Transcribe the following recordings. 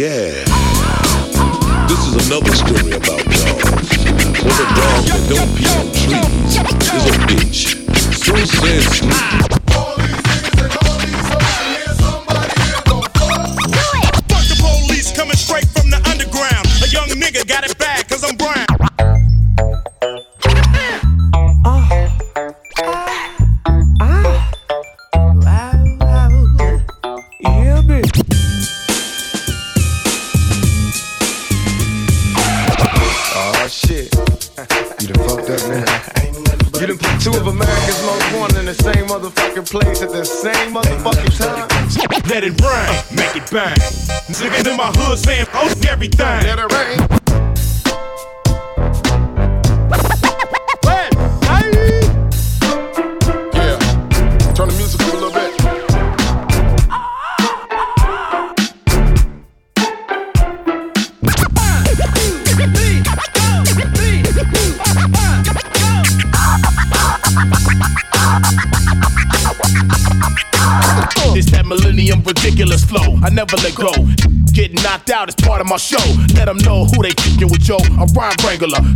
Yeah.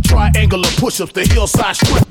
Triangular push ups, the hillside strip.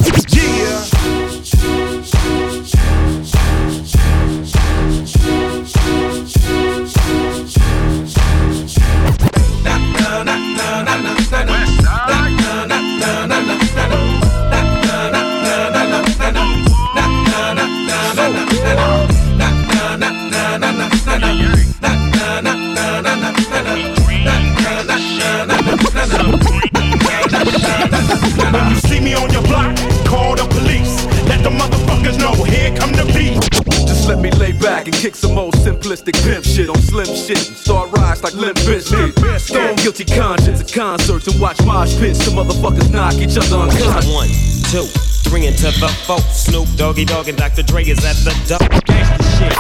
Stone guilty conscience at concerts and watch mosh pits. Some motherfuckers knock each other unconscious. One, two, three into the four. Snoop Doggy Dogg and Dr. Dre is at the door. Gangsta shit.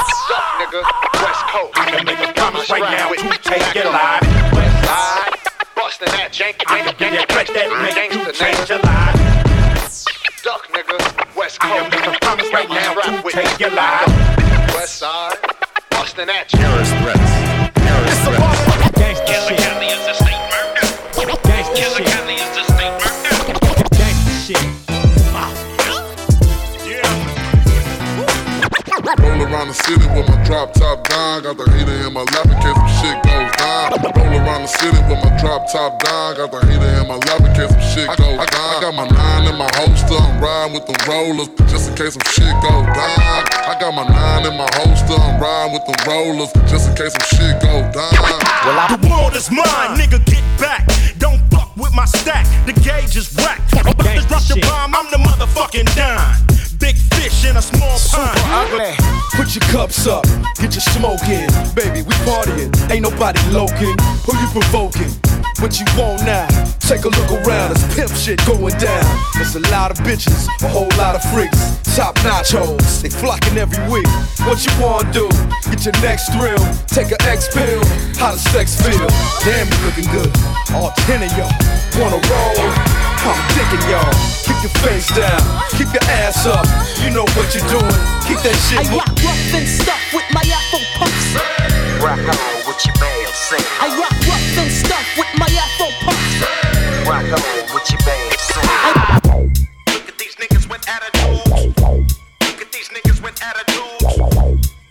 nigga. West Coast. I can make a promise right now to take your life. West side. Bustin' that jank, I can be that threat that make you gangsta top down. Got the heater in my lap in case some shit goes down. I got my nine in my holster. I'm riding with the rollers just in case some shit goes down. I got my nine in my holster. I'm riding with the rollers just in case some shit goes down. Well, I- The world is mine, ah. nigga, get back. Don't fuck with my stack, the gauge is whack. Just drop the shit. bomb, I'm the motherfucking dime. Big fish in a small pond. ugly. Put your cups up, get your smoke in. Baby, we partying. Ain't nobody loking. Who you provoking? What you want now? Take a look around, it's pimp shit going down. There's a lot of bitches, a whole lot of freaks. Top notch hoes, they flocking every week. What you wanna do? Get your next thrill. Take a X pill. How does sex feel? Damn, you looking good. All ten of y'all wanna roll. I'm digging y'all. Keep your face down, keep your ass up. You know what you're doing. Keep that shit I moving. rock rough and stuff with my Afro puffs. Rock on your band. I rock rough and stuff with my Afro puffs. Rock on with your band, sing. Look at these niggas with attitudes. Look at these niggas with attitudes.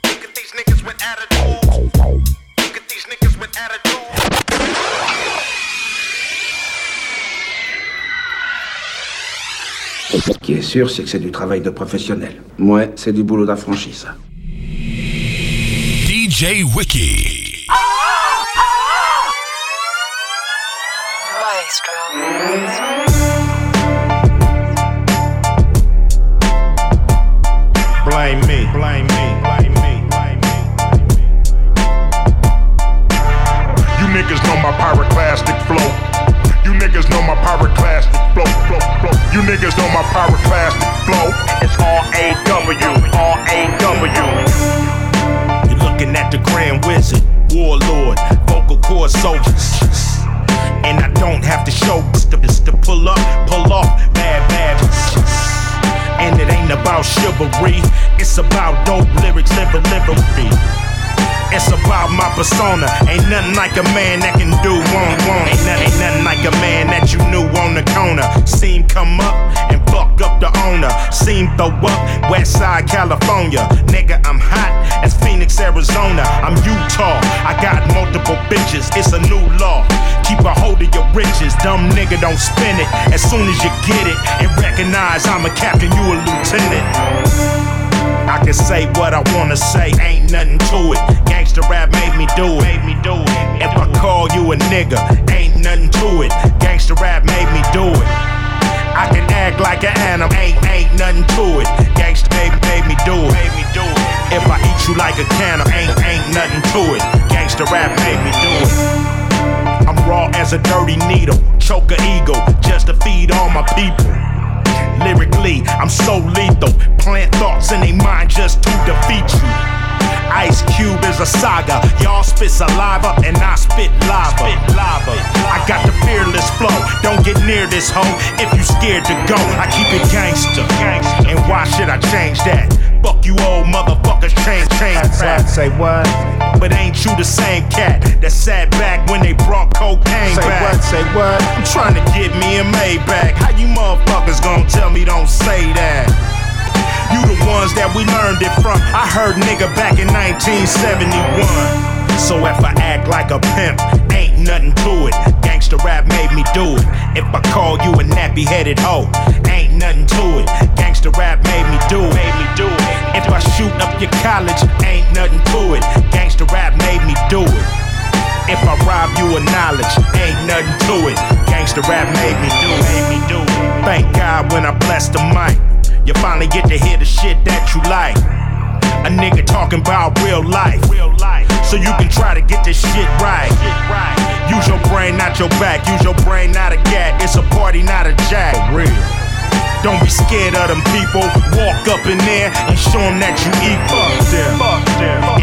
Look at these niggas with attitudes. Look at these niggas with attitudes. Ce qui est sûr, c'est que c'est du travail de professionnel. Ouais, c'est du boulot d'affranchi, ça. DJ Wiki. Blame me, blame me, blame me, blame me. You niggas know my pyroclastic flow. You niggas know my pyroclastic flow. You niggas know my pyroclastic flow. It's R A W, R A W. You're looking at the Grand Wizard, Warlord, vocal soldiers. And I don't have to show to, to pull up, pull off bad, bad. And it ain't about chivalry, it's about dope lyrics, liver, livery. It's about my persona. Ain't nothing like a man that can do one one. Ain't nothing, ain't nothing like a man that you knew on the corner. Seen come up and fuck up the owner. Seen throw up West Side California. Nigga, I'm hot as Phoenix, Arizona. I'm Utah. I got multiple bitches. It's a new law. Keep a hold of your riches. Dumb nigga don't spend it. As soon as you get it and recognize I'm a captain, you a lieutenant. I can say what I wanna say, ain't nothing to it. Gangsta rap made me do it. Made me do it. If I call you a nigga, ain't nothing to it. Gangsta rap made me do it. I can act like an animal, ain't ain't nothing to it. Gangsta made, made me do it. Made me do it. If I eat you like a cannibal, ain't ain't nothing to it. Gangsta rap made me do it. I'm raw as a dirty needle, choke a eagle just to feed all my people. Lyrically, I'm so lethal. Plant thoughts in their mind just to defeat you. Ice Cube is a saga. Y'all spit saliva and I spit lava. Spit lava. I got the fearless flow. Don't get near this hoe if you scared to go. I keep it gangster. And why should I change that? Fuck you old motherfuckers, change, change back. Say what? But ain't you the same cat that sat back when they brought cocaine Say back? what, say what? I'm trying to get me a Maybach. How you motherfuckers gonna tell me don't say that? You the ones that we learned it from. I heard nigga back in 1971. So if I act like a pimp, ain't nothing to it. Gangsta rap made me do it. If I call you a nappy headed hoe, ain't nothing to it. Gangsta rap made me do it. Made me do it. If I shoot up your college, ain't nothing to it. Gangsta rap made me do it. If I rob you of knowledge, ain't nothing to it. Gangsta rap made me do it. Made me do it. Thank God when I bless the mic, you finally get to hear the shit that you like. A nigga talking about real life. So you can try to get this shit right. Use your brain, not your back. Use your brain, not a gat. It's a party, not a jack. Real. Don't be scared of them people. Walk up in there and show them that you eat. Fuck them.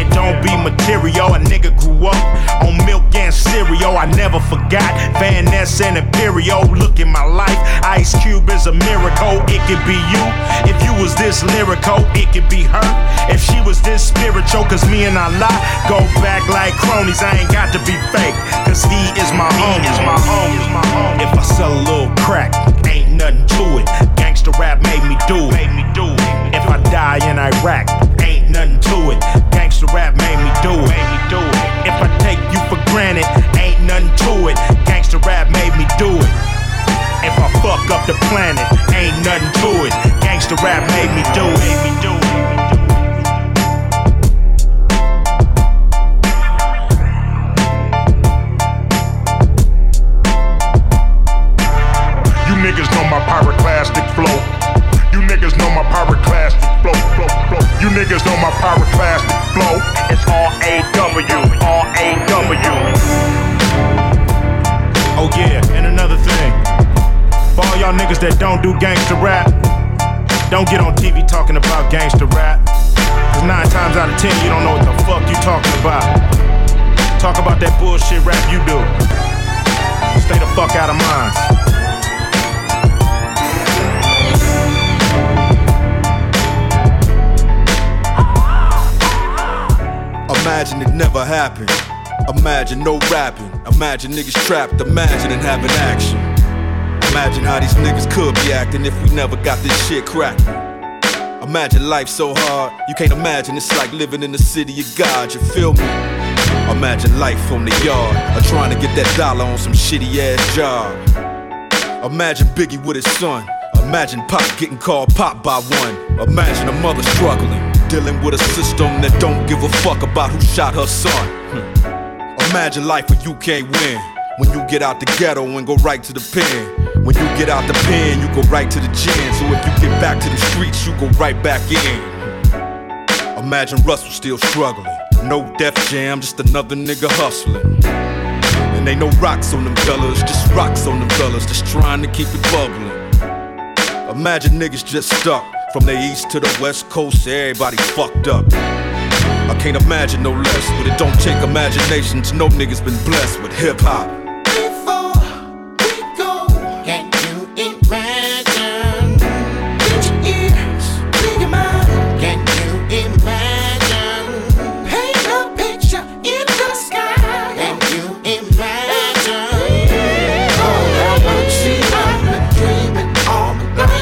It don't be material. A nigga grew up on milk and cereal. I never forgot Van Ness and Imperial. Look at my life. Ice Cube is a miracle. It could be you. If you was this lyrical, it could be her. If she was this spiritual, cause me and Allah go back like cronies. I ain't got to be fake. Cause he is my home. Is my home. Is my. If I sell a little crack, ain't nothing to it. Gangsta rap made me do. Made me do it. If I die in Iraq, ain't nothing to it. Gangsta rap made me do it. Made me do it. If I take you for granted, ain't nothing to it. Gangsta rap made me do it. If I fuck up the planet, ain't nothing to it. Gangsta rap made me do it. Made me do it. You niggas know my pyroclastic flow. It's R-A-W, R-A-W. Oh yeah, and another thing. For all y'all niggas that don't do gangster rap, don't get on TV talking about gangster rap. Cause nine times out of ten, you don't know what the fuck you talking about. Talk about that bullshit rap you do. Stay the fuck out of mine. Imagine it never happened. Imagine no rapping. Imagine niggas trapped. Imagine and having action. Imagine how these niggas could be acting if we never got this shit cracking. Imagine life so hard, you can't imagine it's like living in the city of God, you feel me? Imagine life from the yard, or trying to get that dollar on some shitty ass job. Imagine Biggie with his son. Imagine Pop getting called Pop by one. Imagine a mother struggling, dealing with a system that don't give a fuck about who shot her son. Hmm. Imagine life where you can't win. When you get out the ghetto and go right to the pen. When you get out the pen, you go right to the gym. So if you get back to the streets, you go right back in. Imagine Russell still struggling. No Def Jam, just another nigga hustling. And ain't no rocks on them fellas, just rocks on them fellas, just trying to keep it bubbling. Imagine niggas just stuck from the east to the west coast, everybody fucked up. I can't imagine no less, but it don't take imagination to know niggas been blessed with hip hop.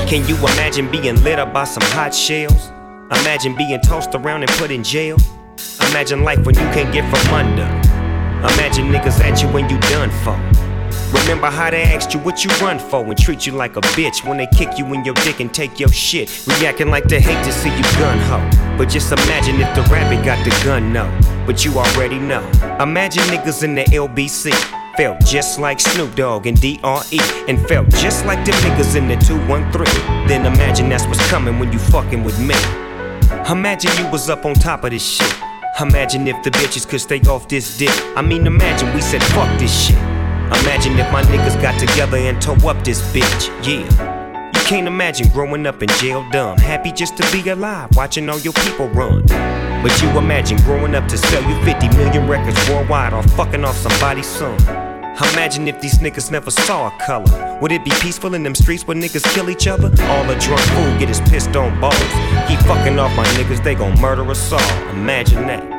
Can you imagine being lit up by some hot shells. Imagine being tossed around and put in jail. Imagine life when you can't get from under. Imagine niggas at you when you done for. Remember how they asked you what you run for and treat you like a bitch when they kick you in your dick and take your shit. Reacting like they hate to see you gun ho. But just imagine if the rabbit got the gun, no. But you already know. Imagine niggas in the LBC. Felt just like Snoop Dogg and DRE. And felt just like the niggas in the 213. Then imagine that's what's coming when you fucking with me. Imagine you was up on top of this shit. Imagine if the bitches could stay off this dick. I mean, imagine we said fuck this shit. Imagine if my niggas got together and tore up this bitch. Yeah. You can't imagine growing up in jail dumb. Happy just to be alive, watching all your people run. But you imagine growing up to sell you 50 million records worldwide or fucking off somebody's son. Imagine if these niggas never saw a color. Would it be peaceful in them streets where niggas kill each other? All a drunk fool get his pissed on balls. Keep fucking off my niggas, they gon' murder us all. Imagine that.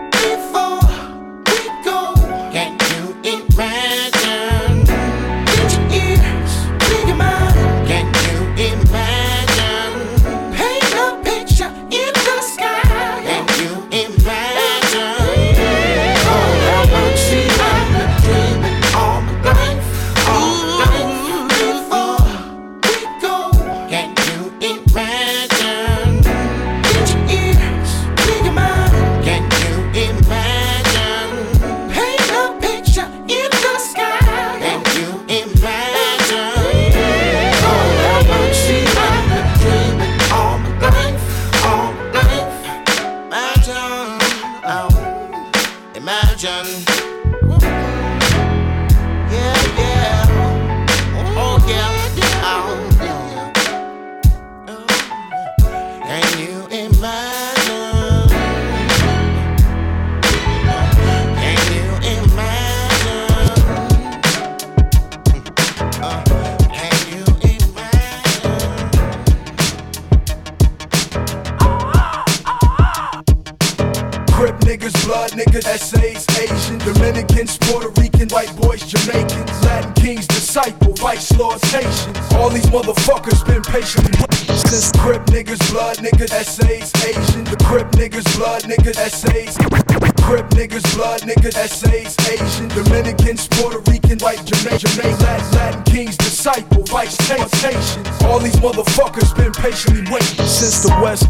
nigga, that's Asian, the Crip niggas, blood nigga, that's Crip niggas, blood nigga, that's Asian, Dominicans, Puerto Rican, white, Jamaican, Latin, Latin kings, disciple, vice temptations.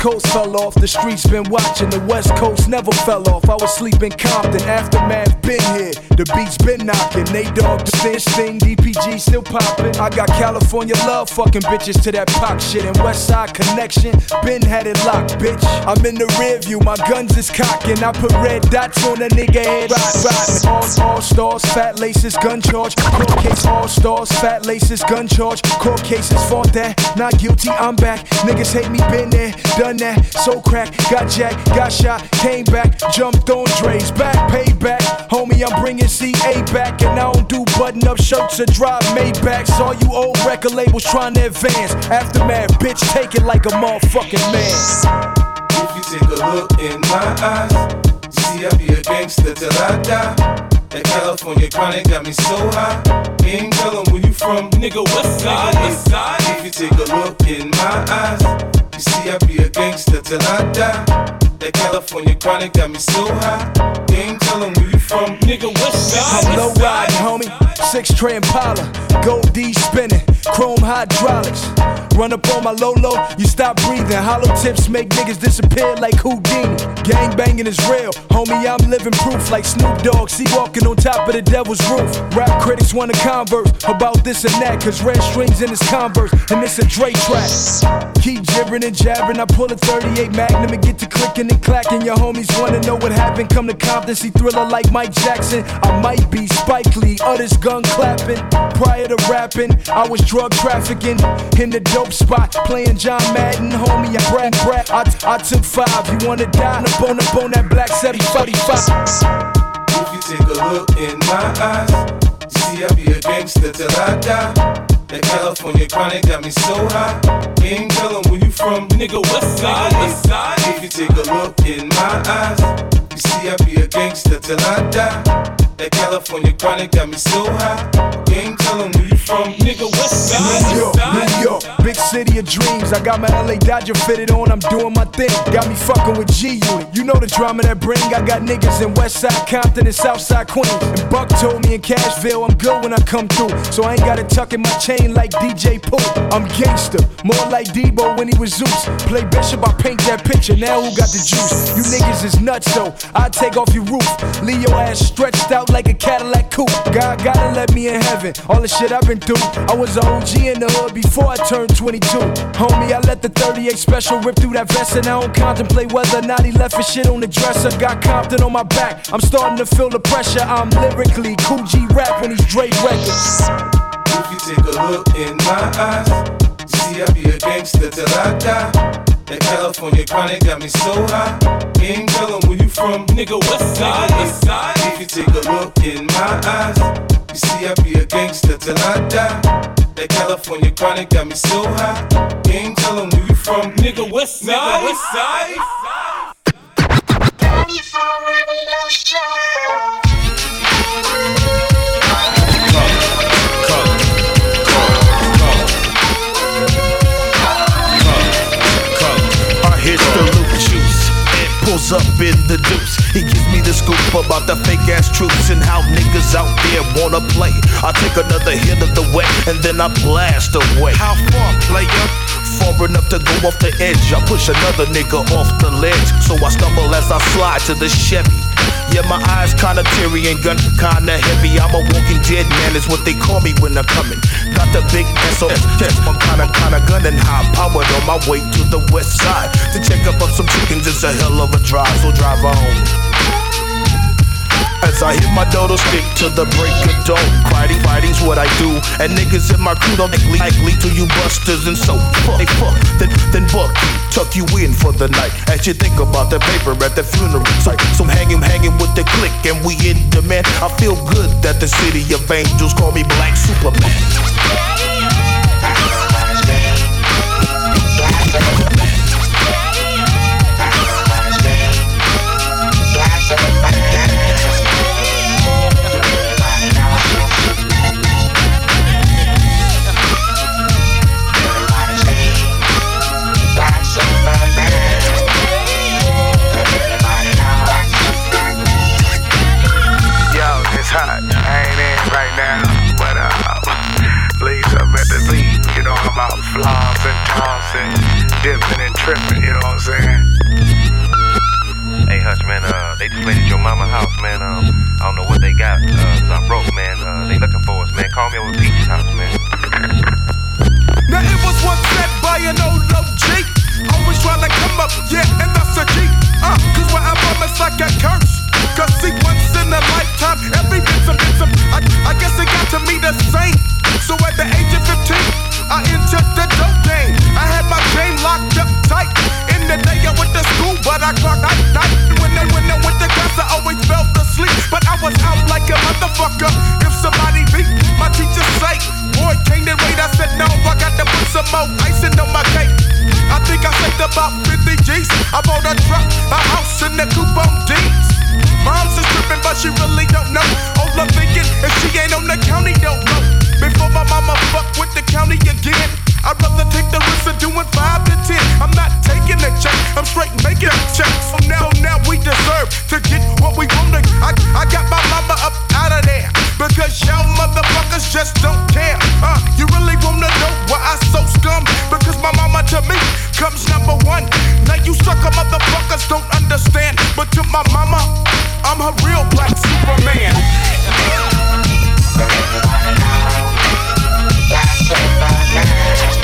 Coast fell off, the streets been watching. The West Coast never fell off. I was sleeping Compton, aftermath been here. The beats been knocking. They dog the fish thing, DPG still popping. I got California love, fucking bitches to that pop shit. And West Side connection, been had it locked, bitch. I'm in the rear view, my guns is cocking. I put red dots on a nigga head. Ride, ride. All, all stars, fat laces, gun charge. Court case, all stars, fat laces, gun charge. Court cases, fought that. Not guilty, I'm back. Niggas hate me, been there, done that. So crack, got jacked, got shot, came back, jumped on Dre's back, payback. Homie, I'm bringing CA back, and I don't do button up shirts or drive Maybachs. All you old record labels trying to advance. Aftermath, bitch, take it like a motherfucking man. If you take a look in my eyes, see I be a gangster till I die. That California chronic got me so high. Ain't tell them where you from, nigga. West side, west side. If you take a look in my eyes. You see, I be a gangster till I die. That California chronic got me so high. You ain't tellin' where you from, nigga. What's up? I'm low riding, homie. Six tray Impala, gold D spinning, chrome hydraulics. Run up on my Lolo, you stop breathing. Hollow tips make niggas disappear like Houdini. Gang banging is real, homie. I'm living proof like Snoop Dogg. See walking on top of the devil's roof. Rap critics wanna converse about this and that, cause red strings in his converse, and it's a Dre track. Keep jibbering and jabbering, I pull a 38 Magnum and get to clicking clacking. Your homies wanna know what happened. Come to Compton, see thriller like Mike Jackson. I might be Spike Lee, others gun clapping. Prior to rapping, I was drug trafficking in the dope spot, playing John Madden. Homie, I brag, brag. I, took five. You wanna die? Up on, up on that black 745. If you take a look in my eyes, see I be a gangster till I die. That California chronic got me so high. Ain't tellin' where you from, nigga. West side, west side. If you take a look in my eyes, you see I be a gangster till I die. That California chronic got me so high. Ain't tellin' where you from, nigga, west side. New York, New York, big city of dreams. I got my LA Dodger fitted on, I'm doing my thing. Got me fucking with G Unit. You know the drama that bring. I got niggas in West Side Compton and South Side Queens. And Buck told me in Cashville I'm good when I come through. So I ain't gotta tuck in my chain like DJ Pooh. I'm gangster, more like Debo when he was Zeus. Play Bishop, I paint that picture. Now who got the juice? You niggas is nuts though. I take off your roof. Leave your ass stretched out like a Cadillac coupe. God gotta let me in heaven. All the shit I've been through. I was an OG in the hood before I turned 22. Homie, I let the 38 special rip through that vest and I don't contemplate whether or not he left his shit on the dresser. Got Compton on my back. I'm starting to feel the pressure. I'm lyrically Kool G Rap when he's Dre records. If you take a look in my eyes, see I be a gangster till I die. That California chronic got me so high. Ain't tellin' where you from, nigga. West side, west side. If you take a look in my eyes, you see I be a gangster till I die. That California chronic got me so high. Ain't tellin' where you from, nigga. West side, nigga, west side. I Up in the deuce. He gives me the scoop about the fake ass troops and how niggas out there wanna play. I take another hit of the wet and then I blast away. How far, player? Far enough to go off the edge. I push another nigga off the ledge. So I stumble as I slide to the Chevy. Yeah, my eyes kinda teary and gun kinda heavy. I'm a walking dead man, is what they call me when I'm coming. Got the big SOS chest, I'm kinda kinda gunning high powered on my way to the west side to check up on some chickens. It's a hell of a drive, so drive on. As I hit my dodo stick to the break of dawn. Fighting, fighting's what I do. And niggas in my crew don't likely, likely to you busters and so fuck. Fuck, then, then buck you, tuck you in for the night. As you think about the paper at the funeral site. So I'm hanging, hanging with the click and we in demand. I feel good that the city of angels call me Black Superman. You know I'm out tossing, dipping and tripping. You know what I'm saying? Hey Hutch, man, uh, they just raided your mama house, man. Um, I don't know what they got. Uh, so I'm broke, man. Uh, they looking for us, man. Call me over at Peach's house, man. Now it was once said by an old OG. Always trying to come up, yeah, and that's a G. Uh, cause where I promise I get cursed. Cause see, once in a lifetime, every bit's a bit's a. I, I guess it got to me the same. So at the age of 15, I entered the dope game. I had my game locked up tight. In the day I went to school, but I clocked night night. When I when I to class, I always fell asleep. But I was out like a motherfucker. If somebody beat my teacher say, boy, can't they wait? I said no, I got to put some more icing on my cake. I think I saved about 50 G's. I bought a truck, a house, and a coupe on D's. Mom's is tripping, but she really don't know. All I'm thinking if she ain't on the county, don't know. Before my mama fuck with the county again, I'd rather take the risk of doing five to ten. I'm not taking a check, I'm straight making a check. So now, now we deserve to get what we want. to- I, I got my mama up out of there because y'all motherfuckers just don't care. Uh, you really wanna know why I so scum? Because my mama to me comes number one. Now you sucker motherfuckers don't understand, but to my mama, I'm her real black Superman. Church,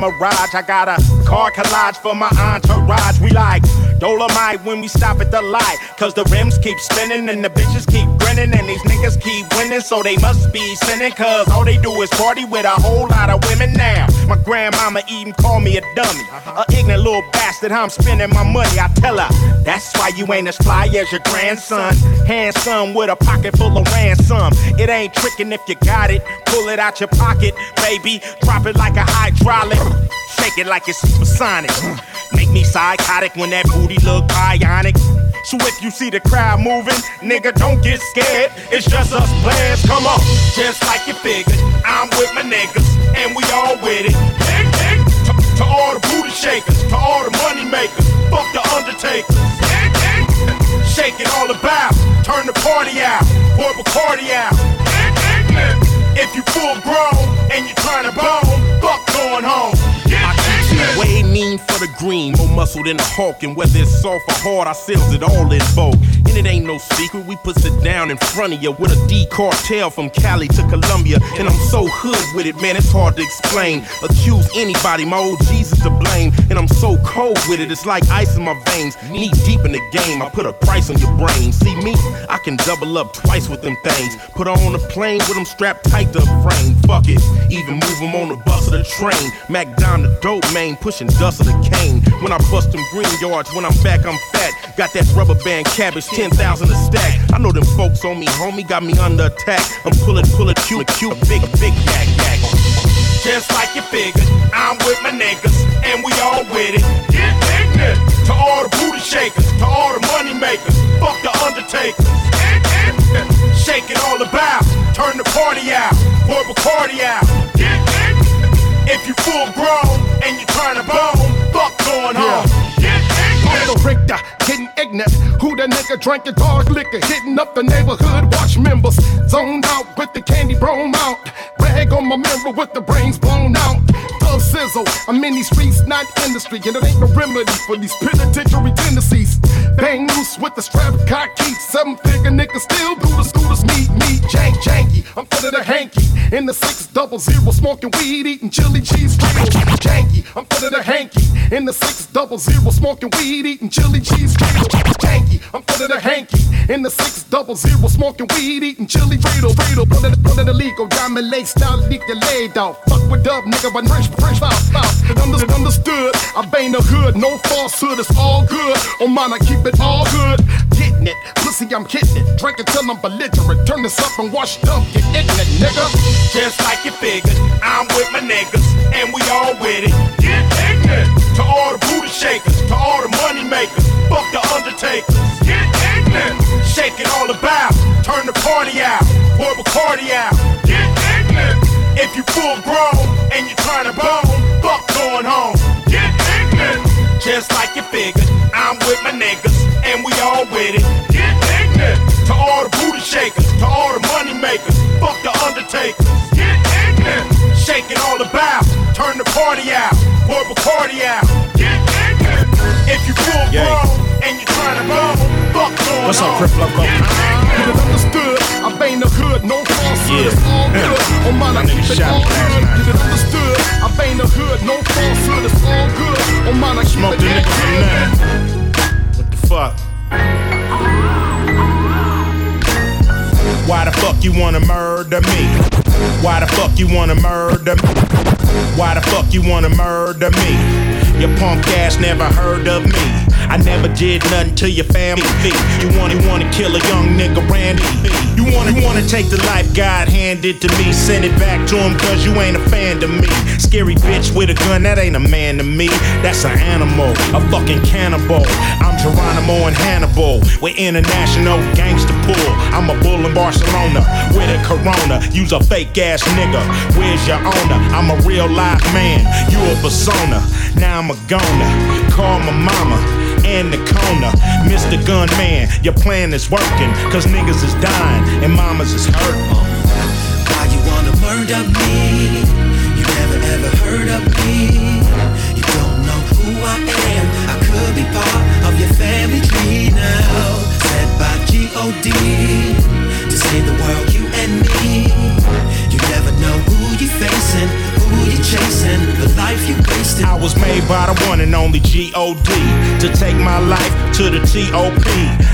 mirage. I got a car collage for my entourage. We like Dolomite when we stop at the light. Cause the rims keep spinning and the bitches keep grinning. And these niggas keep winning, so they must be sinning. Cause all they do is party with a whole lot of women now. My grandmama even called me a dummy. A ignorant little bastard, how I'm spending my money. I tell her, that's why you ain't as fly as your grandson. Handsome with a pocket full of ransom. It ain't tricking if you got it. Pull it out your pocket, baby. Drop it like a hydraulic. Shake it like it's supersonic. Make me psychotic when that booty look bionic. So if you see the crowd moving, nigga, don't get scared. It's just us players. Come on, just like you figured. I'm with my niggas, and we all with it. Big, big. To, to all the booty shakers, to all the money makers, fuck the undertakers. Big, big. Shake it all about, turn the party out, pour Bacardi out. If you full grown and you trying to bone, fuck going home. It way mean for the green, more muscle than a hawk, and whether it's soft or hard, I sells it all in bulk. And it ain't no secret, we puts it down in front of you with a D cartel from Cali to Colombia. And I'm so hood with it, man, it's hard to explain. Accuse anybody, my old Jesus to blame. And I'm so cold with it, it's like ice in my veins. Knee deep in the game, I put a price on your brain. See me, I can double up twice with them things. Put her on a plane with them strapped tight to a frame. Fuck it, even move them on the bus or the train. Mac down the dope, man, pushing dust of the cane. When I bust them green yards, when I'm back, I'm fat. Got that rubber band cabbage, 10,000 a stack. I know them folks on me, homie, got me under attack. I'm pulling, pulling, cute, cute, big, big yak, yak. Just like you figured, I'm with my niggas, and we all with it. Get ignorant to all the booty shakers, to all the money makers, fuck the undertakers. Shake it all about, turn the party out, pour Bacardi out. Get if you full grown and you trying to bone, fuck going home. Get ignorant. Little Richter, getting ignorant. Who the nigga drinking dog liquor, hitting up the neighborhood watch members. Zoned out with the candy broom out. Rag on my mirror with the brains blown out. Thug sizzle, I'm in these streets, not in the street, and it ain't no remedy for these penitentiary tendencies. Bang loose with the strap, cock key, seven figure niggas still do the scooters, meet me, jank janky. I'm full of the hanky in the six double zero, smoking weed, eating chili cheese grill. Janky, I'm full of the hanky in the six double zero, smoking weed, eating chili cheese grill. Janky, I'm full of the hanky in the six double zero, smoking weed, eating chili Fritos. Frito, put it, put it illegal, diamond lace style, leak your laid out. Fuck with up, nigga, but fresh, fresh out, out. Understood, understood, I bang the hood, no falsehood, it's all good. On mine, I keep it all good. Getting it, pussy, I'm getting it. Drinking till I'm belligerent. Turn this up and wash up, get ignorant, nigga. Just like you figured, I'm with my niggas, and we all with it. Get ignorant to all the booty shakers, to all the money makers, fuck the undertakers. Get ignorant, shake it all about, turn the party out, pour Bacardi out. Get ignorant, if you full grown and you're trying to bone, fuck going home. Get ignorant, just like you figured, I'm with my niggas, and we all with it. Get ignorant to all the booty shakers, to all the money makers, fuck the undertakers. Get ignorant, shake it all about, turn the party out, pour Bacardi out. Get ignorant, if you full grown and you trying to bone, fuck going What's up. Crip Loco? Get it understood, I bang the hood, no falsehood, it's all good. On mine, I keep it all good. Get it understood, I bang the hood, no falsehood, it's all good. On mine, I keep Smoke it all good. What the fuck? Why the fuck you wanna murder me? Why the fuck you wanna murder me? Why the fuck you wanna murder me? Your punk ass never heard of me. I never did nothing to your family. You wanna wanna kill a young nigga Randy. You wanna wanna take the life God handed to me. Send it back to him cause you ain't a fan to me. Scary bitch with a gun, that ain't a man to me. That's an animal, a fucking cannibal. I'm Geronimo and Hannibal. We're international gangster pool. I'm a bull in Barcelona with a corona. Use a fake ass nigga. Where's your owner? I'm a real live man. You a persona. Now I'm a goner. Call my mama and the corner. Mr. Gunman, your plan is working. Cause niggas is dying and mamas is hurting. Why you wanna murder me? You never ever heard of me. You don't know who I am. I could be part of your family tree now. Said by G-O-D to save the world, you and me. You never know who you're facing, who you chasing, the life you wasting. I was made by the one and only G-O-D to take my life to the T-O-P.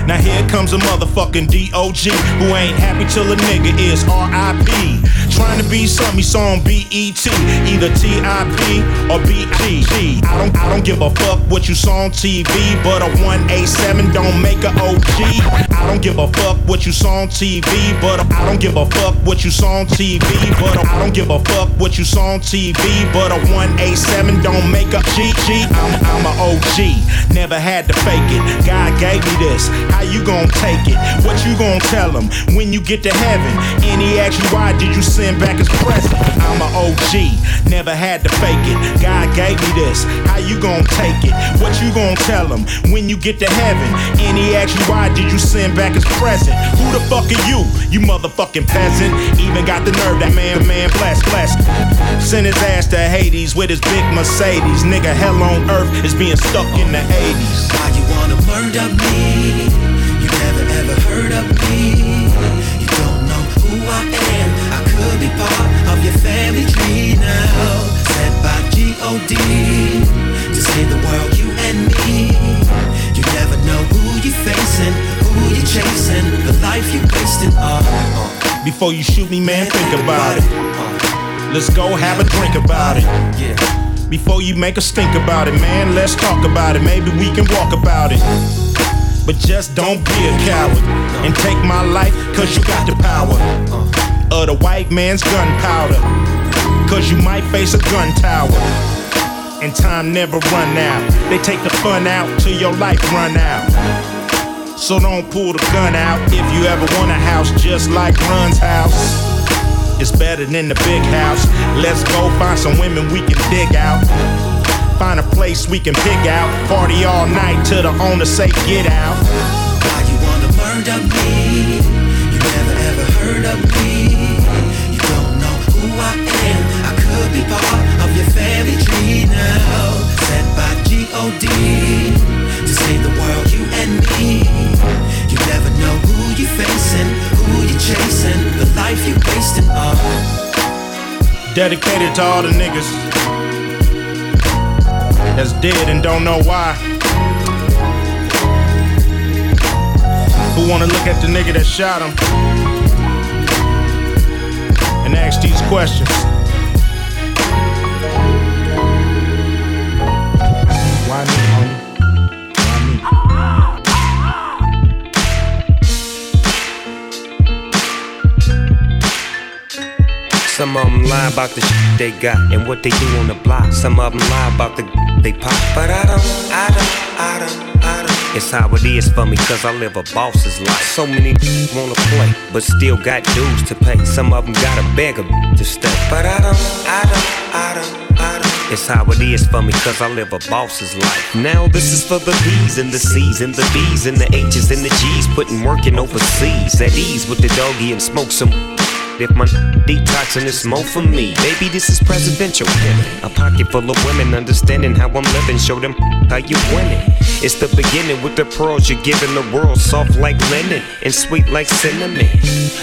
Now here comes a motherfucking D-O-G who ain't happy till a nigga is R-I-P. Trying to be something he saw on B-E-T, either T-I-P or B-I-G. I don't, I don't give a fuck what you saw on TV, but a 187 don't make a OG. I don't give a fuck what you saw on TV, but I don't give a fuck what you saw on TV, but I don't give a fuck what you saw on TV, but a 187 don't make a GG. I'm, I'm a OG, never had to fake it. God gave me this, how you gon' take it? What you gon' tell him when you get to heaven? And he asks you why did you send back his present? I'm a OG, never had to fake it. God gave me this, how you gon' take it? What you gon' tell him when you get to heaven? And he asks you why did you send back his present? Who the fuck are you? You motherfucking peasant. Even got the nerve that man, man, bless, bless. Send his ass to Hades with his big Mercedes. Nigga, hell on earth is being stuck in the 80s. Why you wanna murder me? You never ever heard of me. Part of your family tree now. Said by G-O-D to save the world, you and me. You never know who you're facing, who you're chasing, the life you're wasting. Uh, uh. Before you shoot me, man, think about it. Let's go have a drink about it. Before you make a stink about it, man, let's talk about it. Maybe we can walk about it. But just don't be a coward and take my life, cause you got the power of the white man's gunpowder. Cause you might face a gun tower. And time never run out. They take the fun out till your life run out. So don't pull the gun out if you ever want a house just like Run's house. It's better than the big house. Let's go find some women we can dig out. Find a place we can pick out. Party all night till the owner say get out. Why you wanna murder me? You never ever heard of melody to save the world, you and me. You never know who you're facing, who you're chasing, the life you're wasting on. Dedicated to all the niggas that's dead and don't know why. Who wanna look at the nigga that shot him and ask these questions? Some of them lie about the shit they got and what they do on the block. Some of them lie about the they pop. But I don't, I don't, I don't, I don't. It's how it is for me, cause I live a boss's life. So many wanna play, but still got dues to pay. Some of them gotta beg a to stay. But I don't, I don't, I don't. It's how it is for me, cause I live a boss's life. Now this is for the B's and the C's and the B's and the H's and the G's. Putting work in overseas at ease with the doggy and smoke some. If my detoxing is more for me, baby, this is presidential. A pocket full of women understanding how I'm living, show them how you winning. It's the beginning with the pearls you're giving the world, soft like linen and sweet like cinnamon.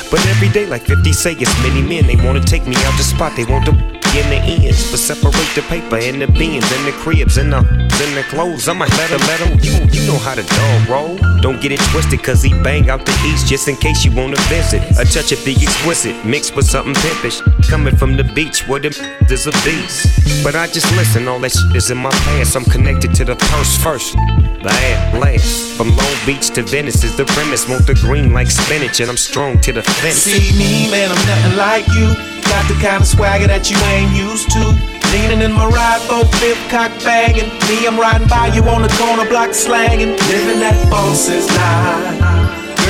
But every day, like 50 say, it's many men. They wanna take me out the spot, they want to in the ends, but separate the paper and the beans and the cribs and the and the clothes. I'ma let him, let him. You, you know how the dog roll. Don't get it twisted, cause he bang out the east just in case you wanna visit. A touch of the exquisite, mixed with something pimpish. Coming from the beach where the is a beast. But I just listen, all that shit is in my past. I'm connected to the first, first. Last, last. From Long Beach to Venice is the premise. Want the green like spinach, and I'm strong to the fence. See me, man, I'm nothing like you. Got the kind of swagger that you ain't used to. Leaning in my ride, both fifth cock banging. Me, I'm riding by you on the corner block slanging. Living that boss's life.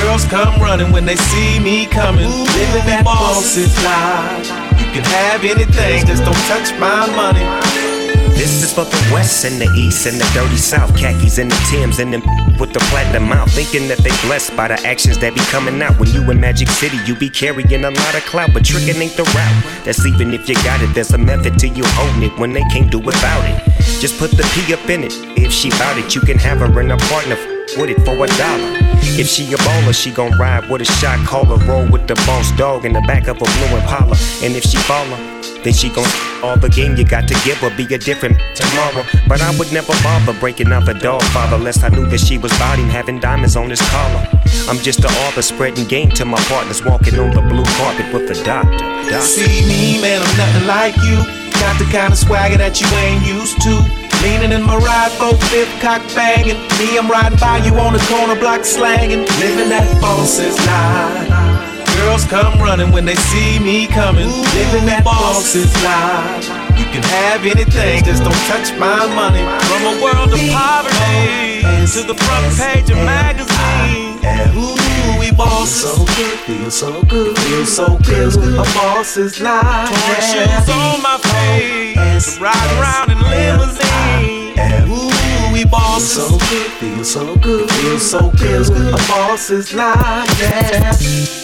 Girls come running when they see me coming. Living that boss's life. You can have anything, just don't touch my money. This is for the west and the east and the dirty south, khakis and the Tims and them with the platinum mouth, thinking that they blessed by the actions that be coming out. When you in Magic City, you be carrying a lot of clout, but tricking ain't the route. That's even if you got it, there's a method to you holding it when they can't do without it. Just put the P up in it. If she bout it, you can have her in a partner with it for a dollar. If she a baller, she gon' ride with a shot caller, roll with the boss dog in the back of a blue Impala. And if she baller, then she gon' all the game you got to give her be a different tomorrow. But I would never bother breaking out the dog father unless I knew that she was him having diamonds on his collar. I'm just the author spreading game to my partners walking on the blue carpet with the doctor. doctor. See me, man, I'm nothing like you. Got the kind of swagger that you ain't used to. Leaning in my ride, both fifth cock banging. Me, I'm riding by you on the corner block slanging. Living that boss's life. Girls come running when they see me coming. Living that boss's life. You can have anything, just don't touch my money. From a world of poverty to the front page of magazines. And ooh, we boss so good, feel so good, feel so good. A boss's life. Torn shoes on my feet, ride around in limousine. Ooh, we boss so good, feel so good, feel so good. A boss's life,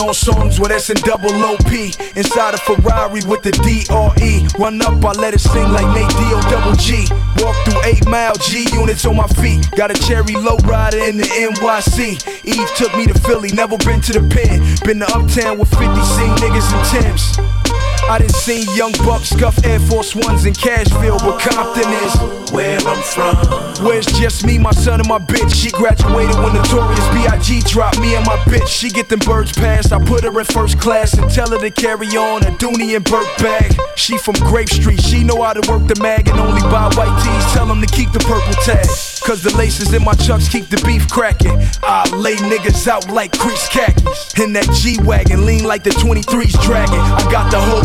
on songs with S and double OP. Inside a Ferrari with the DRE. Run up, I let it sing like Nate D-O double G. Walk through 8 mile G units on my feet. Got a cherry low rider in the NYC. Eve took me to Philly, never been to the pen. Been to Uptown with 50 seen niggas and Tim's. I done seen young bucks scuff Air Force Ones in Cashville, but Compton is where I'm from. Where's just me, my son, and my bitch? She graduated when Notorious B.I.G. dropped me and my bitch. She get them birds passed. I put her in first class and tell her to carry on a Dooney and Bourke bag. She from Grape Street. She know how to work the mag and only buy white tees. Tell them to keep the purple tag. Cause the laces in my chucks keep the beef cracking. I lay niggas out like crease khakis. In that G Wagon, lean like the 23's dragging. I got the whole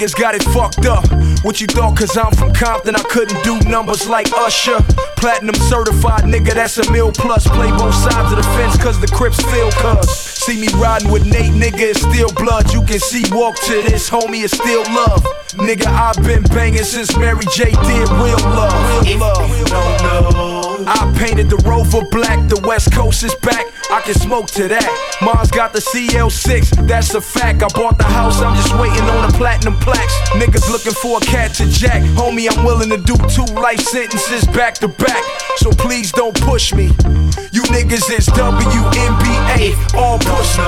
niggas got it fucked up What you thought, cause I'm from Compton, I couldn't do numbers like Usher. Platinum certified, nigga, that's a mil plus. Play both sides of the fence, cause the Crips feel cuz. See me riding with Nate, nigga, it's still blood. You can see, walk to this, homie, it's still love. Nigga, I've been banging since Mary J did real love. Real love. I painted the Rover black, the West Coast is back. I can smoke to that. Mars got the CL6, that's a fact. I bought the house, I'm just waiting on the platinum plaques. Niggas looking for a cat to jack. Homie, I'm willing to do two life sentences back to back. So please don't push me. You niggas is WNBA, all push me.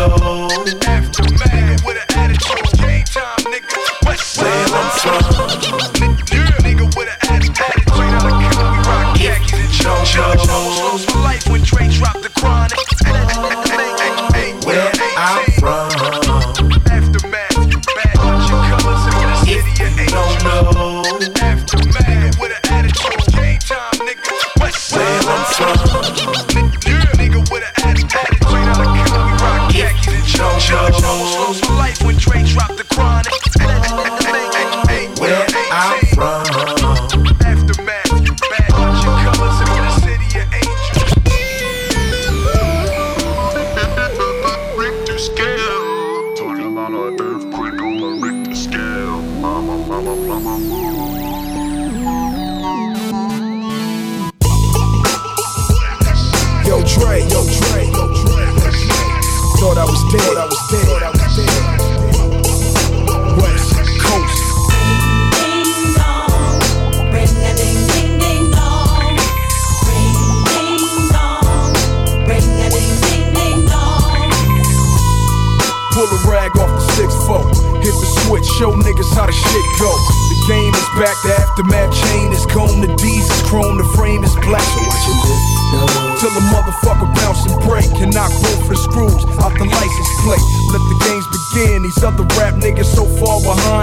Aftermath with an attitude, game time, nigga. West Where I'm from. Nigga with an and chunks. Flows for life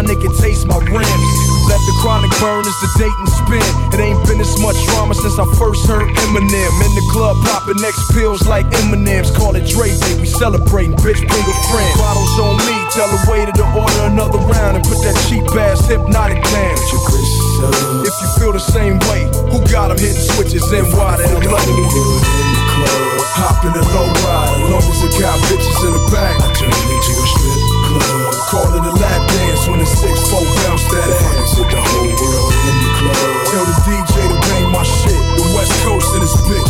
far behind they can taste my rims. Let the chronic burn as the date and spin. It ain't been this much drama since I first heard Eminem. In the club popping next pills like Eminem's. Call it Dre Day. We celebrating, bitch. Bring a friend. Bottles on me. Tell the waiter to order another round and put that cheap ass Hpnotiq down. If you feel the same way, who got 'em hitting switches and why they love Hop in the low ride, as long as it got bitches in the back. I turn it into a strip club. Call it a lap dance when the six four bounce that ass. With the whole world in the club. Tell the DJ to bang my shit. The West Coast in this bitch.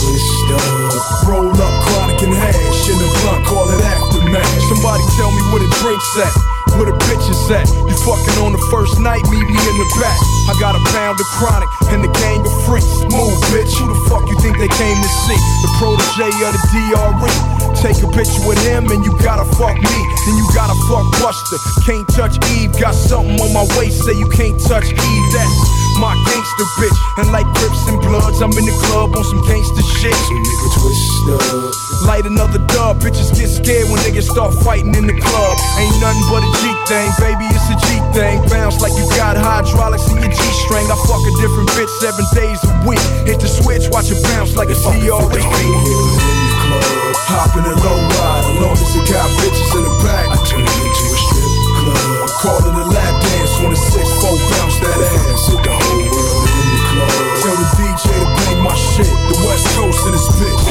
Twist up. Roll up chronic and hash in the blunt. Call it aftermath. Somebody tell me where the drinks at. Where the bitches at? You fucking on the first night, meet me in the back. I got a pound of chronic and the gang of freaks. Move, bitch. Who the fuck you think they came to see? The protege of the DRE. Take a picture with him and you gotta fuck me. Then you gotta fuck Buster. Can't touch Eve. Got something on my waist, say you can't touch Eve. That's my gangster bitch. And like Crips and Bloods, I'm in the club on some gangster shit. So nigga twist up. Light another dub. Bitches get scared when niggas start fighting in the club. Ain't nothing but a G thing, baby. It's a G thing. Bounce like you got hydraulics in your G string. I fuck a different bitch seven days a week. Hit the switch, watch it bounce like a CRE. Hop in a low ride, as long as it got bitches in the back. I turn it into a strip club. Call it a lap dance when the six four bounce that ass. Hit the whole world in the club. Tell the DJ to bang my shit. The West Coast in this bitch.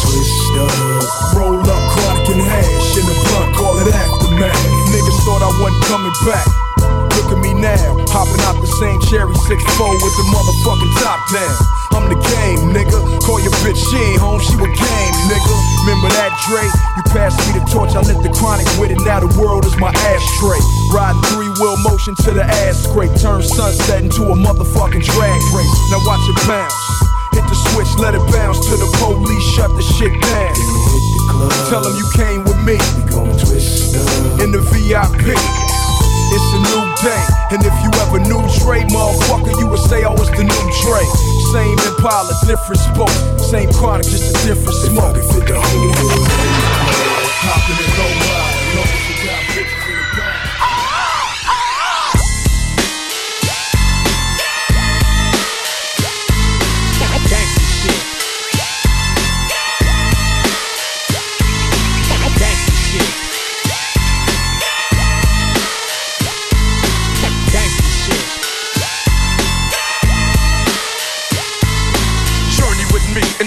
Twist up. Roll up chronic and hash in the blunt. Call it aftermath. Niggas thought I wasn't coming back. Look at me now, hopping out the same cherry 6 4 with the motherfucking top down. I'm the game, nigga. Call your bitch, she ain't home, she a game, nigga. Remember that Dre? You passed me the torch, I lit the chronic with it. Now the world is my ashtray. Riding three wheel motion to the ass scrape. Turn sunset into a motherfucking drag race. Now watch it bounce. Hit the switch, let it bounce till the police shut the shit down. Hit the club. Tell them you came with me. We gon' twist up. In the VIP. It's a new day, and if you ever knew Dre, motherfucker, you would say I was the new Dre. Same Impala, different spoke. Same chronic, just a different smoke. If it the whole hood. Hopping in low ride, long as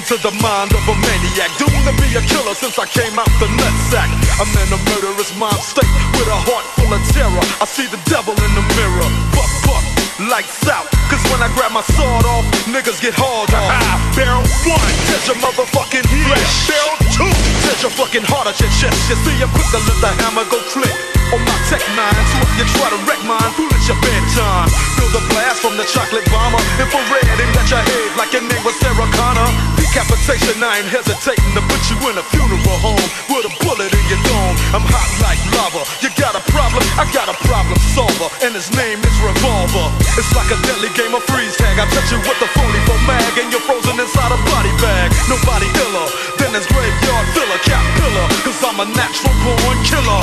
to the mind of a maniac. Doomed to be a killer since I came out the nutsack. I'm in a murderous mind state with a heart full of terror. I see the devil in the mirror. Buck, buck, lights out. Cause when I grab my sword off, niggas get hauled off. Barrel one, touch your motherfucking flesh. Barrel two, touch your fucking heart at your chest. You see, I'm quick to let the hammer go click. On my tech nine, so if you try to wreck mine, fool at your bedtime. Feel the blast from the chocolate bomber. Infrared aimed at your head like your name was Sarah Connor. Decapitation, I ain't hesitating to put you in a funeral home with a bullet in your dome. I'm hot like lava. You got a problem? I got a problem solver, and his name is Revolver. It's like a deadly game of freeze tag. I touch you with the phony for mag, and you're frozen inside a body bag. Nobody iller than this graveyard filler, cat pillar. Cause I'm a natural born killer.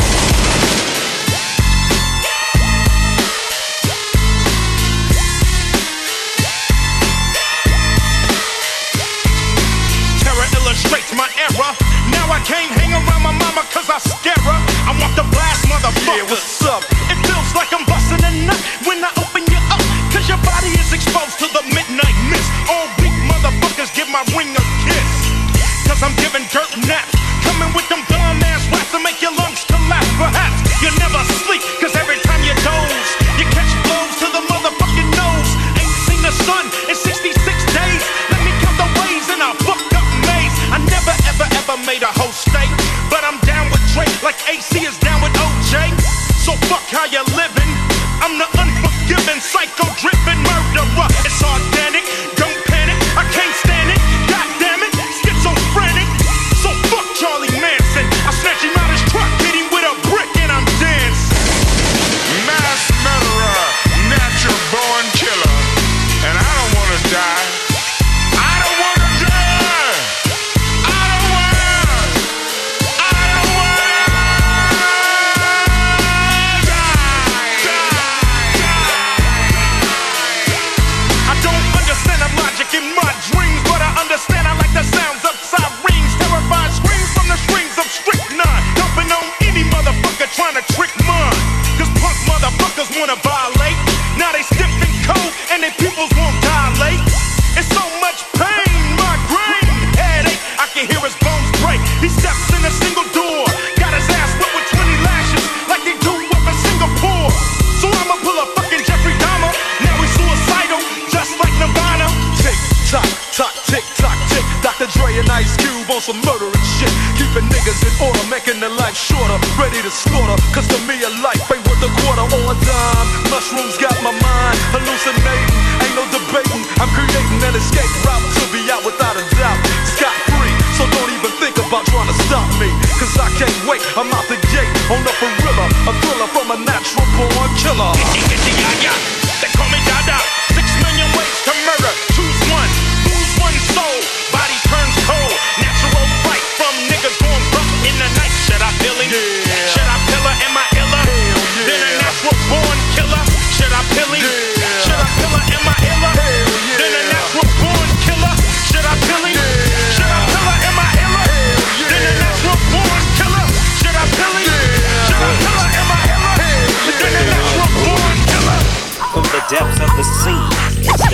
Terror illustrates my error. Now I can't hang around my mama cause I scare her. I want the blast, motherfucker. Yeah, what's up? It feels like I'm busting a nut when I open you up. Cause your body is exposed to the midnight give my ring a kiss. Cause I'm giving dirt naps. Coming with them dumb ass raps to make your lungs collapse. Perhaps you never sleep, cause every time you doze, you catch blows to the motherfucking nose. Ain't seen the sun in 66 days. Let me count the ways in a fucked up maze. I never ever ever made a whole state. But I'm down with Drake like AC is down with OJ. So fuck how you living. I'm the unforgiving, psycho driven murderer. It's organic, some murderous shit. Keeping niggas in order, making their life shorter. Ready to slaughter, cause to me a life ain't worth a quarter or a dime. Mushrooms got my mind hallucinating, ain't no debating. I'm creating an escape route to be out without a doubt. Scot free, so don't even think about trying to stop me. Cause I can't wait, I'm out the gate on the gorilla. A thriller from a natural born killer.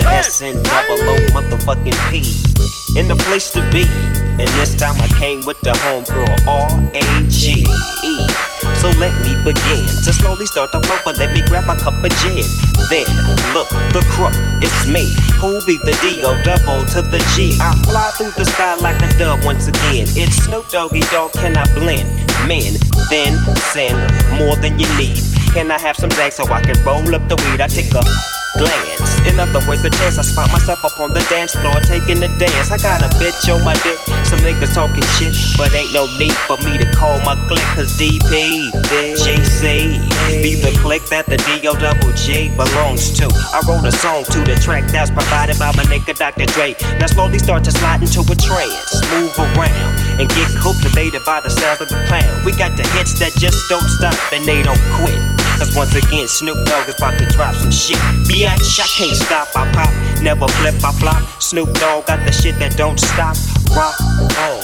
S N double O motherfucking P. In the place to be. And this time I came with the homegirl R A G E. So let me begin to slowly start the flow, but let me grab a cup of gin. Then look, the crook, it's me. Who be the D O double to the G? I fly through the sky like a dove once again. It's Snoop Doggy Dogg, can I blend? Men, then send more than you need. Can I have some Zag so I can roll up the weed? I take a glance. In other words, the chance I spot myself up on the dance floor taking the dance. I got a bitch on my dick. Some niggas talking shit, but ain't no need for me to call my clique. Cause DP, GC, be the clique that the DO double G belongs to. I wrote a song to the track that's provided by my nigga Dr. Dre. Now slowly start to slide into a trance. Move around and get cultivated by the sound of the pound. We got the hits that just don't stop and they don't quit. Cause once again, Snoop Dogg is about to drop some shit. Bitch, I can't stop, I pop, never flip, I flop. Snoop Dogg got the shit that don't stop. Rock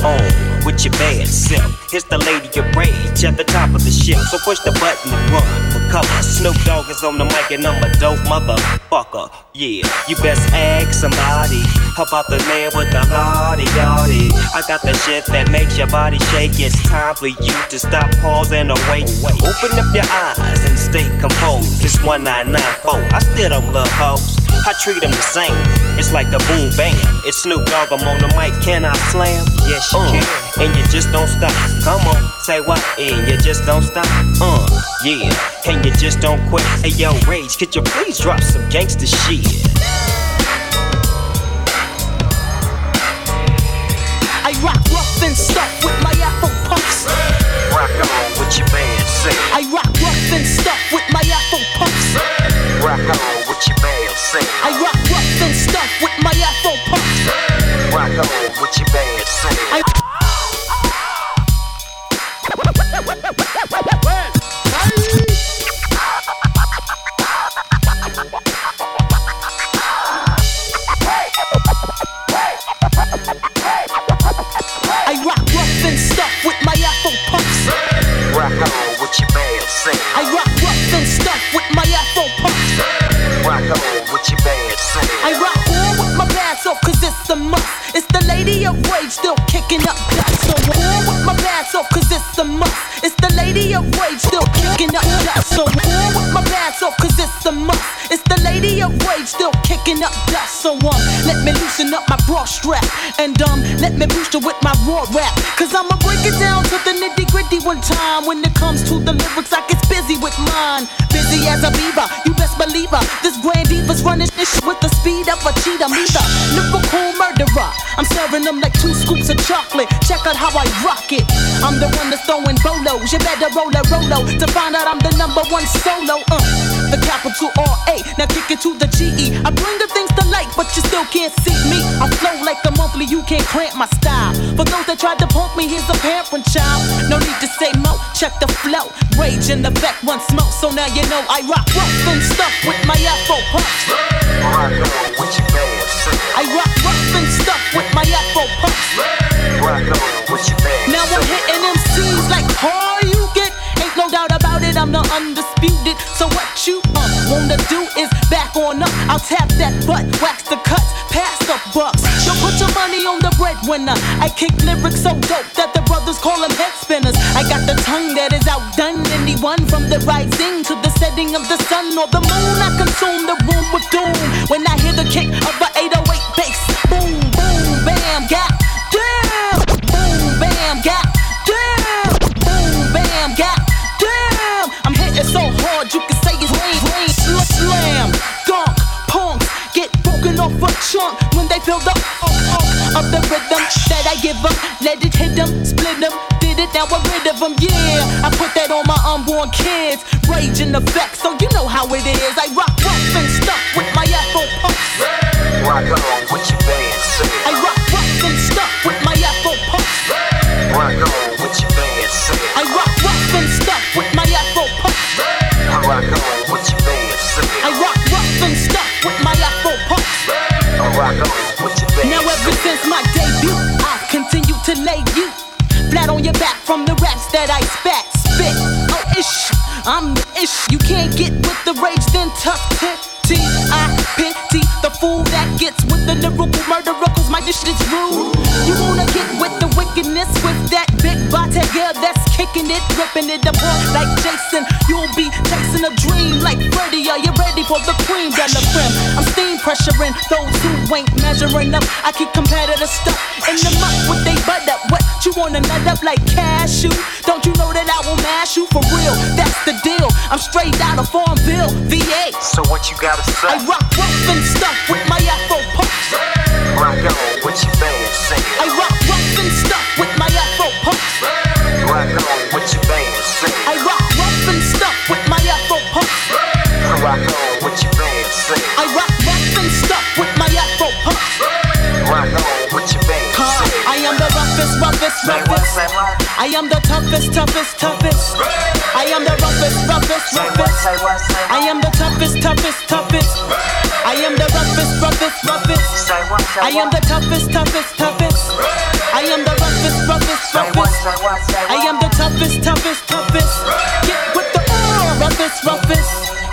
on, with your bad self. It's the lady of rage at the top of the ship. So push the button and run for cover. Snoop Dogg is on the mic and I'm a dope motherfucker. Yeah, you best ask somebody about the man with the body yardie. I got the shit that makes your body shake. It's time for you to stop, pause, and awake. Open up your eyes and stay composed. It's 1994. I still don't love hoes. I treat them the same. It's like a boom bang. It's Snoop Dogg. I'm on the mic. Can I slam? Yes, you uh, can. And you just don't stop. Come on, say what? And you just don't stop. Uh, yeah. And you just don't quit. Hey yo, Rage, could you please drop some gangster shit? I rock rough and stuff with my Afro puffs. Rock on with your band, say. I rock rough and stuff with my Afro puffs. Rock on with your band, say. I rock rough and stuff with my Afro. Rock on with your band, say. I I of still kicking up dust. So on with my pants off cause it's a must. It's the lady of rage still kicking up dust. So on with my pants off cause it's a must. It's the lady of rage still kicking up dust. So um, let me loosen up my bra strap and um, let me boost it with my raw rap. Cause I'ma break it down to the nitty gritty one time. When it comes to the lyrics, I get busy with mine. Busy as a beaver, you best believe her. This grand diva's running this shit with the speed of a cheetah. Me the murderer. I'm serving them like two scoops of chocolate. Check out how I rock it. I'm the one that's throwing bolos. You better roll a rolo to find out I'm the number one solo. Uh, the capital R A. Now kick it to the G E. I bring the things to light, but you still can't see me. I flow like the monthly. You can't cramp my style. For those that tried to punk me, here's a parent child. No need to say mo. Check the flow. Rage in effect, once smoke. So now you know I rock rough and stuff with my Afro puffs. I rock rough and stuff with my Afro puffs. Now I'm hitting MCs like all you get. Ain't no doubt about it, I'm the undisputed. So what you uh, wanna do is back on up. I'll tap that butt, wax the cuts, pass the bucks. Don't put your money on the breadwinner. I kick lyrics so dope that the brothers call them head spinners. I got the tongue that is outdone anyone from the rising to the setting of the sun or the moon. I consume the room with doom when I hear the kick of a 808 bass. Boom, boom, bam, got damn. Boom, bam, got damn. Boom, bam, got damn. I'm hitting so hard you can say it's rain, rain, slam, dunk, punk, get broken off a chunk when they feel the of the rhythm that I give them. Let it hit them, split them, did it, now we're rid of them. Yeah, I put that on my unborn kids. Rage in effect, so you know how it is. I rock rough and stuff with my Afro puffs. Rock on with your band, from the raps that I spat, spit. Ish, I'm the ish. You can't get with the rage, then tough tip. T I pity the fool that gets with the lyrical murderer, cause my dish is rude. You wanna get with the wickedness with that big body girl that's kicking it, ripping it apart like Jason. You'll be chasing a dream like Freddy. Are you ready for the cream de la creme? I'm steam pressuring those who ain't measuring up. I keep competitive stuff in the muck with they butt up. What wanna nut up like cashew? Don't you know that I will mash you for real? That's the deal. I'm straight out of Farmville, VA. So what you gotta say? I rock rough and stuff with my Afro. I am the toughest, toughest, toughest. I am the roughest, roughest, roughest. I am the toughest, toughest, toughest. I am the roughest, roughest, roughest. I am the toughest, toughest, toughest. I am the roughest, roughest, roughest. I am the toughest, toughest, toughest. Get with the roughest, roughest.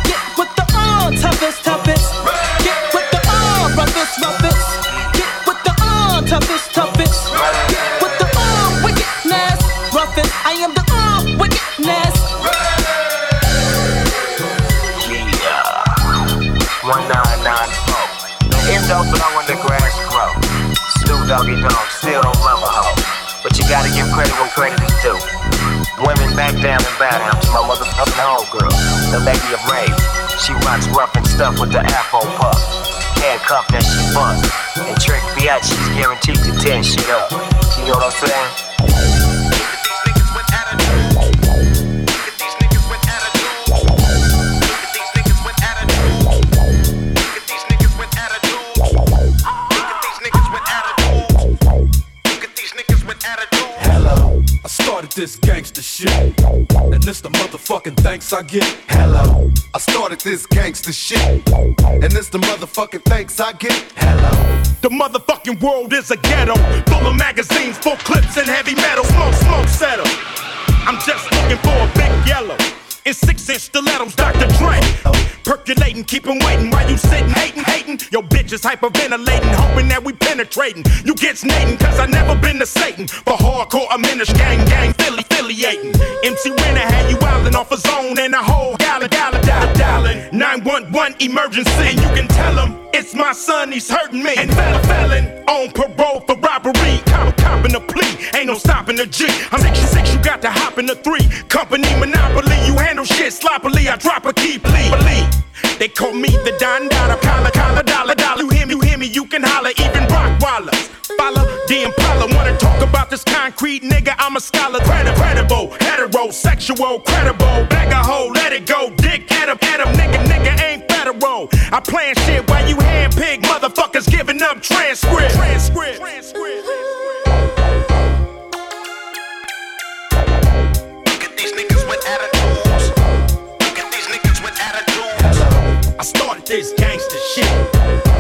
Doggy Dogg still don't love a hoe. But you gotta give credit when credit is due. Women back down and bow down to my motherfucking homegirl, the lady of rage. She rocks rough and stuff with the afro puff. Handcuff that she bust. And Trick she's guaranteed to tear shit up. You know what I'm saying? Motherfucking thanks I get. Hello. I started this gangster shit, and it's the motherfucking thanks I get. Hello. The motherfucking world is a ghetto, full of magazines, full clips, and heavy metal. Smoke, smoke, settle. I'm just looking for a big yellow. In six inch stilettos, Dr. Dre. Percolating, keep waiting while you sitting, hating, hating. Your bitch is hyperventilating, hoping that we penetrating. You get snating, cause I never been to Satan. For hardcore, I'm in gang, gang, Philly, affiliating. MC Renner had you wildin' off a zone and a whole gallon, gallon, dial, dialing. 911 emergency, and you can tell him it's my son, he's hurting me. And felon, felon, on parole for stopping the G. I'm 66, you got to hop in the three. Company monopoly, you handle shit sloppily. I drop a key, please. Believe. They call me the Don Dada, collar, collar, dollar, dollar. You hear me, you hear me, you can holler, even rock wallers. Follow the Impala, wanna talk about this concrete nigga? I'm a scholar, credible, credible, heterosexual, credible. Bag a hoe, let it go, dick at him, at him, nigga, nigga ain't federal. I plan shit while you handpick motherfuckers giving up transcript. Transcript. This gangster shit,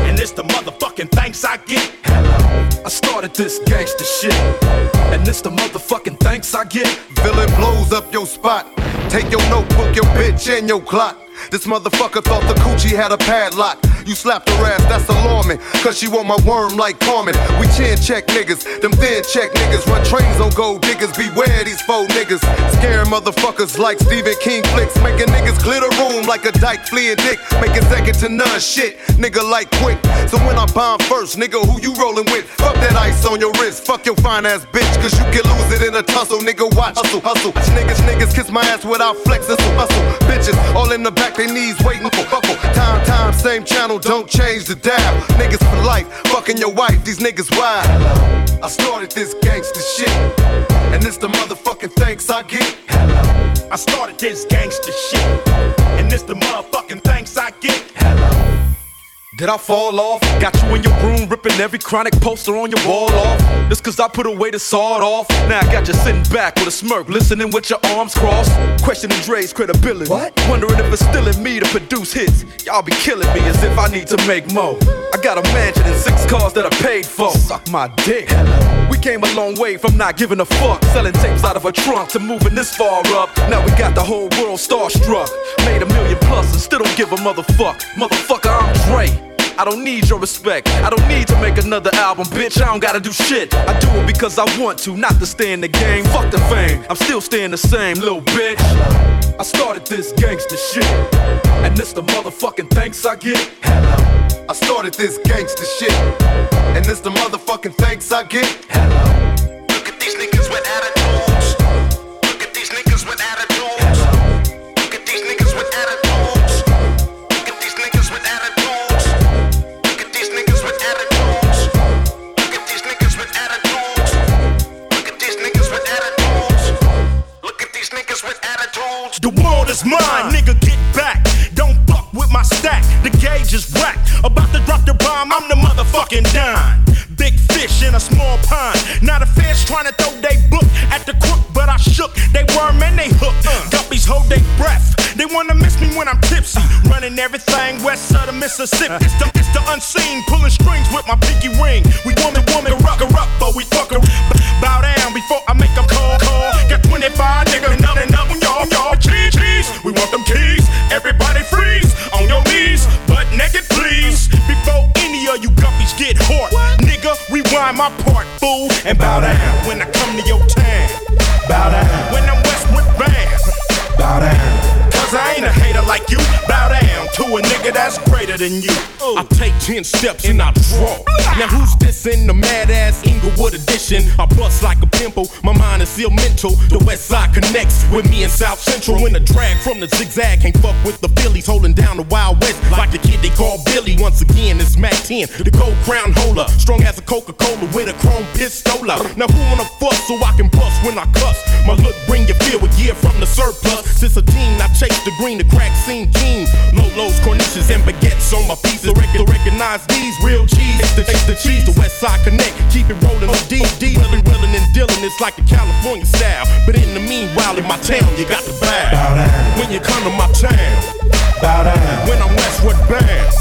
and it's the motherfucking thanks I get. I started this gangster shit, and it's the motherfucking thanks I get. Villain blows up your spot. Take your notebook, your bitch, and your clock. This motherfucker thought the coochie had a padlock. You slapped her ass, that's alarming. Cause she want my worm like Carmen. We chin check niggas, them thin check niggas. Run trains on gold diggers, beware these faux niggas. Scaring motherfuckers like Stephen King flicks. Making niggas clear the room like a dyke fleeing dick. Making second to none shit, nigga like quick. So when I bomb first, nigga, who you rolling with? Fuck that ice on your wrist, fuck your fine ass bitch. Cause you can lose it in a tussle, nigga. Watch hustle, hustle. Niggas, niggas kiss my ass without flexing, so hustle. Bitches all in the back, they knees waiting for buckle. Time, time, same channel, don't change the dial. Niggas for life, fucking your wife, these niggas wild. I started this gangster shit, and it's the motherfucking thanks I get. Hello. I started this gangster shit, and it's the motherfucking thanks I get. Did I fall off? Got you in your room ripping every chronic poster on your wall off. Just cause I put away the sawed off. Now I got you sitting back with a smirk, listening with your arms crossed. Questioning Dre's credibility. What? Wondering if it's still in me to produce hits. Y'all be killing me as if I need to make more. I got a mansion and six cars that I paid for. Suck my dick. We came a long way from not giving a fuck. Selling tapes out of a trunk to moving this far up. Now we got the whole world starstruck. Made a million plus and still don't give a motherfuck. Motherfucker, I'm Dre. I don't need your respect. I don't need to make another album, bitch. I don't gotta do shit. I do it because I want to, not to stay in the game. Fuck the fame. I'm still staying the same, little bitch. I started this gangster shit, and this the motherfucking thanks I get. Hello, I started this gangster shit, and this the motherfucking thanks I get. Look at these niggas with attitudes. Not a fish trying to throw they book at the crook, but I shook. They worm and they hook. Uh. Guppies hold their breath. They wanna miss me when I'm tipsy. Uh. Running everything west of the Mississippi. It's the, it's the unseen, pulling strings with my pinky ring. We woman, woman, rock her up, but we fuck her. Bow down before I make a call, call. Got 25 niggas, and up and up on y'all, y'all. Cheese, cheese, we want them keys. Everybody freeze on your knees, butt naked, please. Before any of you guppies get hot, nigga, rewind my part, and bow down. When I greater than you. Oh. I take 10 steps and I draw. Now who's this in the mad ass Inglewood edition? I bust like a pimple, my mind is still mental. The west side connects with me in South Central. When the drag from the zigzag can't fuck with the Phillies, holding down the Wild West like the kid they call Billy. Once again, it's Mack 10, the gold crown holder. Strong as a Coca Cola with a chrome pistola. Now who wanna fuss so I can bust when I cuss? My look bring you feel a year from the surplus. Since a teen, I chase the green, the crack scene keen. Lolos, corniches, and baguettes on my pieces. Rec- recognize these real cheese. It's the, it's the cheese, the West Side Connect. Keep it rolling on D, D, willing, willing, and dealing. It's like the California style. But in the meanwhile, in my town, you got the down. When you come to my town, bow down. When I'm Westwood bound,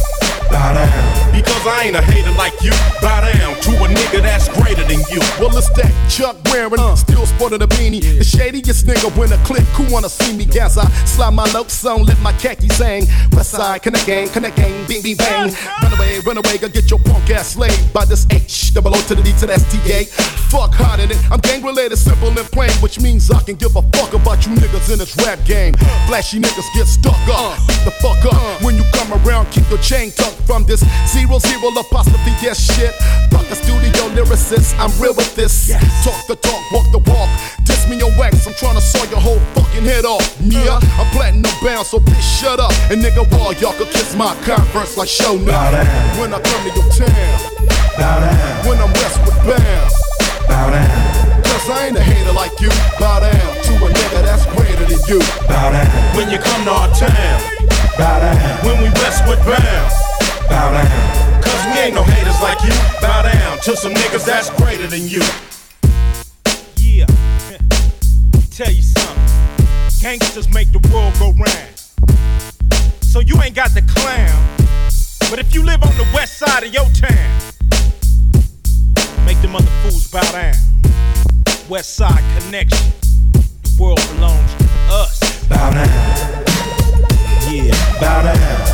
bow down. Because I ain't a hater like you. Bow down to a nigga that's greater than you. Well, it's that Chuck wearing, uh. still sporting a beanie. The shadiest nigga when a click who wanna see me gas. I slide my lopes on, let my khaki sang. West side, connect gang, connect gang, bing, bing, bang. Run away, run away, go get your punk ass slayed by this H, double O to the D to the STA. Fuck hiding it, I'm gang related, simple and plain, which means I can give a fuck about you niggas in this rap game. Flashy niggas get stuck up, uh. beat the fuck up. Uh. When you come around, keep your chain tucked from this zero zero apostrophe yes shit. Fuck a studio lyricist, I'm real with this. Talk the talk, walk the walk. Diss me your wax, I'm trying to saw your whole fucking head off. Yeah, uh. uh, I'm platinum bound, so bitch shut up. And nigga, wall, y'all could kiss my conference like show now. When I come to your town, bow down. when I'm Westwood bound. Cause I ain't a hater like you. Bow down to a nigga that's greater than you. Bow down. When you come to our town, bow down. When we Westwood bound, bow down. Cause we ain't no haters like you. Bow down to some niggas that's greater than you. Yeah. Tell you something. Gangsters make the world go round. So you ain't got the clown. But if you live on the west side of your town, make them other fools bow down. West side connection. The world belongs to us. Bow down. Yeah. Bow down.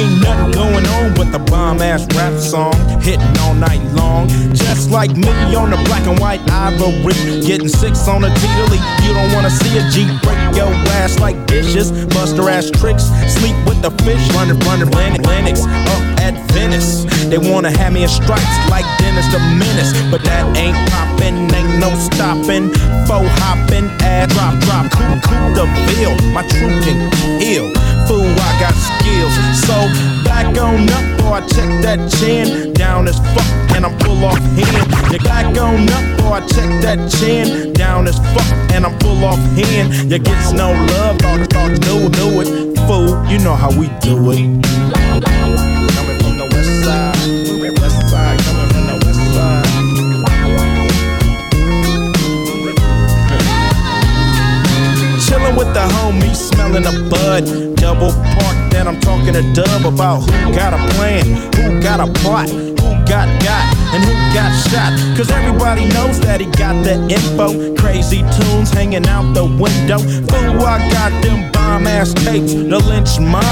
Ain't nothing going on but the bomb ass rap song hitting all night long. Just like me on the black and white ivory, getting six on a T-Lee. You don't wanna see a G break your ass like dishes, buster ass tricks, sleep with the fish, running, running, Lennox, Lennox up at Venice. They wanna have me in stripes like Dennis the Menace, but that ain't poppin', ain't no stopping. Faux hopping, ass drop, drop, cool, cool the bill. My truth can heal. Fool, I got skills. So back on up, or I check that chin. Down as fuck, and I'm full off hand. You back on up, or I check that chin. Down as fuck, and I'm full off hand. You gets no love, thought thought knew, knew it. Fool, you know how we do it. Coming from the west side, west side, coming from the west side. Chillin' with the homies, smelling a bud. Talking to Dub about who got a plan, who got a plot, who got got, and who got shot. Cause everybody knows that he got the info. Crazy Toones hanging out the window. Fool, I got them bomb ass tapes, the Lench Mob.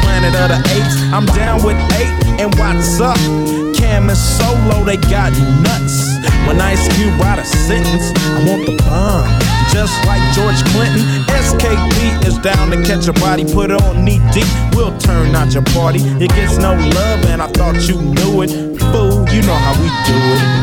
Planet of the Apes, I'm down with eight, and what's up? Kam and Solo, they got nuts. When Ice Cube write a sentence, I want the bomb. Just like George Clinton, SKP is down to catch a body, put on knee deep. We'll turn out your party. It gets no love, and I thought you knew it. Fool, you know how we do it.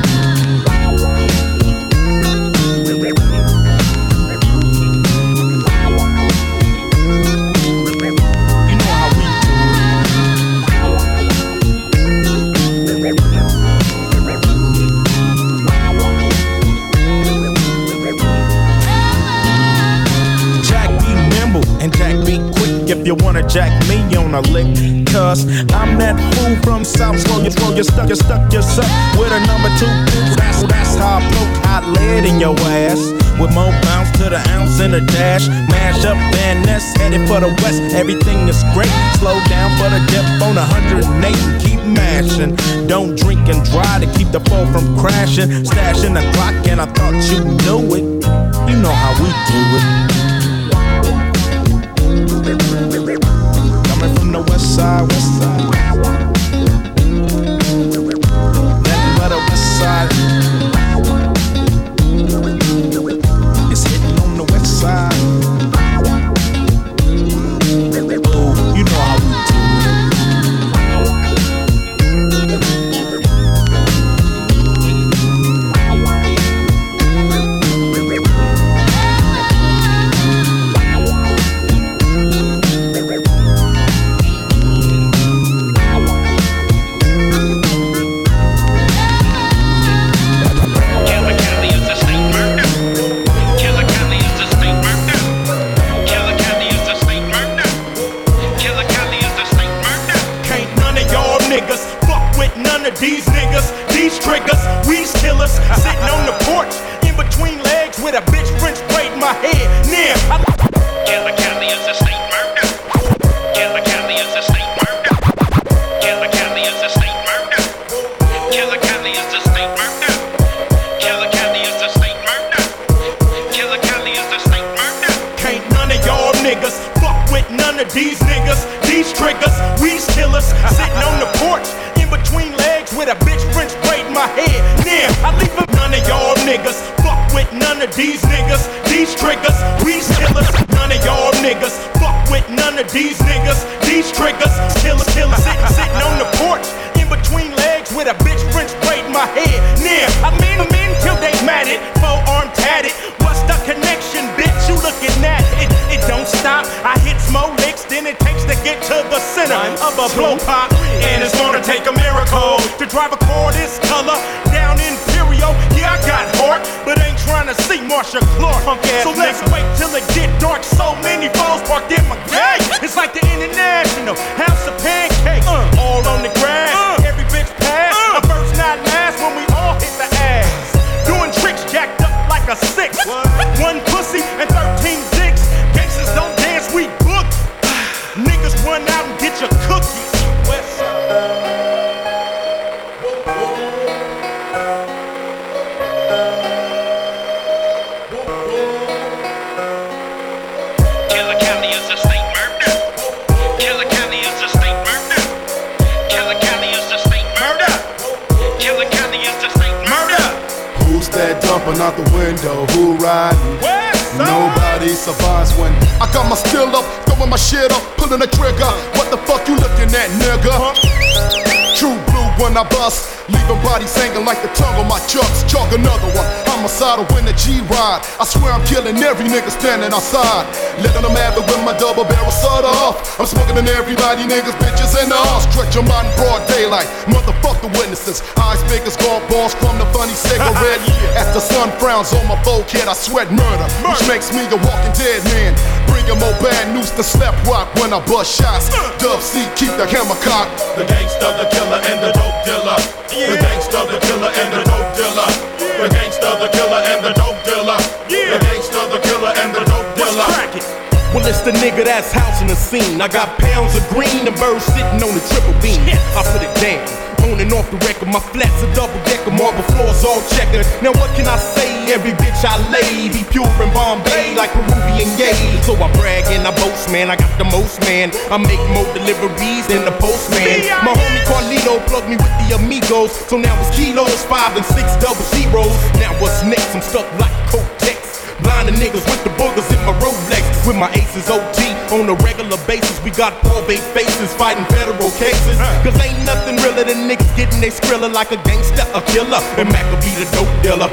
A lick. Cause I'm that fool from South, slow you, slow you stuck, you stuck yourself with a number two. That's, that's how I poke hot lead in your ass. With more bounce to the ounce and the dash. Mash up Van Ness, headed for the west. Everything is great. Slow down for the dip on 108. Keep mashing. Don't drink and drive to keep the foe from crashing. Stashing the clock, and I thought you knew it. You know how we do it. West one. Homicidal when the G ride. I swear I'm killing every nigga standing outside. Letting them have it with my double barrel soda off. I'm smoking in everybody, niggas, bitches, and the all. Stretch them out in broad daylight. Motherfuck the witnesses. Eyes big as golf balls from the funny cigarette. As the sun frowns on my forehead, I sweat murder, which makes me a walking dead man. Bringing more bad news to slap rock when I bust shots. Uh. Dub C, keep the hammer cocked. The gangster, the killer, and the dope dealer. The gangster, the killer, and the dope dealer. The gangster, the killer, and the dope dealer. Yeah. The gangster, the killer, and the dope dealer. Crack it. Well, it's the nigga that's housing the scene. I got pounds of green and birds sitting on the triple beam. I put it down. On and off the record, my flats are double decker, marble floors all checkered. Now what can I say? Every bitch I lay be pure in Bombay like Peruvian yay. So I brag and I boast, man. I got the most, man. I make more deliveries than the postman. My homie Carlito plugged me with the amigos, so now it's kilos, five and six double zeros. Now what's next? I'm stuck like Kotex. Blinding niggas with the boogers in my Rolex. With my aces OT on a regular basis. We got probate faces fighting federal cases. Cause ain't nothing realer than niggas getting they skrilla like a gangster, a killer. And Mack will be the dope dealer.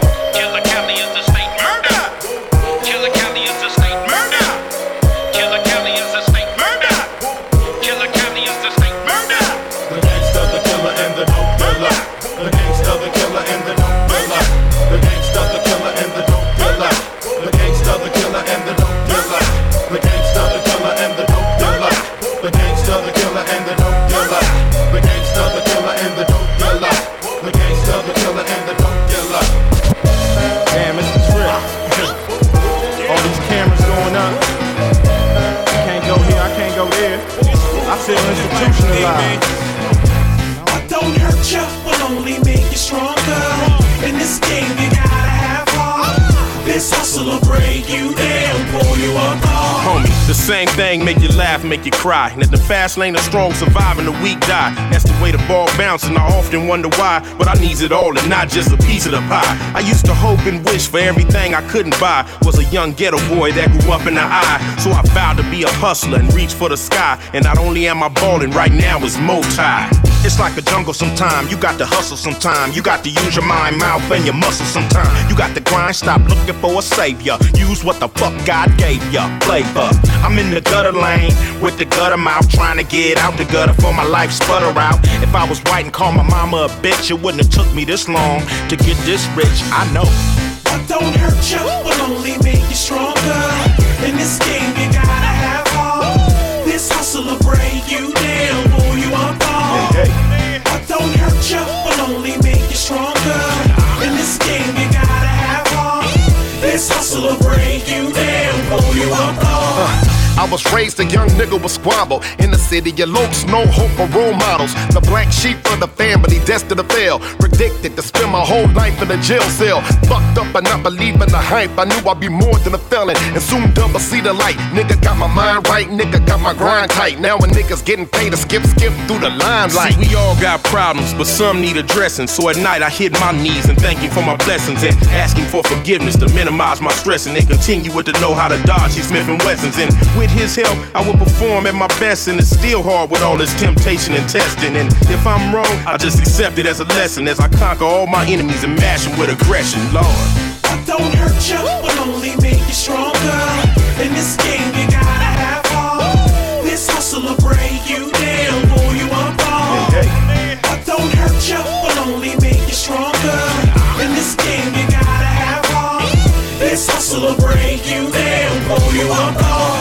The same thing make you laugh, make you cry. Let the fast lane, the strong survive and the weak die. That's the way the ball bounce, and I often wonder why. But I needs it all and not just a piece of the pie. I used to hope and wish for everything I couldn't buy. Was a young ghetto boy that grew up in the eye. So I vowed to be a hustler and reach for the sky. And not only am I balling, right now it's multi. It's like a jungle sometime. You got to hustle sometime. You got to use your mind, mouth, and your muscles sometime. You got to grind, stop looking for a savior. Use what the fuck God gave ya. Flavor. I'm in the gutter lane with the gutter mouth, trying to get out the gutter for my life sputter out. If I was white and called my mama a bitch, it wouldn't have took me this long to get this rich. I know. What don't hurt you will only make you stronger. In this game, you gotta have heart. This hustle will break you down, pull you apart. What don't hurt you will only make you stronger. In this game, you gotta have heart. This hustle will break you down, pull you apart. I was raised a young nigga with squabble. In the city of Lokes, no hope for role models. The black sheep of the family, destined to fail. Predicted to spend my whole life in a jail cell. Fucked up and not believing the hype. I knew I'd be more than a felon. And soon double see the light. Nigga got my mind right, nigga got my grind tight. Now a nigga's getting paid to skip, skip through the limelight. See, we all got problems, but some need addressing. So at night I hit my knees and thank him for my blessings and asking for forgiveness to minimize my stress and then continue with the know how to dodge these Smith and Wessons. And with his help, I will perform at my best. And it's still hard with all this temptation and testing. And if I'm wrong, I just accept it as a lesson as I conquer all my enemies and mash them with aggression, Lord. What don't hurt you will only make you stronger. In this game, you gotta have heart. This hustle will break you down, pull you apart. What don't hurt you will only make you stronger. In this game, you gotta have heart. This hustle will break you down, pull you apart. Ain't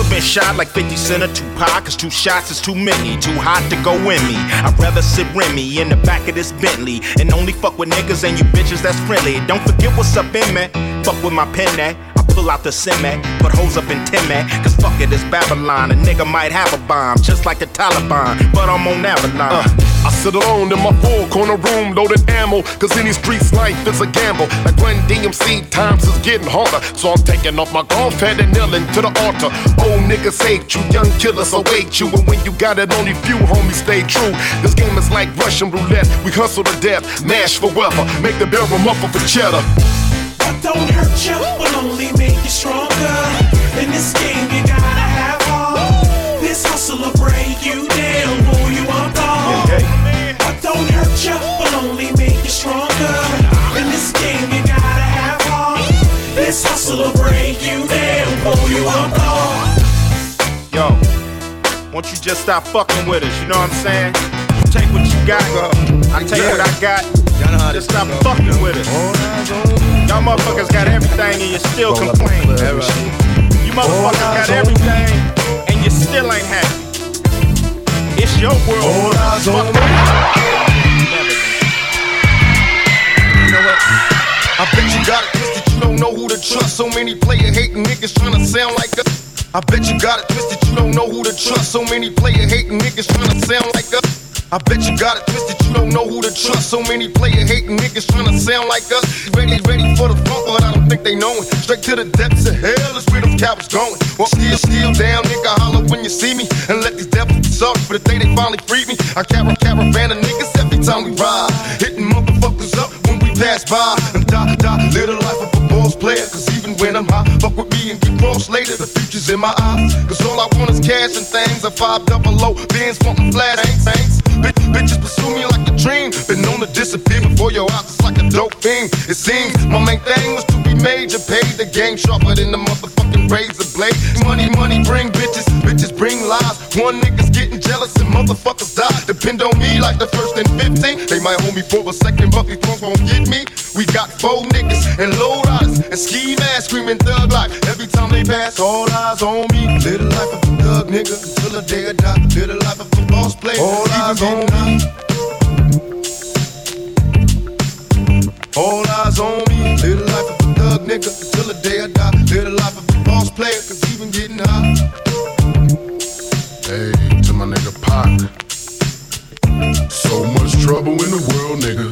never been shot like 50 Cent or Tupac, cause two shots is too many, too hot to go in me. I'd rather sit Remy in the back of this Bentley and only fuck with niggas and you bitches that's friendly. Don't forget what's up in me, fuck with my pen that. I pull out the Simac, eh? put hoes up in Timac, eh? cause fuck it, it's Babylon. A nigga might have a bomb, just like the Taliban, but I'm on Avalon. Uh, I sit alone in my four corner room, loaded ammo. Cause in these streets, life is a gamble. Like when DMC times is getting harder. So I'm taking off my golf hat and kneeling to the altar. Old niggas hate you, young killers await you. And when you got it, only few homies stay true. This game is like Russian roulette. We hustle to death, mash for forever. Make the barrel muffle for cheddar. What don't hurt you will only make you stronger. In this game, you gotta have heart. This hustle will break you down, pull you apart. What don't hurt you will only make you stronger. In this game, you gotta have heart. This hustle will break you down, pull you apart. Yo, won't you just stop fucking with us? You know what I'm saying? Take what you got, I take what I got. Just stop fucking with it. Y'all motherfuckers got everything and you still complain. You motherfuckers got everything and you still ain't happy. It's your world. Fuck You know what? I bet you got it twisted, you don't know who to trust. So many player hating niggas trying to sound like us. I bet you got it twisted, you don't know who to trust. So many player hating niggas trying to sound like us. I bet you got it twisted, you don't know who to trust. So many player hating niggas trying to sound like us. Ready, ready for the funk, but I don't think they know it. Straight to the depths of hell is where them cowards going. Well, still, still down, nigga, holler when you see me. And let these devils be sorry for the day they finally freed me. I carry caravan of niggas every time we ride. Hitting motherfuckers up when we pass by. And die, die, live the life of a boss player. Cause even when I'm high, fuck with me and get cross later. The future's in my eyes. Cause all I want is cash and things. A five double low, bands wanting flat ain't things. Bitch, bitches pursue me like a dream. Been known to disappear before your eyes, it's like a dope thing. It seems my main thing was to be major, paid the game sharper than the motherfucking razor blade. Money, money, bring bitches, bitches bring lies. One nigga's getting jealous and motherfuckers die. Depend on me like the first and 15. They might hold me for a second, but these punks won't get me. We got four niggas and low riders and ski masks screaming thug life. Every time they pass, all eyes on me. Live the life of a thug nigga until the day I die. Live the life of a boss player. All eyes on me. All eyes on me. Live the a thug nigga until the day I die. Live the life of a boss player, cause even getting high. Hey, to my nigga Pac. So much trouble in the world, nigga.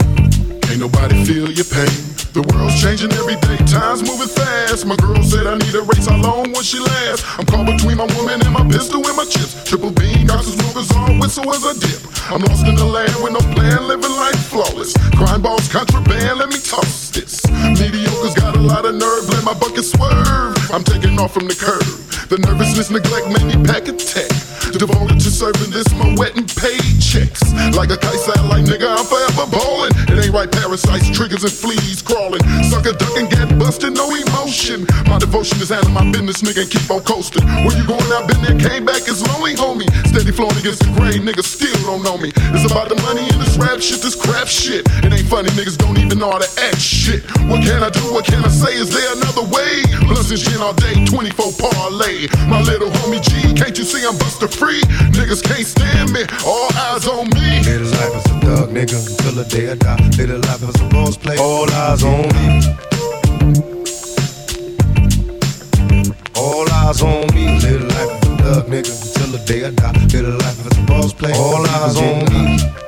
Ain't nobody feel your pain. The world's changing every day, time's moving fast. My girl said I need a race, how long will she last? I'm caught between my woman and my pistol and my chips. Triple beam, got some smokers on, whistle as I dip. I'm lost in the land with no plan, living life flawless. Crime balls, contraband, let me toss this. Mediocre's got a lot of nerve, let my bucket swerve. I'm taking off from the curb. The nervousness, neglect made me pack a tech. Devoted to serving this, my wet and paid checks. Like a kite satellite, nigga, I'm forever ballin'. It ain't right, parasites, triggers, and fleas crawling. Sucker duck and get busted, no emotion. My devotion is handling my business, nigga, and keep on coasting. Where you going? I've been there, came back, it's lonely, homie. Steady flowing against the grain, niggas still don't know me. It's about the money in this rap shit, this crap shit. It ain't funny, niggas don't even know how to act shit. What can I do? What can I say? Is there another way? Blunts and gin all day, 24 parlay. My little homie G, can't you see I'm buster free? Niggas can't stand me, all eyes on me. Live the life as a thug nigga until the day I die. Live the life as a boss play. All eyes on me. All eyes on me.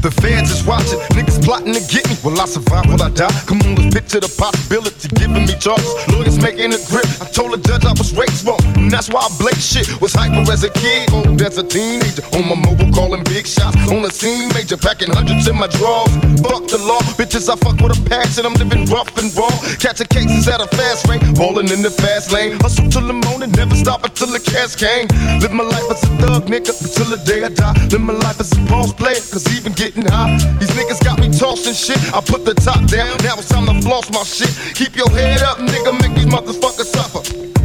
The fans is watching, niggas plotting to get me. Will I survive? Will I die? Come on, let's picture the possibility. Giving me charges, lawyers making a grip. I told the judge I was raised wrong, and that's why I blake shit. Was hyper as a kid, old as a teenager. On my mobile, calling big shots. On the scene, major, packing hundreds in my drawers. Fuck the law, bitches, I fuck with a passion. I'm living rough and raw. Catching cases at a fast rate, balling in the fast lane. Hustle till the morning, never stop until the cash came. Live my life as a thug, nigga, until the day I die. Live my life as a boss player, cause even getting. These niggas got me tossing shit. I put the top down, now it's time to floss my shit. Keep your head up, nigga, make these motherfuckers suffer.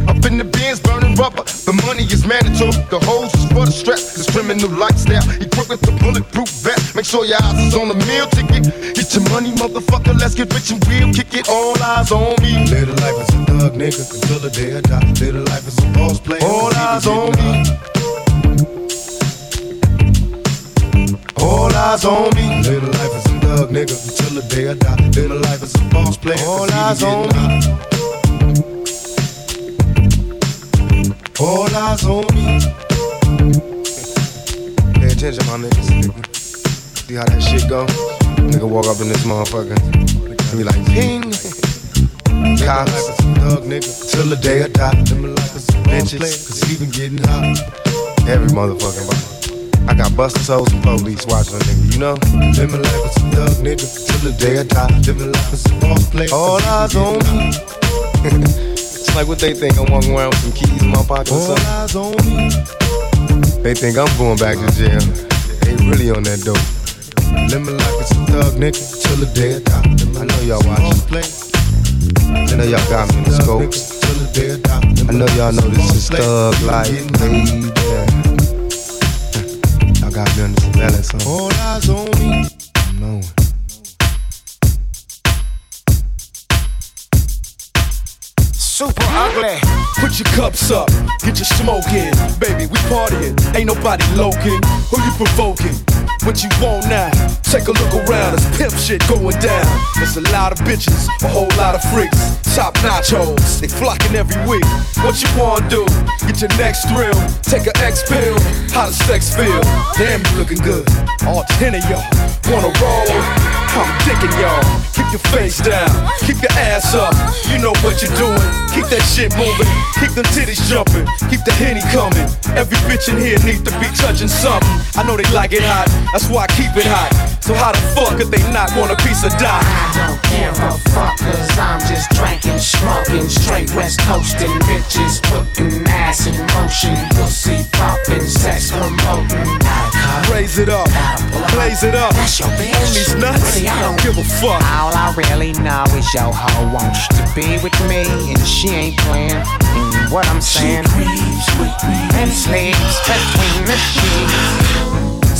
Up in the bins, burning rubber. The money is mandatory. The hoes is for the stress. This criminal lifestyle. Equipped with the bulletproof vest. Make sure your eyes is on the meal ticket. Get your money, motherfucker. Let's get rich and real. Kick it. All eyes on me. Live the life as a thug nigga until the day I die. Live the life as a boss play. All eyes on me. All eyes on me. Live the life as a thug nigga until the day I die. Live the life as a boss play. All eyes on me. All eyes on me. Pay attention, my niggas. Nigga. See how that shit go? Nigga walk up in this motherfucker and be like, ping. Cops. Thug nigga till the day I die. Live my life as a boss play. Cause even getting hot. Every motherfucking body. I got busters, hoes, and police watching a nigga, you know? Live my life as a thug nigga till the day I die. Live my life as a boss play. All eyes on me. it's like what they think. I'm walking around with some keys in my pocket or All something. eyes on me. They think I'm going back to jail. They really on that dope. Live my life as a thug nigga till the day I die. I know y'all watching. play. I know y'all got me in the scope. Till the day I. I know y'all know this is thug life, baby. Y'all got me on this balance, huh? All eyes on me. I know it. Super ugly. Put your cups up, get your smoke in. Baby, we partying, ain't nobody loking. Who you provoking? What you want now? Take a look around, it's pimp shit going down. There's a lot of bitches, a whole lot of freaks. Top nachos, they flocking every week. What you wanna do? Get your next thrill, take a X pill. How does sex feel? Damn, you looking good. All ten of y'all wanna roll. I'm digging y'all. Keep your face down, keep your ass up. You know what you're doing. Keep that shit moving, keep them titties jumping, keep the henny coming. Every bitch in here needs to be touching something. I know they like it hot, that's why I keep it hot. So how the fuck could they not want a piece of dot? don't give a fuck cause I'm just drinking, smoking, straight west coasting, bitches putting ass in motion, pussy popping, sex promoting. Raise it up, blaze it up. That's your bitch. On these nuts, I I don't give a fuck. All I really know is your hoe wants to be with me, and she ain't playing. And what I'm saying, and sleeps between the sheets.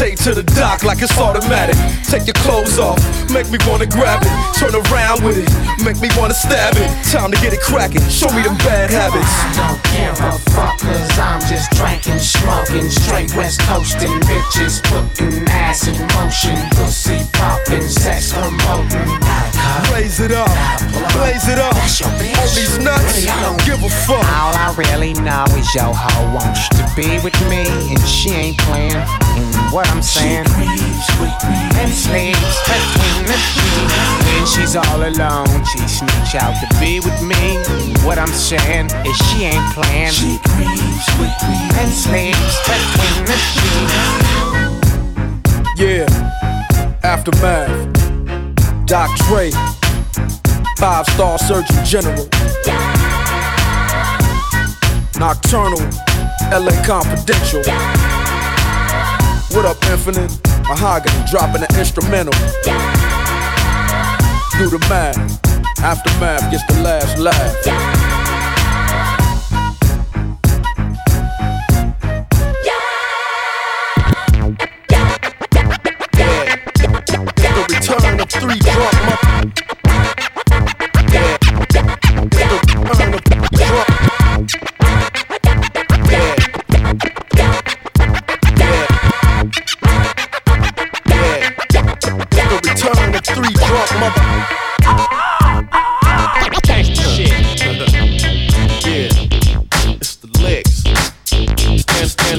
to the dock like it's automatic. Take your clothes off. Make me wanna grab it. Turn around with it. Make me wanna stab it. Time to get it cracking. Show me them bad habits. I don't give a fuck, cause I'm just drinking, smoking, straight west coasting, bitches putting ass in motion, pussy popping, sex promoting. Blaze it up, blaze it up. On these nuts, I don't give a fuck. All I really know is yo ho wants to be with me, and she ain't playing. And what I'm saying, and sleeps between the sheets. When she's all alone, she sneaks out to be with me. What I'm saying is she ain't playing. She creeps with me and sleeps between the sheets. Yeah, aftermath. Doc Dre, five star surgeon general. Nocturnal, LA Confidential. What up, Infinite? Mahogany dropping an instrumental. Do the math. Aftermath gets the last laugh.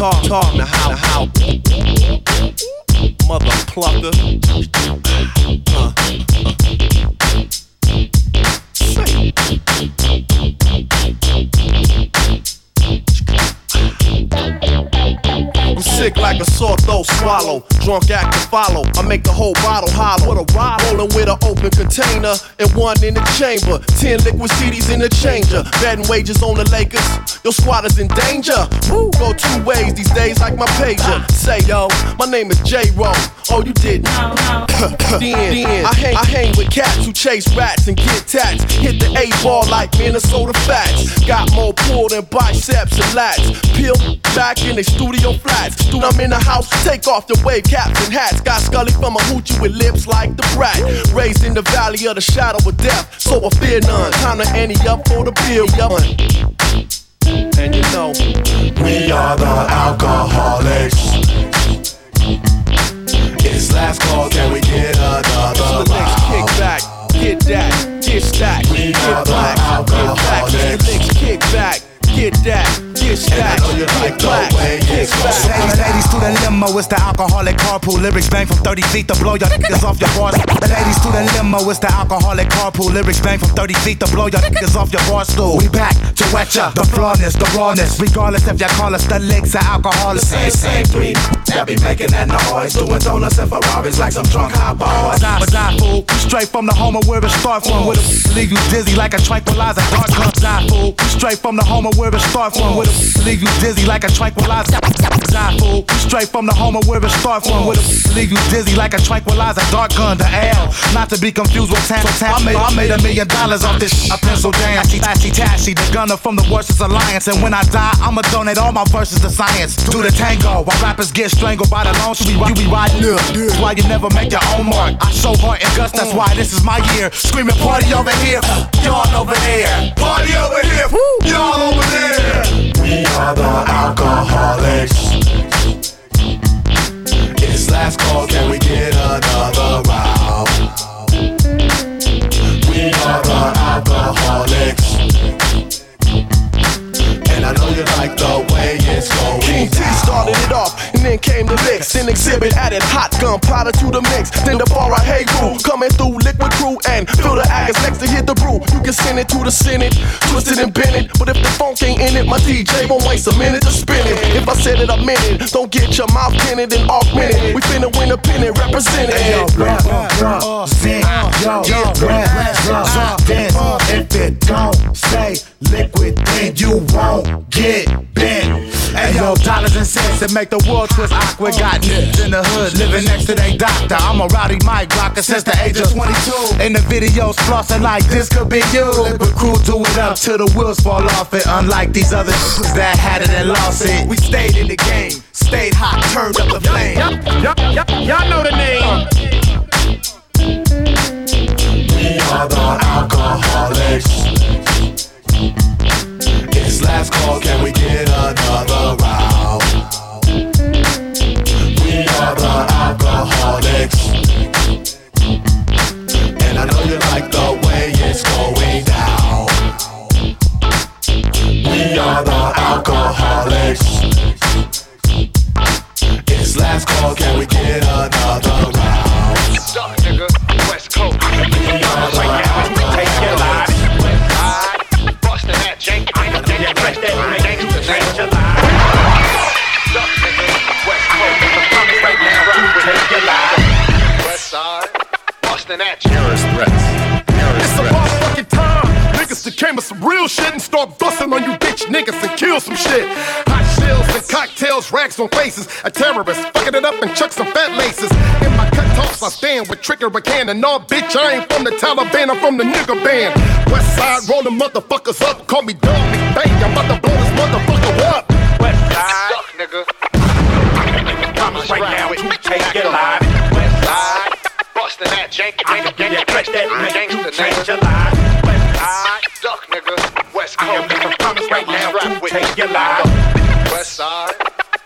Talk, talk, now how, how. Mother plucker. Uh, uh. Say. I'm sick like a sore throat swallow. Drunk act to follow. I make the whole bottle hollow. What a ride. Rolling with an open container and one in the chamber. Ten liquid CDs in the changer. Betting wages on the Lakers. Your squad is in danger. Woo, go two ways these days like my pager. Uh. Say yo, my name is J Ro. Oh, you didn't. then, then I hang, I hang with cats who chase rats and get tats. Hit the A ball like Minnesota Fats. Got more pull than biceps and lats. Peel back in the studio flats. Dude, I'm in the house, take off the wave caps and hats. Got Scully from a hoochie with lips like the brat. Raised in the valley of the shadow of death, so I fear none. Time to ante up for the bill. And you know, We are the alcoholics. It's last call, can we get another the next kick back, get that, get stacked, We get are the black, get back. The next kick back, get that, get stacked, get black, back. Ladies to the limo, it's the alcoholic carpool. Lyrics bang from 30 feet to blow your niggas off your bar. Ladies to the limo, it's the alcoholic carpool. Lyrics bang from 30 feet to blow your niggas off your bar stool. We back to wet ya, the flawness, the rawness. Regardless if you call us the licks or alcoholics. Same, same three. That be making that noise. Doing donuts and Ferraris like some drunk hot boys. Die, die fool, straight from the home of where it start from. With a leave you dizzy like a tranquilizer. Dark die fool, straight from the home of where it start from. With a leave you dizzy like a tranquilizer. Fool, straight from the home of where it start from. With a leave you dizzy like a tranquilizer. Dark gun, the L, not to be confused with tan. tan. I made, I made a million dollars off this. shit. I pencil down, tashy, tashy. The gunner from the Worstest Alliance. And when I die, I'ma donate all my verses to science. Do the tango while rappers get strangled by the. So we, you be riding up. That's why you never make your own mark. I show heart and guts, that's why this is my year. Screaming party over here, y'all over there. Party over here, y'all over there. We are the alcoholics. It's last call, can we get another round? We are the alcoholics. And I know you like the it's going. King T started it off, and then came the mix. Then Xzibit added hot gun gunpowder to the mix. Then the far right hey crew coming through Likwit Crew and fill the agats next to hit the brew. You can send it to the Senate, twist it and bend it. But if the funk ain't in it, my DJ won't waste a minute to spin it. If I said it, I meant it. Don't get your mouth tinted and augmented. We finna win a pennant, represented. Hey, yo, represent, Yo, rap, drop, dance. If it don't say liquid, then you won't get bent. Hey yo, dollars and cents that make the world twist awkward. Got niggas in the hood living next to their doctor. I'm a rowdy mic rocker since the age of 22. In the videos, flossing like this could be you. But crew do it up till the wheels fall off it. Unlike these other niggas that had it and lost it. We stayed in the game, stayed hot, turned up the flame. Y'all know the name. Uh. Are the alcoholics. It's last call, can we get another round? We are the alcoholics. And I know you like the way it's going down. We are the alcoholics. It's last call, can we get another round? Terrorist threats. Niggas came with some real shit and start busting on you bitch niggas and kill some shit. Hot shells and cocktails, rags on faces. A terrorist fucking it up and chuck some fat laces. In my cut toss, I stand with trigger a cannon. No, bitch, I ain't from the Taliban, I'm from the nigga band. West side rolling motherfuckers up. Call me Doug McBang, I'm about to blow this motherfucker up. West side, duck, nigga. Coming right now, we take your life. West side, bustin' that jank, nigga, then you press that gangsta name. West rap with take your life. West side,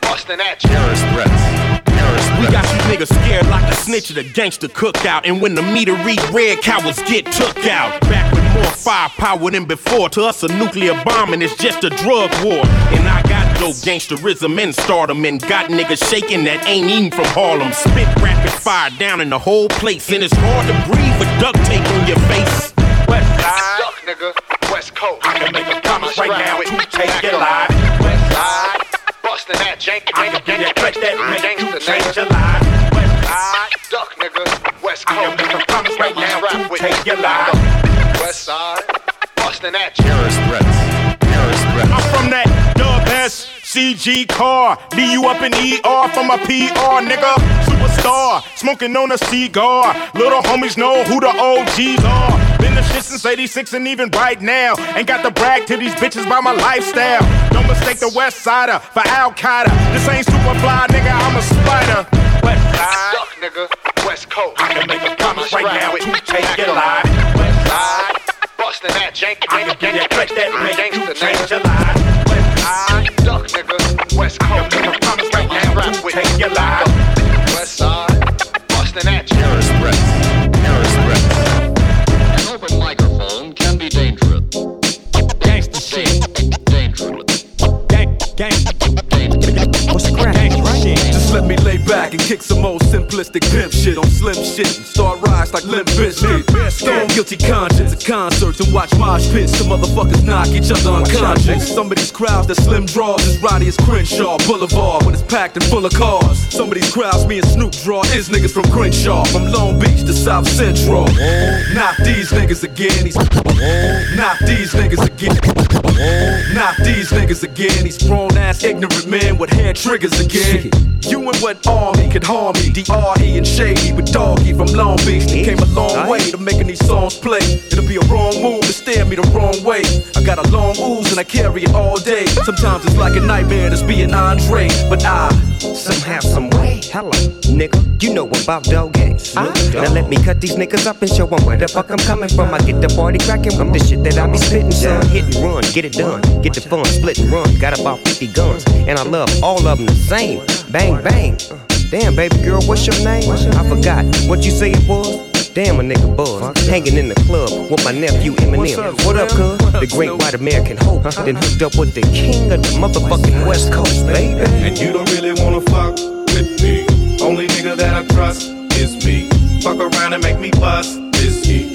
bustin' that Terrorist threats. Terrorist We got you niggas scared like a snitch at a gangster cookout. And when the meter read red, cowards get took out. Back with more firepower than before. To us, a nuclear bomb and it's just a drug war. And I got dope gangsterism and stardom. And got niggas shaking that ain't even from Harlem. Spit rapid fire down in the whole place. And it's hard to breathe with duct tape on your face. West side, duck, nigga, West Coast. I can make a promise right now, we take your life. West side, bustin' that jank, nigga, then you press that gangsta name. West side, duck, nigga, West Coast. I can make a promise right now, rap with take your life. West side, bustin' that Terrorist. Terrorist threats. CG car. D you up in ER from a PR, nigga. Superstar, smoking on a cigar. Little homies know who the OGs are. Been the shit since 86 and even right now. Ain't got to brag to these bitches about my lifestyle. Don't mistake the West Sider for Al Qaeda. This ain't super fly, nigga, I'm a spider. West side, duck, nigga, West Coast. I can make a promise right now, we take your life. West side, bustin' that jank, nigga, then you press that gangsta name. West take your life. West side, bustin' that Terrorist threats. Terrorist threats. An open microphone can be dangerous. Gangsta shit. Dangerous. Gang, gang. What's the crack? Just me lay back and kick some old simplistic pimp shit on slim shit start rise like Limp Bizkit. Stone guilty conscience at concerts and watch mosh pits. Some motherfuckers knock each other unconscious. Some of these crowds that slim draws is rowdy as Crenshaw Boulevard when it's packed and full of cars. Some of these crowds me and Snoop draw is niggas from Crenshaw, from Long Beach to South Central. Not these niggas again. These not these niggas again. Not these niggas again. These grown ass ignorant men with hair triggers again. You and what army could harm me? D.R.E. and Shady with Doggy from Long Beach. They came a long way to making these songs play. It'll be a wrong move to stare me the wrong way. I got a long ooze and I carry it all day. Sometimes it's like a nightmare just being Andre, but I Somehow, some way. Hello, nigga. You know about dog games. Now let me cut these niggas up and show show 'em where the fuck I'm coming from. I get the party cracking with the shit that I be spitting, son. Hit and run, get it done. Get the fun, split and run. Got about 50 guns, and I love all of them the same. Bang, bang. Damn, baby girl, what's your name? I forgot what you say it was. Damn, a nigga buzz. Hanging in the club with my nephew Eminem. What up, cuz? The great white American hope. Then hooked up with the king of the motherfucking West Coast, baby. And you don't really wanna fuck with me. Only nigga that I trust is me. Fuck around and make me bust this heat.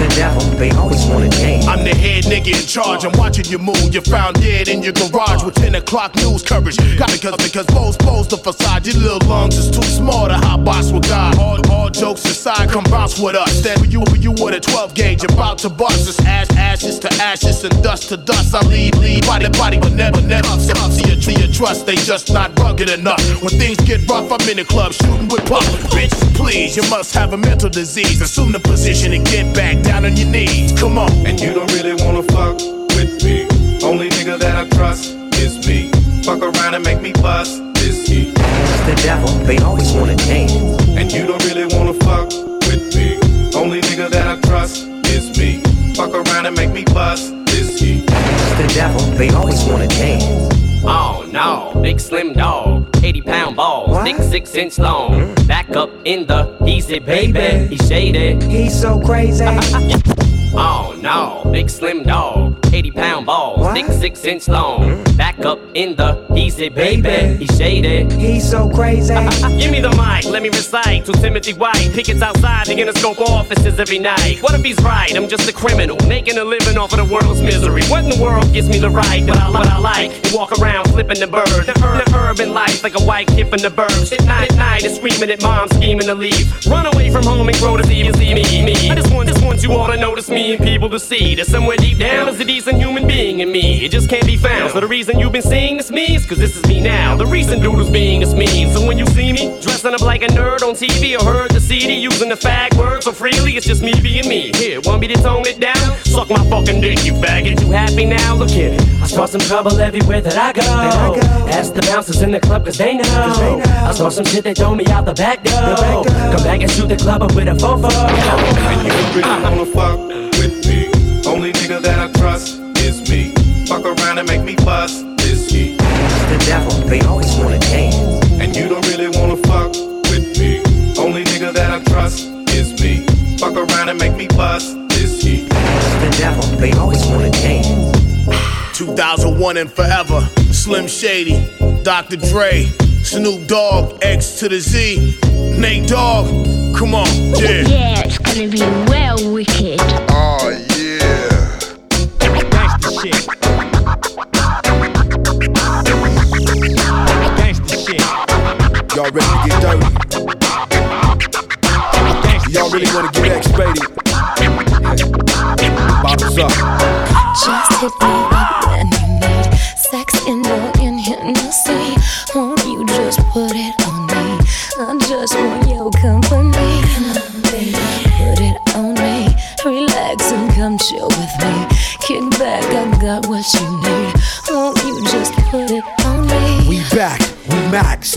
The devil, they always wanna dance. I'm the head nigga in charge. I'm watching you move. You're found dead in your garage with 10 o'clock news coverage. Got because because Bo's Bo's the facade. Your little lungs is too small to hot box with God. All, all jokes aside, come bounce with us. Then you you with a 12 gauge about to bust. It's ash, ashes to ashes and dust to dust. I leave, leave, body body, but never never up. So up to your, your trust. They just not rugged enough. When things get rough, I'm in the club shooting with puff. Bitch, please, you must have a mental disease. Assume the position and get back down on your knees. Come on. And you don't really wanna fuck with me. Only nigga that I trust is me. Fuck around and make me bust this heat. It's the devil, they always wanna dance. And you don't really wanna fuck with me. Only nigga that I trust is me. Fuck around and make me bust this heat. It's the devil, they always wanna dance. Oh no, big slim dog, 80 pound balls, thick six inch long. Mm. Back up in the he's easy baby, he's shaded. He's so crazy. oh no, big slim dog, 80 pound balls, thick six inch long. Mm. Back up in the easy baby, he's shaded. He's so crazy. Give me the mic, let me recite to Timothy White. Pickets outside the Interscope offices every night. What if he's right? I'm just a criminal, making a living off of the world's misery. What in the world gives me the right? What I, what I like, to walk around flipping the bird. The, ur- the urban life like a white kid from the burbs. At night, at night, and screaming at mom, scheming to leave. Run away from home and grow to see, see me, me. I just want, just want you all to notice me and people to see that somewhere deep down is a decent human being in me. It just can't be found. So the reason you've been seeing this me is cause this is me now. The reason dude who's being this mean. So when you see me dressing up like a nerd on TV or heard the CD using the fag word so freely, it's just me being me. Here, want me to tone it down? Suck my fucking dick, you faggot. You happy now? Look here. I start some trouble everywhere that I go. Ask the bouncers in the club cause they know. I saw some shit that throw me out the back door. Come back and shoot the club up with a fofo. And you really wanna fuck with me. Only nigga that I me bust this heat. It's the devil, they always wanna dance. And you don't really wanna fuck with me. Only nigga that I trust is me. Fuck around and make me bust this heat. It's the devil, they always wanna dance. 2001 and forever. Slim Shady, Dr. Dre, Snoop Dogg, X to the Z, Nate Dogg. Come on, oh, yeah. Yeah, it's gonna be well wicked. Y'all ready to get dirty? Y'all really wanna get X-rated? Bottles up. Just hit me up when you need sex in your in Hennessy. Won't you just put it on me? I just want your company. Put it on me. Relax and come chill with me. Kick back, I got what you need.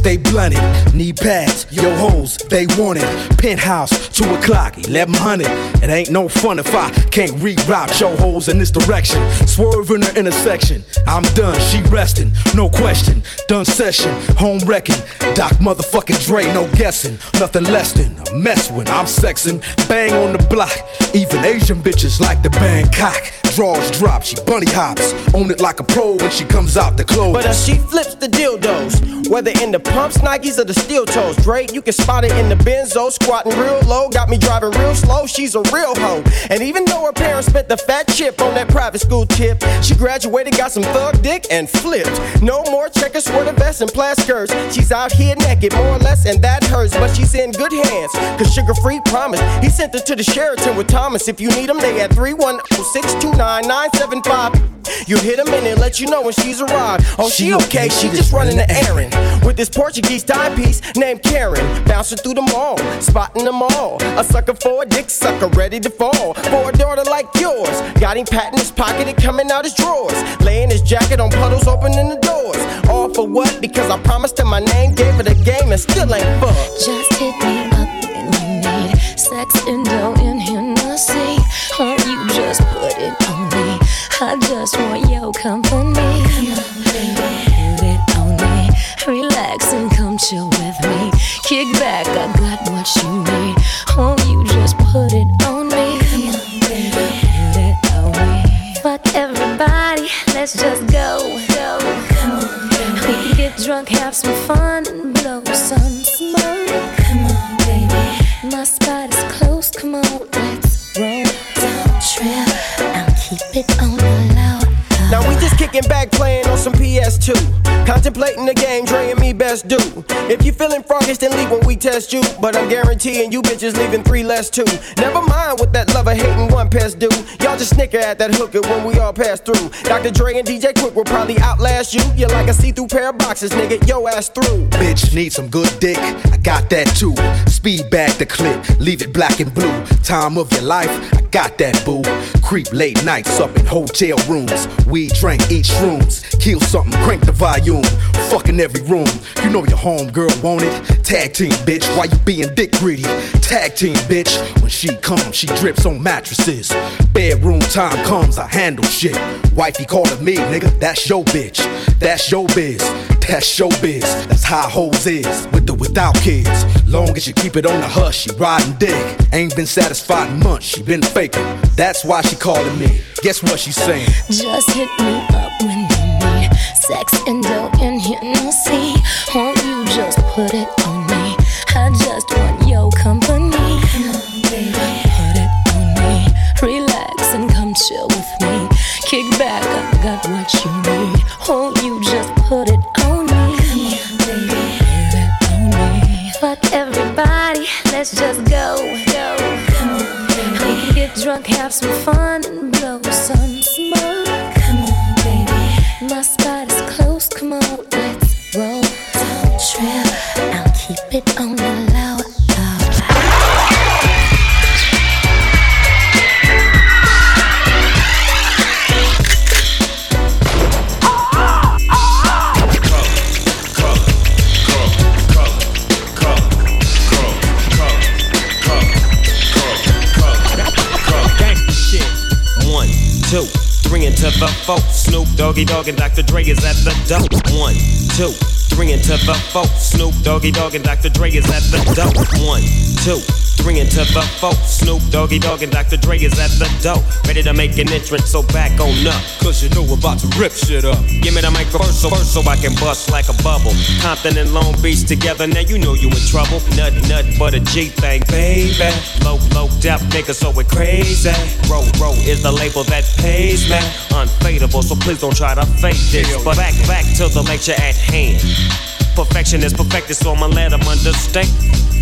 Stay blunted. Knee pads, yo hoes, they want it. Penthouse, 2 o'clock, 1100. It ain't no fun if I can't reroute your hoes in this direction. Swerve in the intersection. I'm done, she resting, no question. Done session, home wrecking. Doc motherfucking Dre, no guessing. Nothing less than a mess when I'm sexing. Bang on the block. Even Asian bitches like the Bangkok. Draws drop, she bunny hops. Own it like a pro when she comes out the clothes. But uh, she flips the dildos, whether in the pumps, Nikes, or the steel toes. Drake, you can spot it in the Benzo, squatting real low, got me driving real slow. She's a real hoe, and even though her parents spent the fat chip on that private school tip, she graduated, got some thug dick, and flipped. No more checkers, sweater vests, and plaid skirts. She's out here naked, more or less, and that hurts, but she's in good hands. Cause Suga Free promised he sent her to the Sheraton with Thomas. If you need him, they at 310-629-975. You hit him and it let you know when she's arrived. Oh, she okay, she just running the errand. With this Portuguese timepiece named Karen. Bouncing through the mall, spotting them all. A sucker for a dick sucker, ready to fall. For a daughter like yours. Got him pat in his pocket and coming out his drawers. Laying his jacket on puddles, opening the doors. All for what? Because I promised him my name, gave her the game, and still ain't fucked. Just hit me up when you need sex and dough in Hennessy. Won't you just put it on me? I just want your company. Put it on me. Relax and come chill with me. Kick back, I got what you need. Won't you just put it on me? Put it on me. Fuck everybody, let's just go. go. We can get drunk, have some fun, and blow some smoke. Come on, baby. My spot is close, come on, let's roll. Don't trip. Keep it on the low. Now we just kicking back, playing on some PS2. Contemplating the game, Dre and me best do. If you feeling froggish, then leave when we test you. But I'm guaranteeing you bitches leaving three less too. Never mind what that lover hating one pest do. Y'all just snicker at that hooker when we all pass through. Dr. Dre and DJ Quik will probably outlast you. You're like a see-through pair of boxes, nigga. Yo ass through. Bitch, need some good dick. I got that too. Speed back the clip, leave it black and blue. Time of your life, I got that boo. Creep late nights up in hotel rooms. We drink, eat shrooms. Kill something, crank the volume. Fucking every room. You know your homegirl want it. Tag team, bitch. Why you being dick greedy? Tag team, bitch. When she comes, she drips on mattresses. Bedroom time comes, I handle shit. Wifey calling me, nigga. That's your bitch. That's your biz. That's showbiz. That's how hoes is. With or without kids. Long as you keep it on the hush, she riding dick. Ain't been satisfied in months, she been faking. That's why she calling me. Guess what she's saying? Just hit me up when you need sex and dope and Hennessy. Won't you just put it on me? I just want your company. Put it on me. Relax and come chill with me. Kick back, I got what you need. Won't you just put it on me? Put it on me. Fuck everybody, let's just. Go. Drunk, have some fun, and blow some four. Snoop Doggy Dogg and Dr. Dre is at the door. One, two, three into the four. Snoop Doggy Dogg and Dr. Dre is at the door. One, two, three into the four. Snoop Doggy Dogg and Dr. Dre is at the door. Ready to make an entrance, so back on up. Cause you know we're about to rip shit up. Give me the mic first so, first so I can bust like a bubble. Compton and Long Beach together, now you know you in trouble. Nut, nut, but a G thing, baby. Low, low depth nigga, so it crazy. Row, row is the label that pays me. Unfadable, so please don't try to fake this. But back, back to the lecture at hand. Perfection is perfected, so I'ma let 'em understand.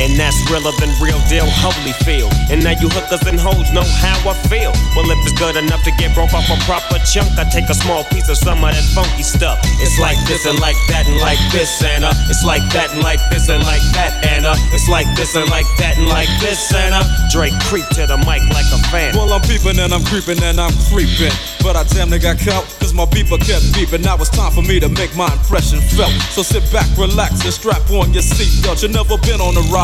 And that's realer than real deal, Holyfield. And now you hookers and hoes know how I feel. Well, if it's good enough to get broke off a proper chunk, I take a small piece of some of that funky stuff. It's like this and like that and like this uh, it's like that and like this and like that uh, it's like this and like that and like this uh, Drake creep to the mic like a fan. Well, I'm peeping and I'm creeping and I'm creeping. But I damn near got caught, cause my beeper kept beeping. Now it's time for me to make my impression felt. So sit back, relax, and strap on your seatbelt. You've never been on a ride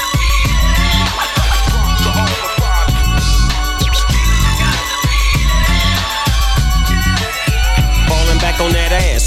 On that ass,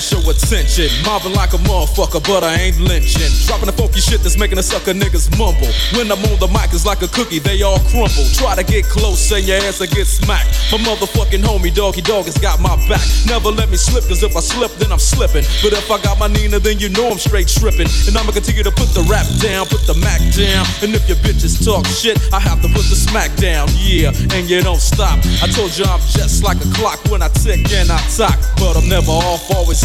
Show attention. Mobbing like a motherfucker, but I ain't lynching. Dropping the funky shit that's making the sucker niggas mumble. When I'm on the mic, it's like a cookie, they all crumble. Try to get close, and your ass will get smacked. My motherfucking homie, Doggy Dogg, has got my back. Never let me slip, cause if I slip, then I'm slipping. But if I got my Nina, then you know I'm straight tripping. And I'ma continue to put the rap down, put the Mac down. And if your bitches talk shit, I have to put the smack down. Yeah, and you don't stop. I told you I'm just like a clock when I tick and I talk. But I'm never off, always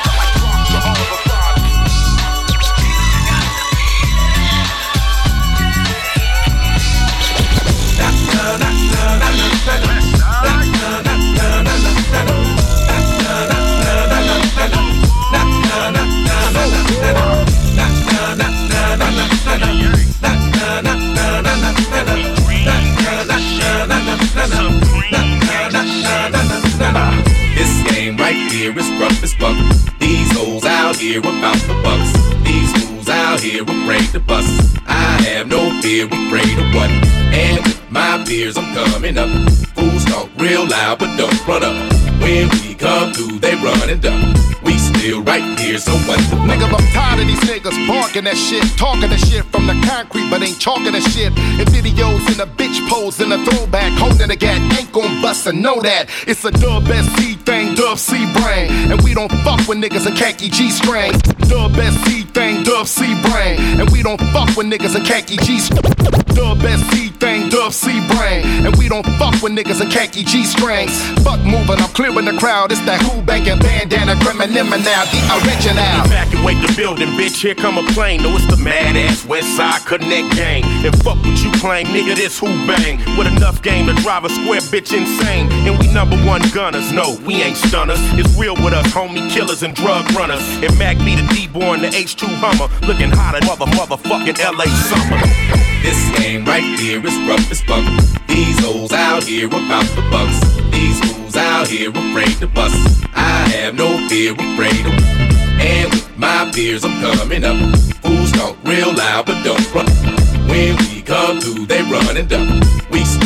This game right here is rough as fuck. These hoes out here about the bucks. Out here afraid to bust. I have no fear, afraid of what? And with my peers, I'm coming up. Fools talk real loud, but don't run up. When we come through, they run and duck. We still right here, so what the? Nigga, I'm tired of these niggas barking that shit, talking that shit from the concrete, but ain't chalking that shit. In videos in a bitch pose in a throwback, holding a gat, ain't gon' bust and know that. It's a dub thing, dub C brain. And we don't fuck with niggas in khaki G string. Dub SC thing, dub C brain. And we don't fuck with niggas in khaki G string. Dub SC thing, dub C brain. And we don't fuck with niggas in khaki G strings. Fuck moving, I'm clearing the crowd. It's that who banging bandana, criminal now, the original. Evacuate the building, bitch. Here come a plane. No, it's the mad ass West Side Connect gang. And fuck what you claim, nigga. This who bang with enough game to drive a square bitch insane. And we number one gunners. No, we ain't stunners. It's real with us, homie killers and drug runners. And Mac be the D-boy and the H2 Hummer, looking hotter mother motherfucking LA summer. This game right here is rough as fuck. These hoes out here about the bucks. These fools out here afraid to bust. I have no fear, afraid of. And with my peers, I'm coming up. Fools talk real loud, but don't run. When we come through, they run and duck.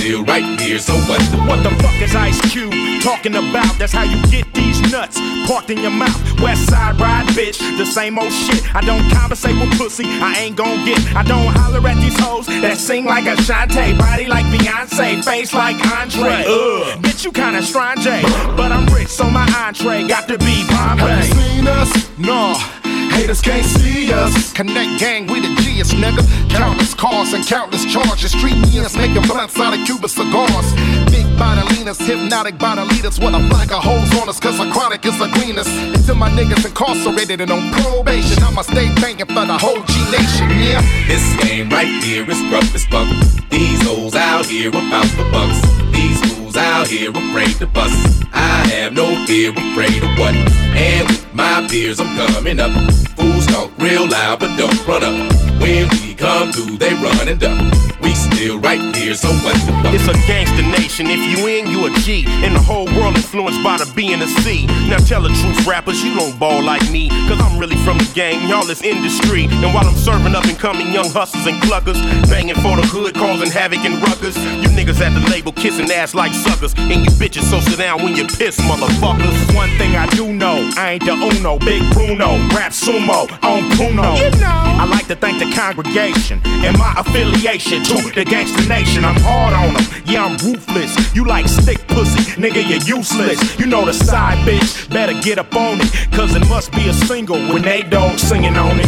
Still right here, so what the What the fuck is Ice Cube talking about? That's how you get these nuts parked in your mouth. West side ride, bitch, the same old shit. I don't conversate with pussy, I ain't gon' get. I don't holler at these hoes that sing like a Ashanti, body like Beyonce, face like Andre. Ugh, uh, bitch, you kinda strange, eh? but I'm rich, so my entree got to be Bombay. Have you seen us? No. Haters can't see us. Connect gang, we the G's, nigga. Countless cars and countless charges. Street means making blunts out of Cuban cigars. Big bodilinas, Hpnotiq bodilitas. What a black of hoes on us, cause a chronic is the cleanest. Until my niggas incarcerated and on probation, I'ma stay banking for the whole G Nation, yeah. This game right here is rough as fuck. These hoes out here about the bucks. These fools out here afraid to bust. I have no fear, afraid of what? And with my peers, I'm coming up. Fools talk real loud, but don't run up. When we come through, they run and duck. We still right here, so what the fuck? It's a gangster nation. If you in, you a G. And the whole world influenced by the B and the C. Now tell the truth, rappers, you don't ball like me. Cause I'm really from the game, y'all is industry. And while I'm serving up and coming young hustlers and cluckers, banging for the hood, causing havoc and ruckus, you niggas at the label kissing ass like suckers. And you bitches so sit down when you piss, motherfuckers. One thing I do know, I ain't the Uno, Big Bruno, rap sumo on Puno. You know. I like to thank the congregation and my affiliation to the gangster nation. I'm hard on them, yeah, I'm ruthless. You like stick pussy, nigga, you're useless. You know the side bitch, better get up on it, cause it must be a single when they dog singing on it.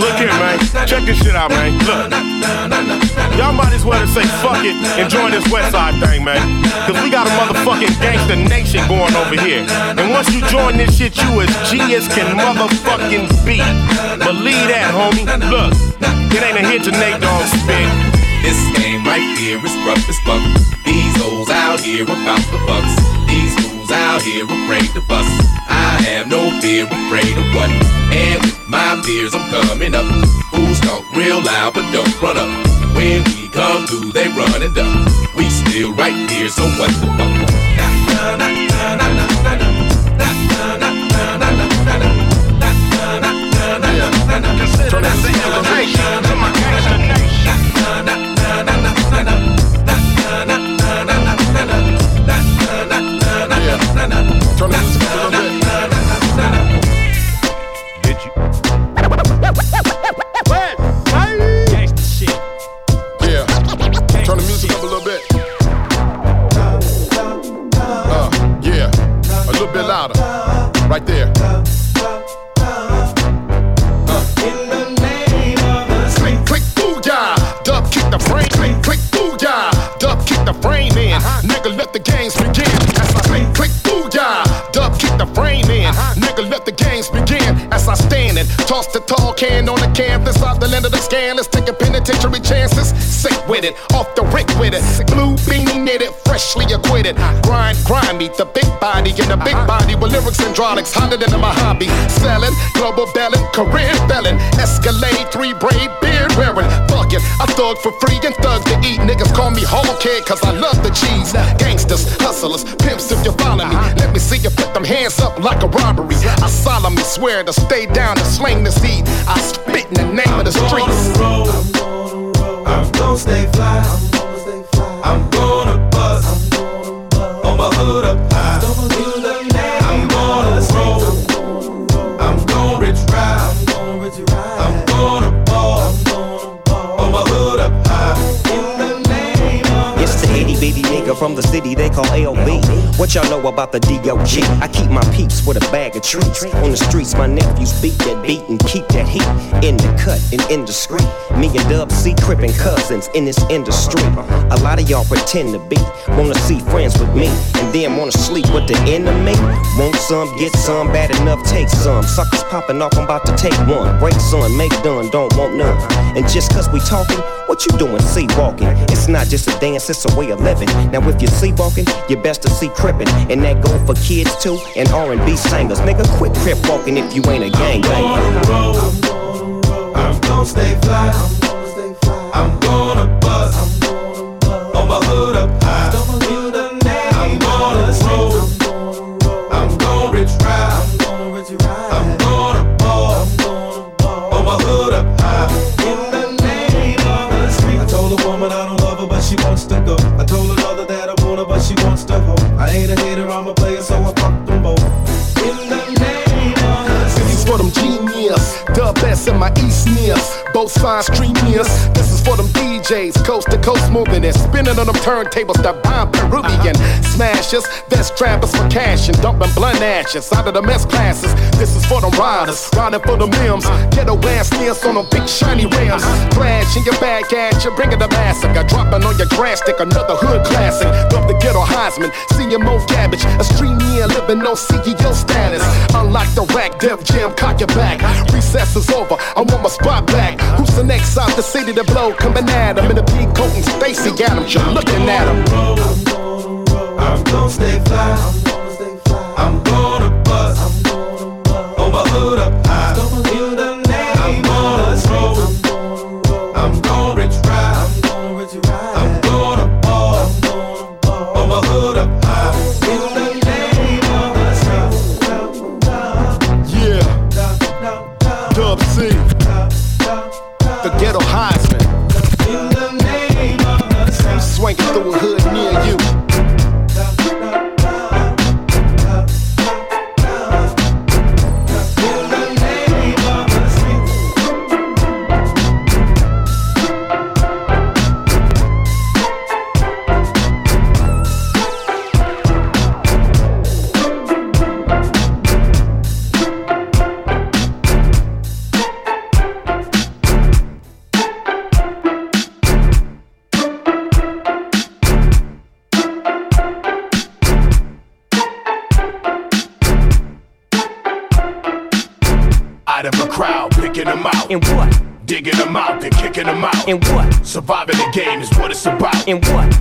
Look here, man. Check this shit out, man. Look. Y'all might as well just say fuck it and join this West Side thing, man. Cause we got a motherfucking gangster nation going over here. And once you join this shit, you as G as can motherfucking be. Believe that, homie. Look, it ain't a hit to Nate Dogg spit. This game right here is rough as fuck. These hoes out here about the bucks. These fools out here afraid to bust. I have no fear, afraid of what? And with my peers, I'm coming up. Fools talk real loud, but don't run up. When we come through, they run and duck. We still right here, so what the fuck? Turn that to my Turn this a little bit. Did you? Gangsta shit. Yeah. Turn the music up a little bit. Uh, yeah. A little bit louder. Right there. Click, click, booyah. Dub kick the frame. Click, click, booyah. Dub kick the frame in. Nigga, let the games begin. The games begin. As I stand and toss the tall can on the canvas of the land of the scandalous. Taking penitentiary chances. Sick with it. Off the rick with it. Blue beanie knitted. Freshly acquitted. Grind, grind me. The big body in the big uh-huh. body with lyrics hydraulics. Hotter than my hobby. Selling, global belling, career belling. Escalade, three braid, beard wearing. It. I thug for free and thug to eat. Niggas call me whole kid cause I love the cheese. Gangsters, hustlers, pimps if you follow me. Uh-huh. Let me see you put them hands up like a robbery. I solemnly swear to stay down and sling the seed. I spit in the name of the streets. I'm gonna roll, I'm gonna stay fly. I'm gonna bust. On my hood up high. From the city they call AOB. What y'all know about the DOG? I keep my peeps with a bag of treats. On the streets, my nephews beat that beat and keep that heat in the cut and street. Me and Dub C crippin' cousins in this industry. A lot of y'all pretend to be, wanna see friends with me, and then wanna sleep with the enemy. Want some, get some, bad enough, take some. Suckers popping off, I'm about to take one. Break some, make done, don't want none. And just cause we talking, what you doing, see walking? It's not just a dance, it's a way of living. Now if you're sleepwalking, you best to see crippin', and that go for kids too, and R&B singers. Nigga, quit crip walking if you ain't a gang I'm gonna stay fly. I'm gonna bust. On my hood up high. I'm gonna roll. I'm gonna rich ride. East nears. Both sides streamiers. This is for them DJs, coast to coast moving and spinning on them turntables that bomb Peruvian smashers. That's trappers for cash and dumping blunt ashes out of the mess classes. This is for the riders, riding for them limbs. Ghetto ass nears on them big shiny rims. Flash in your back at you, bringing the massacre. Dropping on your grass stick, another hood classic. Love the ghetto Heisman, CMO cabbage. A stream year living no CEO status. Unlock the rack, Def Jam, cock your back. Recess is over, I want my spot back. Who's the next out the city to blow? Coming at him in a big coat and Stacy Adams, you're looking at him. I'm gonna stay fly. I'm gonna bust.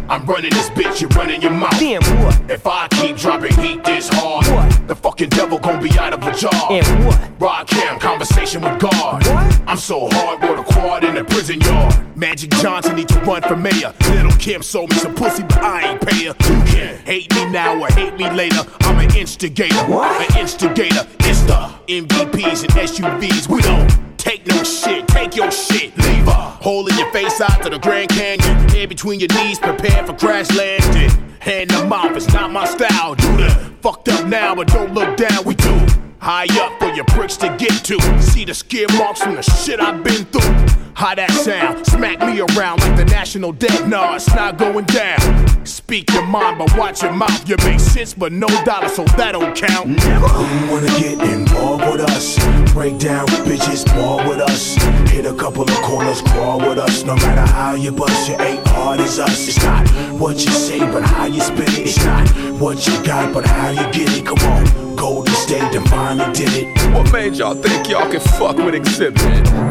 I'm running this bitch, you're running your mouth. Then what? If I keep dropping heat this hard, what? The fucking devil gon' be out of a jar. And what? Rod Cam, conversation with God. What? I'm so hard, with a quad in the prison yard. Magic Johnson need to run for mayor. Lil' Kim sold me some pussy, but I ain't pay her. You can hate me now or hate me later. I'm an instigator. What? An instigator. It's the MVPs and SUVs. We don't take no shit. Take your shit. Leave hole in your face out to the Grand Canyon. Head between your knees, prepare for crash landing. Hand them off, it's not my style. Do the fucked up now, but don't look down. We do. High up for your pricks to get to. See the skid marks from the shit I've been through. How that sound? Smack me around like the national debt. Nah, it's not going down. Speak your mind, but watch your mouth. You make sense, but no dollar, so that don't count. Never. Wanna get involved with us? Break down with bitches, ball with us. Hit a couple of corners, crawl with us. No matter how you bust, you ain't hard as us. It's not what you say, but how you spit it. It's not what you got, but how you get it. Come on, Golden State finally did it. What made y'all think y'all could fuck with Xzibit?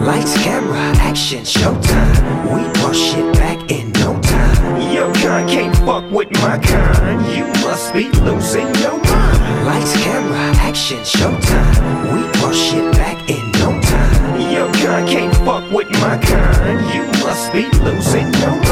Lights, camera, action, showtime. We bust shit back in no time. Your kind can't fuck with my kind. You must be losing your mind. Lights, camera, action, showtime. We bust shit back in no time. Your kind can't fuck with my kind. You must be losing your mind.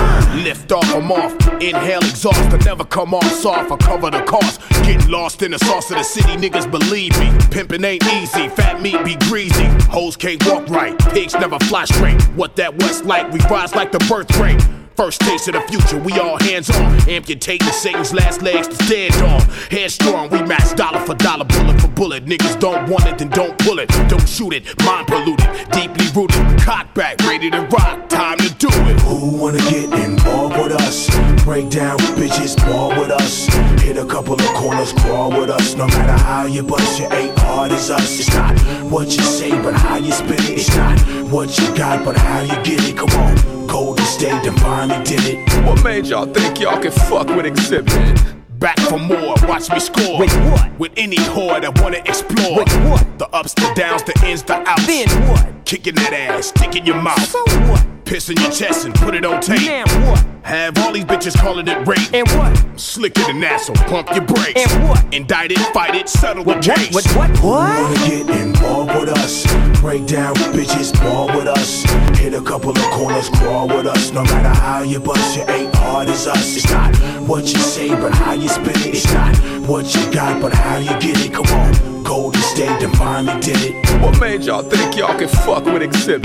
Lift off, I'm off. Inhale, exhaust, I never come off soft. I cover the cost. Getting lost in the sauce of the city, niggas believe me. Pimping ain't easy, fat meat be greasy. Hoes can't walk right, pigs never fly straight. What that West like, we rise like the birth rate. First taste of the future, we all hands on. Amputating Satan's last legs to stand on. Headstrong, we match dollar for dollar, bullet for bullet. Niggas don't want it, then don't pull it. Don't shoot it, mind polluted, deeply rooted. Cock back, ready to rock, time to do it. Who wanna get involved with us? Break down bitches, ball with us. Hit a couple of corners, crawl with us. No matter how you bust, you ain't hard as us. It's not what you say, but how you spit it. It's not what you got, but how you get it. Come on, Golden State finally did it. What made y'all think y'all could fuck with Xzibit? Back for more, watch me score. With what? With any whore that wanna explore. With what? The ups, the downs, the ins, the outs. Then what? Kicking that ass, stick in your mouth. So what? Piss in your chest and put it on tape. Now what? Have all these bitches calling it rape. And what? Slicker than that, so pump your brakes. And what? Indict it, fight it, settle the case. What? What? Who What? wanna get involved with us? Break down bitches, ball with us. Hit a couple of corners, crawl with us. No matter how you bust, you ain't hard as us. It's not what you say, but how you spit it. It's not what you got, but how you get it. Come on, Golden State finally did it. What made y'all think y'all could fuck with Xzibit?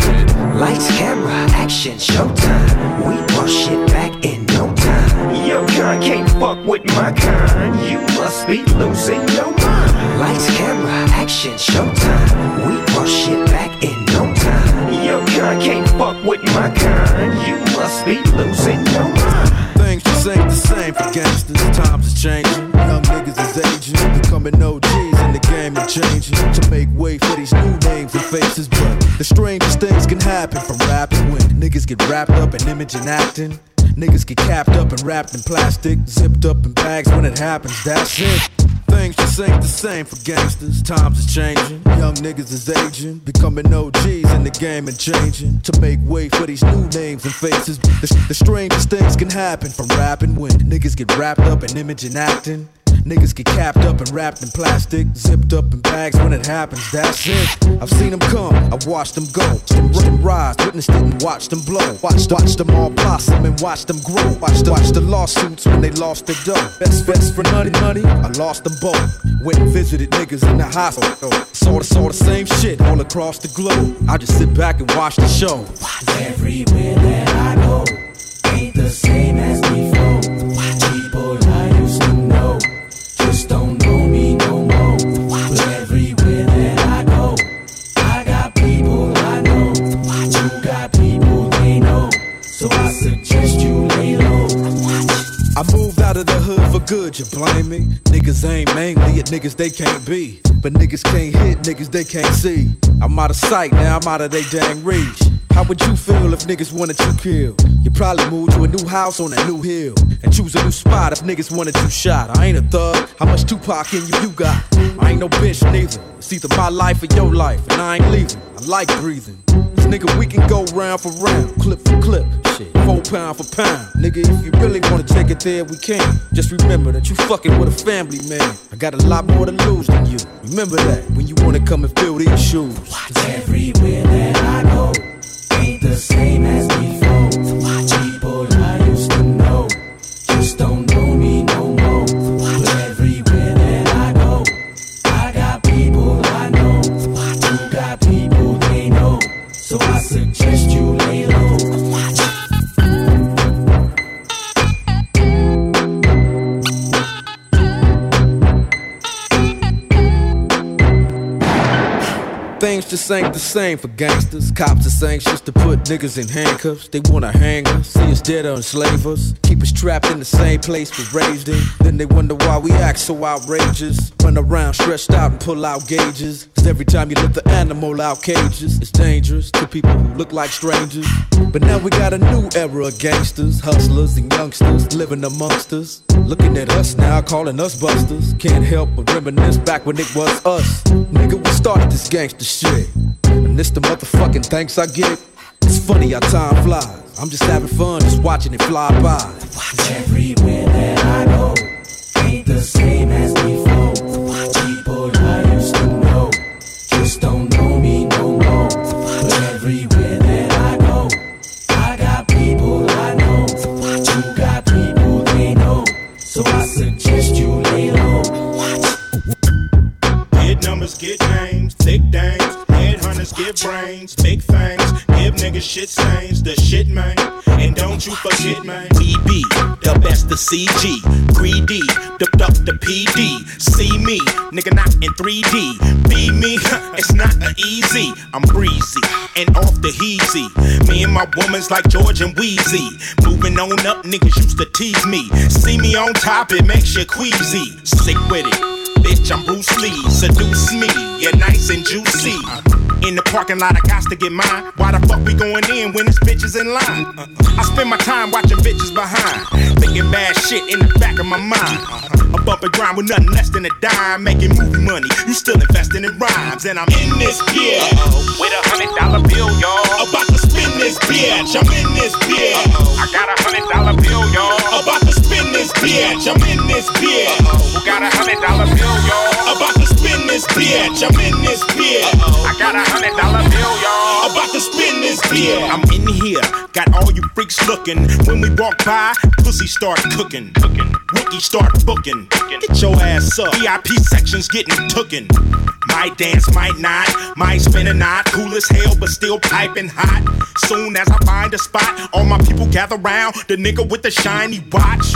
Lights, camera, action, showtime. We brought shit back in no time. Your kind can't fuck with my kind. You must be losing your mind. Lights, camera, action, showtime. We brought shit back in no time. Your kind can't fuck with my kind. You must be losing your mind. Just ain't the same for gangsters. Times is changing. Young niggas is aging. Becoming OGs and the game is changing. To make way for these new names and faces. But the strangest things can happen from rapping when niggas get wrapped up in image and acting. Niggas get capped up and wrapped in plastic, zipped up in bags when it happens, that's it. Things just ain't the same for gangsters. Times is changing. Young niggas is aging. Becoming OGs in the game and changing. To make way for these new names and faces. The, the strangest things can happen from rapping when niggas get wrapped up in image and acting. Niggas get capped up and wrapped in plastic, zipped up in bags when it happens, that's it. I've seen them come, I've watched them go, them rise, witnessed it and watched them blow. Watched, watched them all blossom and watched them grow. Watched, watched the lawsuits when they lost their dough. Best best for money, money, I lost them both. Went and visited niggas in the hospital. Saw the, saw the same shit all across the globe. I just sit back and watch the show. Everywhere that I go, ain't the same as good, you blame me? Niggas aim mainly at niggas they can't be. But niggas can't hit niggas they can't see. I'm out of sight, now I'm out of they dang reach. How would you feel if niggas wanted you killed? You probably move to a new house on a new hill. And choose a new spot if niggas wanted you shot. I ain't a thug, how much Tupac in you you got? I ain't no bitch neither. It's either my life or your life, and I ain't leaving. I like breathing. Cause nigga, we can go round for round, clip for clip, shit, four pound for pound. Nigga, if you really wanna take it there, we can. Just remember that you fucking with a family, man. I got a lot more to lose than you. Remember that when you wanna come and fill these shoes. Everywhere that I go ain't the same just ain't the same for gangsters. Cops are saying anxious to put niggas in handcuffs. They wanna hang us, see us dead or enslave us. Us trapped in the same place we're raised in. Then they wonder why we act so outrageous. Run around stretched out and pull out gauges. Cause every time you let the animal out cages, it's dangerous to people who look like strangers. But now we got a new era of gangsters, hustlers, and youngsters living amongst us. Looking at us now, calling us busters. Can't help but reminisce back when it was us. Nigga, we started this gangster shit. And this the motherfucking thanks I get. Funny how time flies. I'm just having fun, just watching it fly by. Everywhere that I go ain't the same as before. Shit stains, the shit man. And don't you forget, man. TB, the best of CG. Greedy, dipped up the PD. See me, nigga not in 3D. Be me, it's not a easy. I'm breezy and off the heezy. Me and my woman's like George and Weezy. Moving on up, niggas used to tease me. See me on top, it makes you queasy. Sick with it. Bitch, I'm Bruce Lee. Seduce me, you're nice and juicy. Uh, in the parking lot, I got to get mine. Why the fuck we going in when this bitch is in line? Uh, uh, I spend my time watching bitches behind. Thinking bad shit in the back of my mind. Bump and grind with nothing less than a dime. Making movie money. You still investing in rhymes. And I'm in this beer. With a hundred dollar bill, y'all. About to spin this bitch. I'm in this beer. I got a hundred dollar bill, y'all. About to spin this bitch. I'm in this beer. Who got a hundred dollar bill, y'all? About to spin this bitch. I'm in this beer. I got a hundred dollar bill, y'all. About to spin this beer. I'm in here. Got all you freaks looking. When we walk by, pussy start cooking. Cooking. Rookie start booking. Get your ass up. VIP sections getting tooken. Might dance, might not. Might spin a knot. Cool as hell, but still piping hot. Soon as I find a spot, all my people gather round. The nigga with the shiny watch.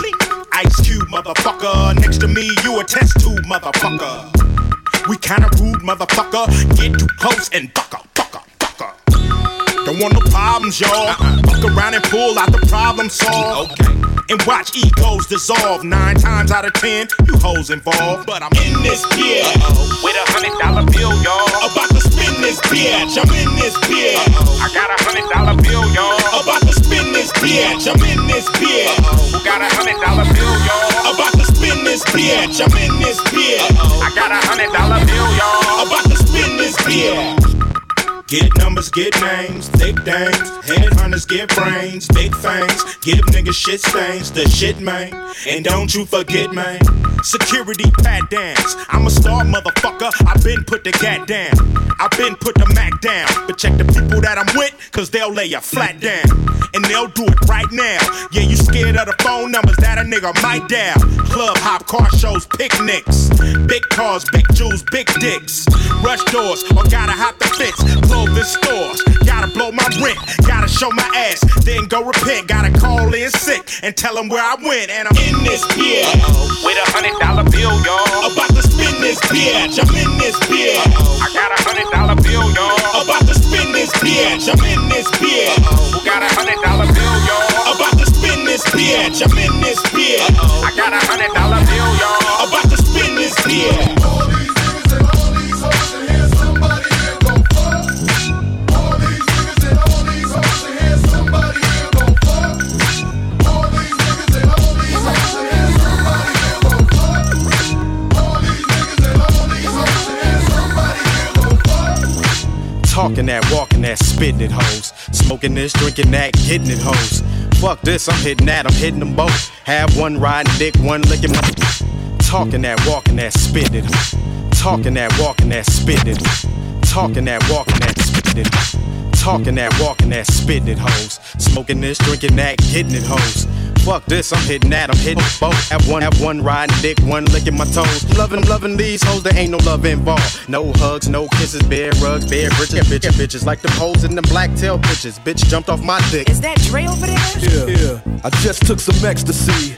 Ice Cube, motherfucker. Next to me, you a test tube, motherfucker. We kinda rude, motherfucker. Get too close and fucker, fucker, fucker. Don't want no problems, y'all. Fuck around and pull out the problem solved. Okay. And watch egos dissolve. Nine times out of ten, you hoes involved. But I'm in this beer. With a hundred dollar bill, y'all. About to spin this bitch. I'm in this beer. I got a hundred dollar bill, y'all. About to spin this bitch. I'm in this beer. Who got a hundred dollar bill, y'all? About to spin this bitch. I'm in this beer. I got a hundred dollar bill, y'all. About to spin this beer. Get numbers, get names, thick dames. Headhunters get brains, big fangs. Give niggas shit stains, the shit man. And don't you forget, man. Security pat dance. I'm a star, motherfucker. I been put the gat down. I been put the Mac down. But check the people that I'm with, cause they'll lay you flat down. And they'll do it right now. Yeah, you scared of the phone numbers that a nigga might dial. Club hop, car shows, picnics. Big cars, big jewels, big dicks. Rush doors, or gotta hop the fence. Clothing stores, gotta blow my rent. Gotta show my ass, then go repent. Gotta call in sick and tell them where I went. And I'm in this beer. With a hundred dollar bill, y'all. About to spin this bitch. I'm in this beer. I got a hundred dollar bill, y'all. About to spin this bitch. I'm in this beer. Who got a hundred dollar bill, y'all? About to spin this bitch. I'm in this beer. I got a hundred dollar bill, y'all. About to spin this beer. Talking that, walking that, spitting it, hoes. Smoking this, drinking that, getting it, hoes. Fuck this, I'm hitting that, I'm hitting them both. Have one riding dick, one licking my. Talking that, walking that, spitting it. Talking that, walking that, spitting it. Talking that, walking that, spitting it. Talking that, walking that, spitting it, hoes. Smoking this, drinking that, getting it, hoes. Fuck this, I'm hitting that, I'm hitting both. Have one, have one riding dick, one licking my toes. Loving, loving these hoes, there ain't no love involved. No hugs, no kisses, bare rugs, bare bridges. Yeah, bitch, bitches like the hoes in the black tail bitches. Bitch jumped off my dick. Is that Dre over there? Yeah, yeah. I just took some ecstasy.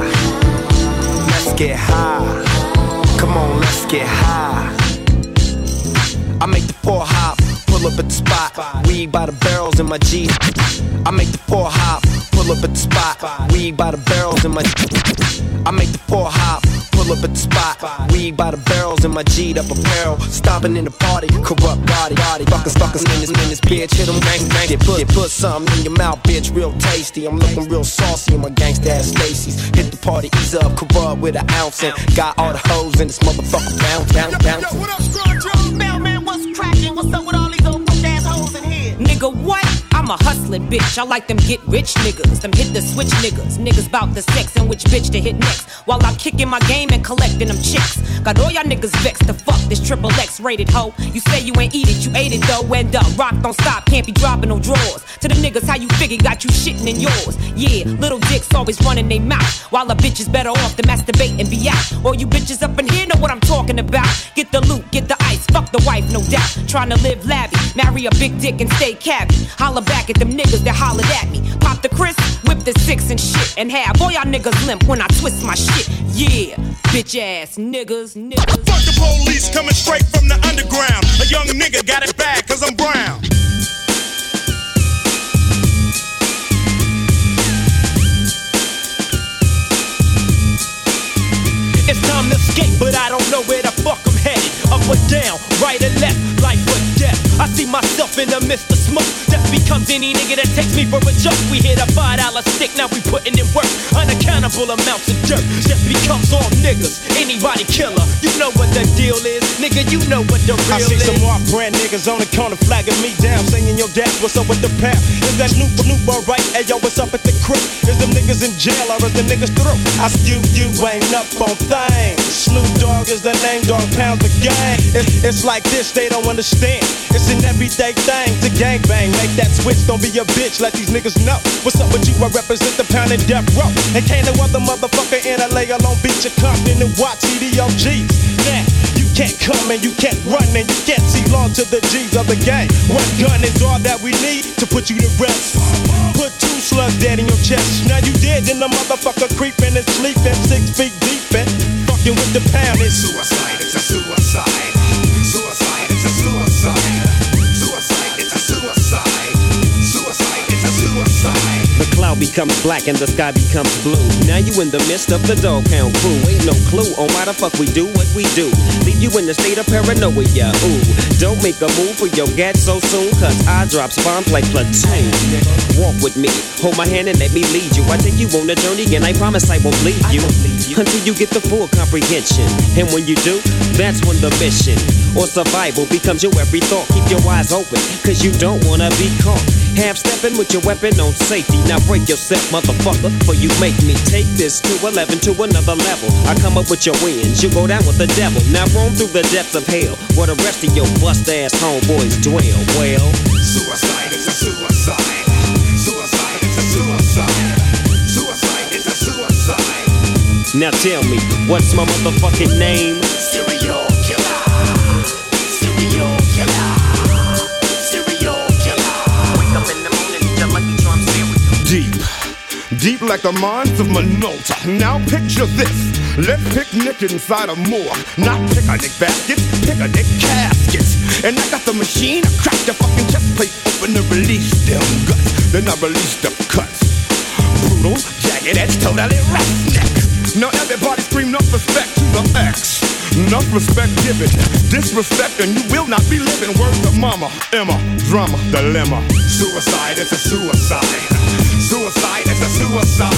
Get high. Come on, let's get high. I make the four hop, pull up at the spot. Weed by the barrels in my G. I make the four hop, pull up at the spot. Weed by the barrels in my. I make the four hop, pull up at the spot. Weed by the barrels in my G'd up apparel. Stopping in the party, corrupt body, body. Fuckers, fuckers in this, in this bitch. Hit 'em, gang, gang. Get put, put something in your mouth, bitch, real tasty. I'm looking real saucy in my gangsta ass Stacy's. Hit the party, ease up, corrupt with an ounce. And got all the hoes in this motherfucker bounce, bounce, bounce. Mailman, what's cracking? What's up with all these old broke ass hoes in here? Nigga, what? I'm a hustling bitch. I like them get rich niggas, them hit the switch niggas. Niggas bout the sex and which bitch to hit next. While I'm kicking my game and collecting them chicks. Got all y'all niggas vexed to fuck this triple X rated hoe. You say you ain't eat it, you ate it though. End up, rock don't stop, can't be dropping no drawers. To the niggas, how you figure got you shitting in yours? Yeah, little dicks always running they mouth. While a bitch is better off to masturbate and be out. All you bitches up in here know what I'm talking about. Get the loot, get the ice, fuck the wife, no doubt. Trying to live labby, marry a big dick and stay cabby. Holla back at them niggas that hollered at me. Pop the Chris, whip the six and shit. And have all y'all niggas limp when I twist my shit. Yeah, bitch ass niggas, niggas. Fuck the police coming straight from the underground. A young nigga got it bad cause I'm brown. It's time to escape, but I don't know where the fuck I'm headed. Up or down, right or left, life or death. I see myself in the midst of smoke. Death becomes any nigga that takes me for a joke. We hit a five dollar stick, now we putting in work. Unaccountable amounts of dirt. Death becomes all niggas. Anybody killer, you know what the deal is. Nigga, you know what the real is. I see is. some more brand niggas on the corner flagging me down, saying yo dad, what's up with the pound? Is that Snoop Snoop alright? Hey yo, what's up at the crib? Is them niggas in jail or is the niggas through? I see you, you ain't up on things. Snoop Dogg is the name, dog pound the gang. It's, it's like this, they don't understand. It's an everyday thing to gang bang. Make that switch, don't be a bitch, let these niggas know. What's up with you? I represent the pound and death row. And can't no other motherfucker in LA alone beat your Compton and watch EDOGs. Now, you can't come and you can't run and you can't see long to the G's of the gang. One gun is all that we need to put you to rest. Put two slugs dead in your chest. Now you dead and the motherfucker creeping and sleeping six feet deep and fucking with the pound. It's suicide, it's a suicide. Suicide, it's a suicide. Suicide, it's a suicide. Suicide, it's a suicide. Cloud becomes black and the sky becomes blue. Now you in the midst of the dog pound crew. Ain't no clue on why the fuck we do what we do. Leave you in the state of paranoia. Ooh, don't make a move for your gat so soon, cause I drop bombs like platoon. Walk with me, hold my hand and let me lead you. I take you on a journey and I promise I won't leave you until you get the full comprehension. And when you do, that's when the mission or survival becomes your every thought. Keep your eyes open, cause you don't wanna be caught. Half stepping with your weapon on safety. Now break yourself, motherfucker, for you make me take this to 11 to another level. I come up with your wins, you go down with the devil. Now roam through the depths of hell, where the rest of your bust ass homeboys dwell. Well, Suicide, it's a suicide. Suicide, it's a suicide. Suicide, it's a suicide. now tell me, what's my motherfucking name? Deep, like the mines of Minota. Now picture this. Let's picnic inside a morgue. Not picnic baskets, picnic caskets. And I got the machine, I crack the fucking chest plate open and release them guts. Then I release the cuts. Brutal, jagged edge, totally roughneck. Now everybody scream enough respect to the X. Enough respect given, disrespect, and you will not be living. Word to mama, Emma, drama, dilemma. Suicide, it's a suicide. Suicide, it's a suicide.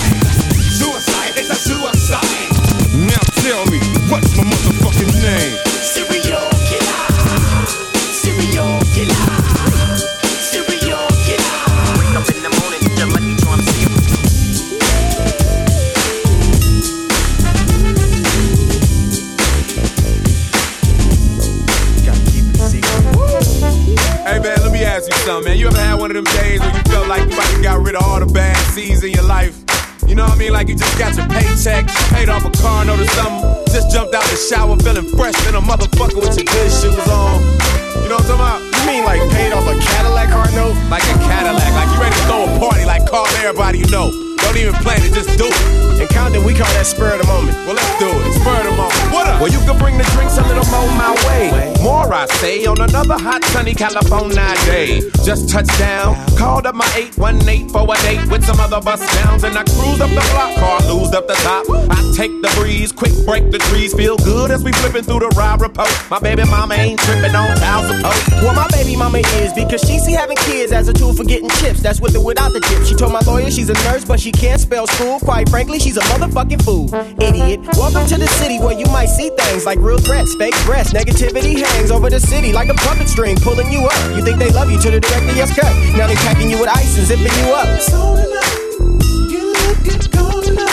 Suicide, it's a suicide. Like you just got your paycheck, paid off a car note or something, just jumped out the shower feeling fresh than a motherfucker with your good shoes on. You know what I'm talking about? You mean like paid off a Cadillac car note? Like a Cadillac, like you ready to throw a party, like call everybody you know. Don't even plan it, just do it. In Compton, we call that spur of the moment. Well, let's do it. Spur of the. What up? Well, you can bring the drinks a little more my way. More, I say, on another hot, sunny California day. Just touched down, called up my 818 for a date with some other bus downs, and I cruise up the block, car lose up the top. I take the breeze, quick break the trees, feel good as we flipping through the ride report. My baby mama ain't tripping on child support. Well, my baby mama is because she see having kids as a tool for getting chips. That's with or without the dip. She told my lawyer she's a nurse, but she can't spell school. Quite frankly, she's a motherfucking fool. Idiot. Welcome to the city where you might see things like real threats, fake breasts. Negativity hangs over the city like a puppet string pulling you up. You think they love you till the director yes cut. Now they packing you with ice and zipping you up. Now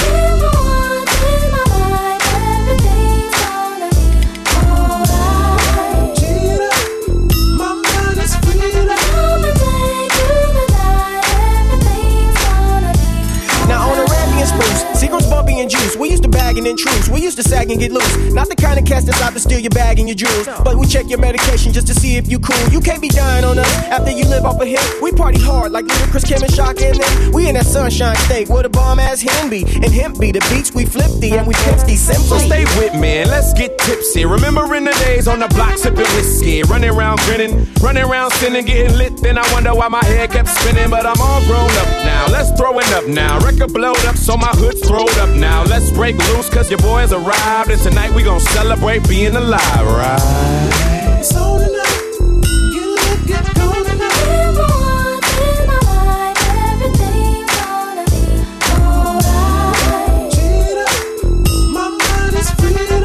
To and intrude. We used to sag and get loose. Not the kind of cast that's out to steal your bag and your jewels. But we check your medication just to see if you cool. You can't be dying on us after you live off a hill. We party hard like Ludacris, Kim, and Shock and. We in that sunshine state where the bomb ass hen be. And hemp be the beats we flip the and we pimp So simply. stay with me and let's get tipsy. Remembering the days on the block sipping whiskey, running around grinning, running around sinning, getting lit. Then I wonder why my head kept spinning, but I'm all grown up now. Let's throw it up now. Record blowed up, so my hood's throwed up now. Let's break loose, cause your boys arrived, and tonight we gon' celebrate being alive, right? It's on tonight. You look good, cool tonight. Everything's gonna be alright. Cheetah, my mind is freedom.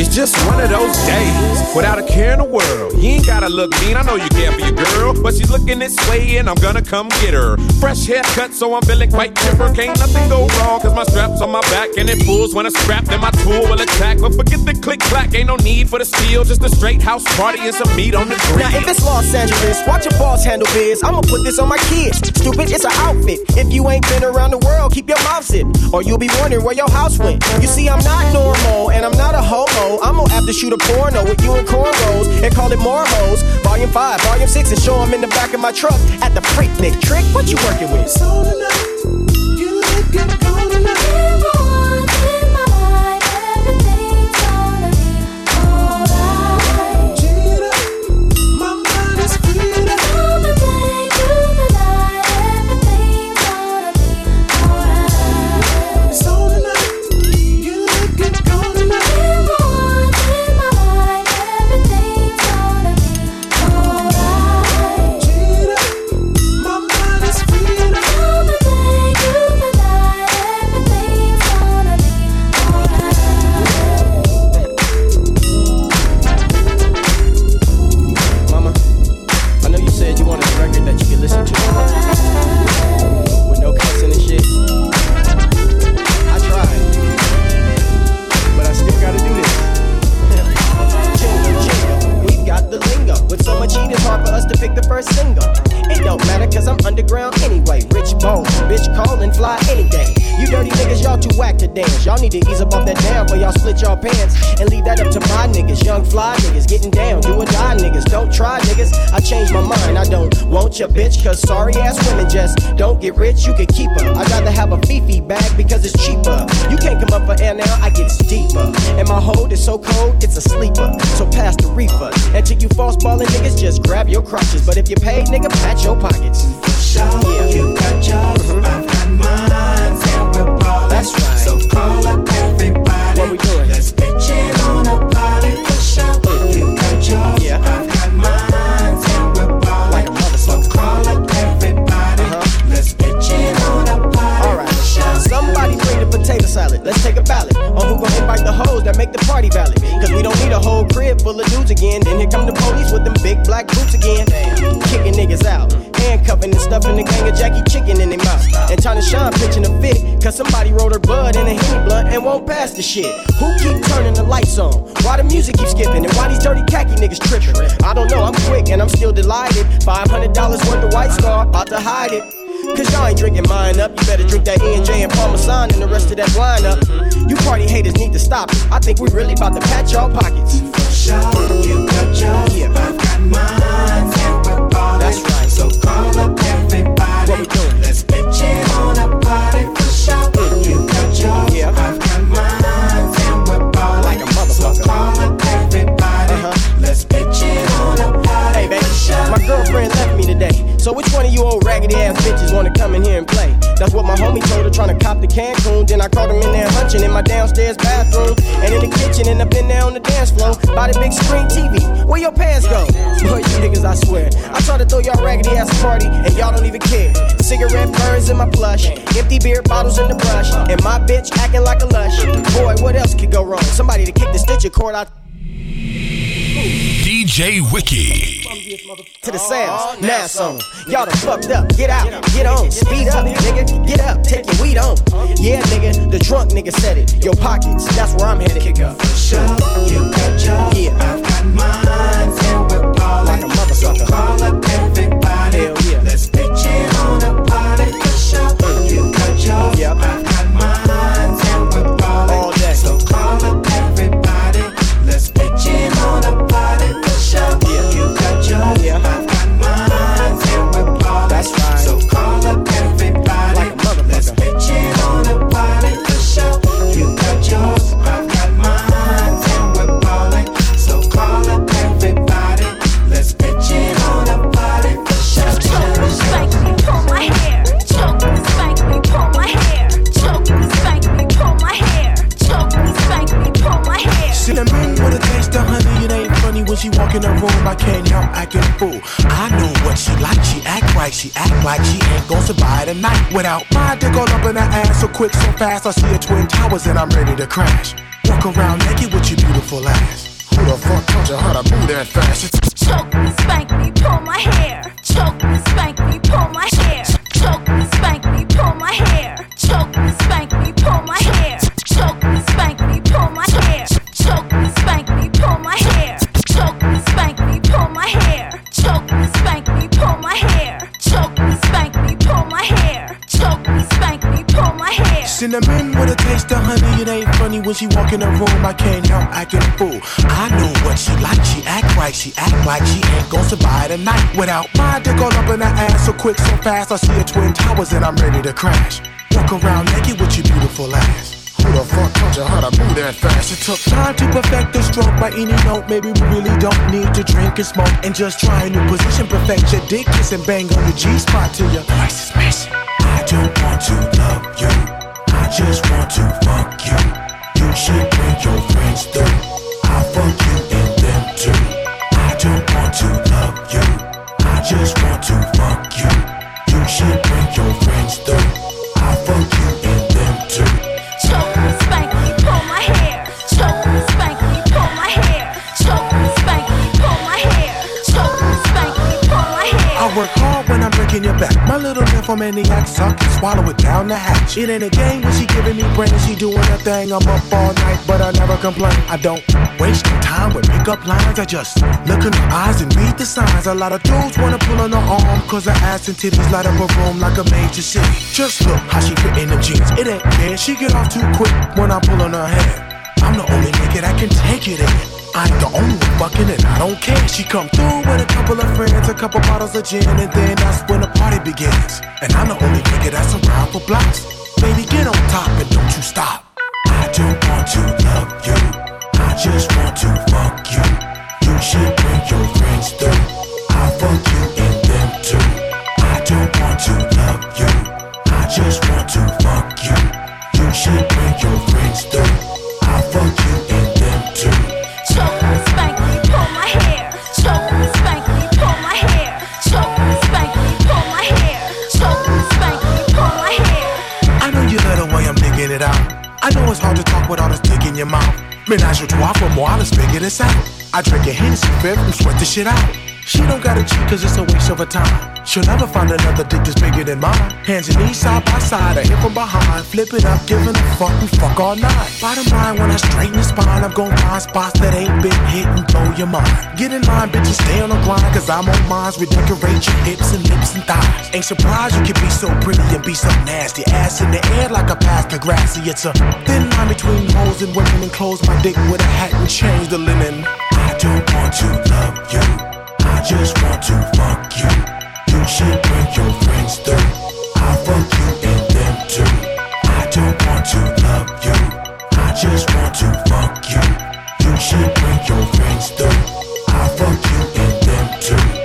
It's just one of those days without a care in the world. You ain't gotta look mean, I know you care for your girl, but she's looking this way and I'm gonna come get her. Fresh haircut, so I'm feeling quite chipper. Can't nothing go wrong, cause my strap's on my back and it pulls when I strap, then my tool will attack. But forget the click clack, ain't no need for the steel, just a straight house party and some meat on the grill. Now, if it's Los Angeles, watch your boss handle biz. I'ma put this on my kids. Stupid, it's an outfit. If you ain't been around the world, keep your mouth zip. Or you'll be wondering where your house went. You see, I'm not normal, and I'm not a homo. I'm gonna have to shoot a porno with you and call it more hoes. Volume 5, Volume 6, and show 'em in the back of my truck at the Freaknik. Trick, what you working with? You look good, your bitch, cause sorry ass women just don't get rich. You can keep her. I'd rather have a Fifi bag because it's cheaper. You can't come up for air now, I get deeper. And my hold is so cold, it's a sleeper. So pass the reefer. And to you false balling niggas, just grab your crutches. But if you paid, nigga, pat your pockets. Yeah. You got yours, mm-hmm. I've and won't pass the shit. Who keep turning the lights on? Why the music keep skipping? And why these dirty khaki niggas tripping? I don't know, I'm quick and I'm still delighted. $500 worth of white scar, about to hide it. Cause y'all ain't drinking mine up. You better drink that E&J and Parmesan and the rest of that wine up. You party haters need to stop it. I think we really about to patch y'all pockets. Show you got yours, Yeah. I've got mine, and we're ballin'. That's right. So call up So which one of you old raggedy ass bitches wanna come in here and play? That's what my homie told her, trying to cop the Cancun. Then I caught him in there hunching in my downstairs bathroom. And in the kitchen, and up in there on the dance floor. By the big screen TV. Where your pants go? Boy, you niggas, I swear. I try to throw y'all raggedy ass party, and y'all don't even care. Cigarette burns in my plush. Empty beer bottles in the brush. And my bitch acting like a lush. Boy, what else could go wrong? Somebody to kick the stitcher cord out. DJ Quik. to the sounds. Oh, now some. Y'all done fucked up. Get out, get on, speed up, nigga. Get up, take your weed on. Yeah, nigga, the drunk nigga said it. Your pockets, that's where I'm headed. Kick up. Show you got yours, Yeah. I've got mine, and we're ballin'. Like a motherfucker. Call up she act like she ain't gonna survive the night without my dick all up in her ass so quick, so fast. I see her twin towers and I'm ready to crash. Walk around naked with your beautiful ass. Who the fuck taught you how to move that fast? Choke me, spank me, pull my hair. Choke me, spank Cinnamon with a taste of honey, it ain't funny when she walk in the room. I can't help acting a fool. I know what she like, she act right, she act like she ain't gonna survive the night without my dick all up in her ass so quick, so fast. I see her twin towers and I'm ready to crash. Walk around naked with your beautiful ass. Who the fuck taught you how to move that fast? It took time to perfect the stroke by any note. Maybe we really don't need to drink and smoke and just try a new position. Perfect your dick, kiss and bang on the G spot till your voice is missing. I don't want to love you. I just want to fuck you. You should bring your friends through. I'll fuck you and them too. I don't want to love you. I just want to fuck you. You should bring your friends through. I'll fuck you work hard when I'm breaking your back. My little nymphomaniac suck and swallow it down the hatch. It ain't a game when she giving me brain, she doing her thing. I'm up all night, but I never complain. I don't waste time with pickup lines. I just look in her eyes and read the signs. A lot of dudes wanna pull on her arm, cause her ass and titties light up a room like a major city. Just look how she fit in them jeans. It ain't fair, she get off too quick when I pull on her hair. I'm the only nigga that can take it in. I ain't the only fucking and I don't care. She come through with a couple of friends, a couple bottles of gin, and then that's when the party begins. And I'm the only nigga that's around for blocks. Shit out. She don't gotta cheat cause it's a waste of her time. She'll never find another dick that's bigger than mine. Hands and knees side by side, I hit from behind. Flip it up, giving a fuck, we fuck all night. Bottom line, when I straighten the spine, I'm gon' find spots that ain't been hit and blow your mind. Get in line, bitches, stay on the grind, cause I'm on mines. We decorate your hips and lips and thighs. Ain't surprised you can be so pretty and be so nasty. Ass in the air like a Pastor Grassy. It's a thin line between hoes and women and close my dick with a hat and change the linen. I don't want to love you. I just want to fuck you. You should bring your friends through. I'll fuck you and them too. I don't want to love you. I just want to fuck you. You should bring your friends through. I'll fuck you and them too.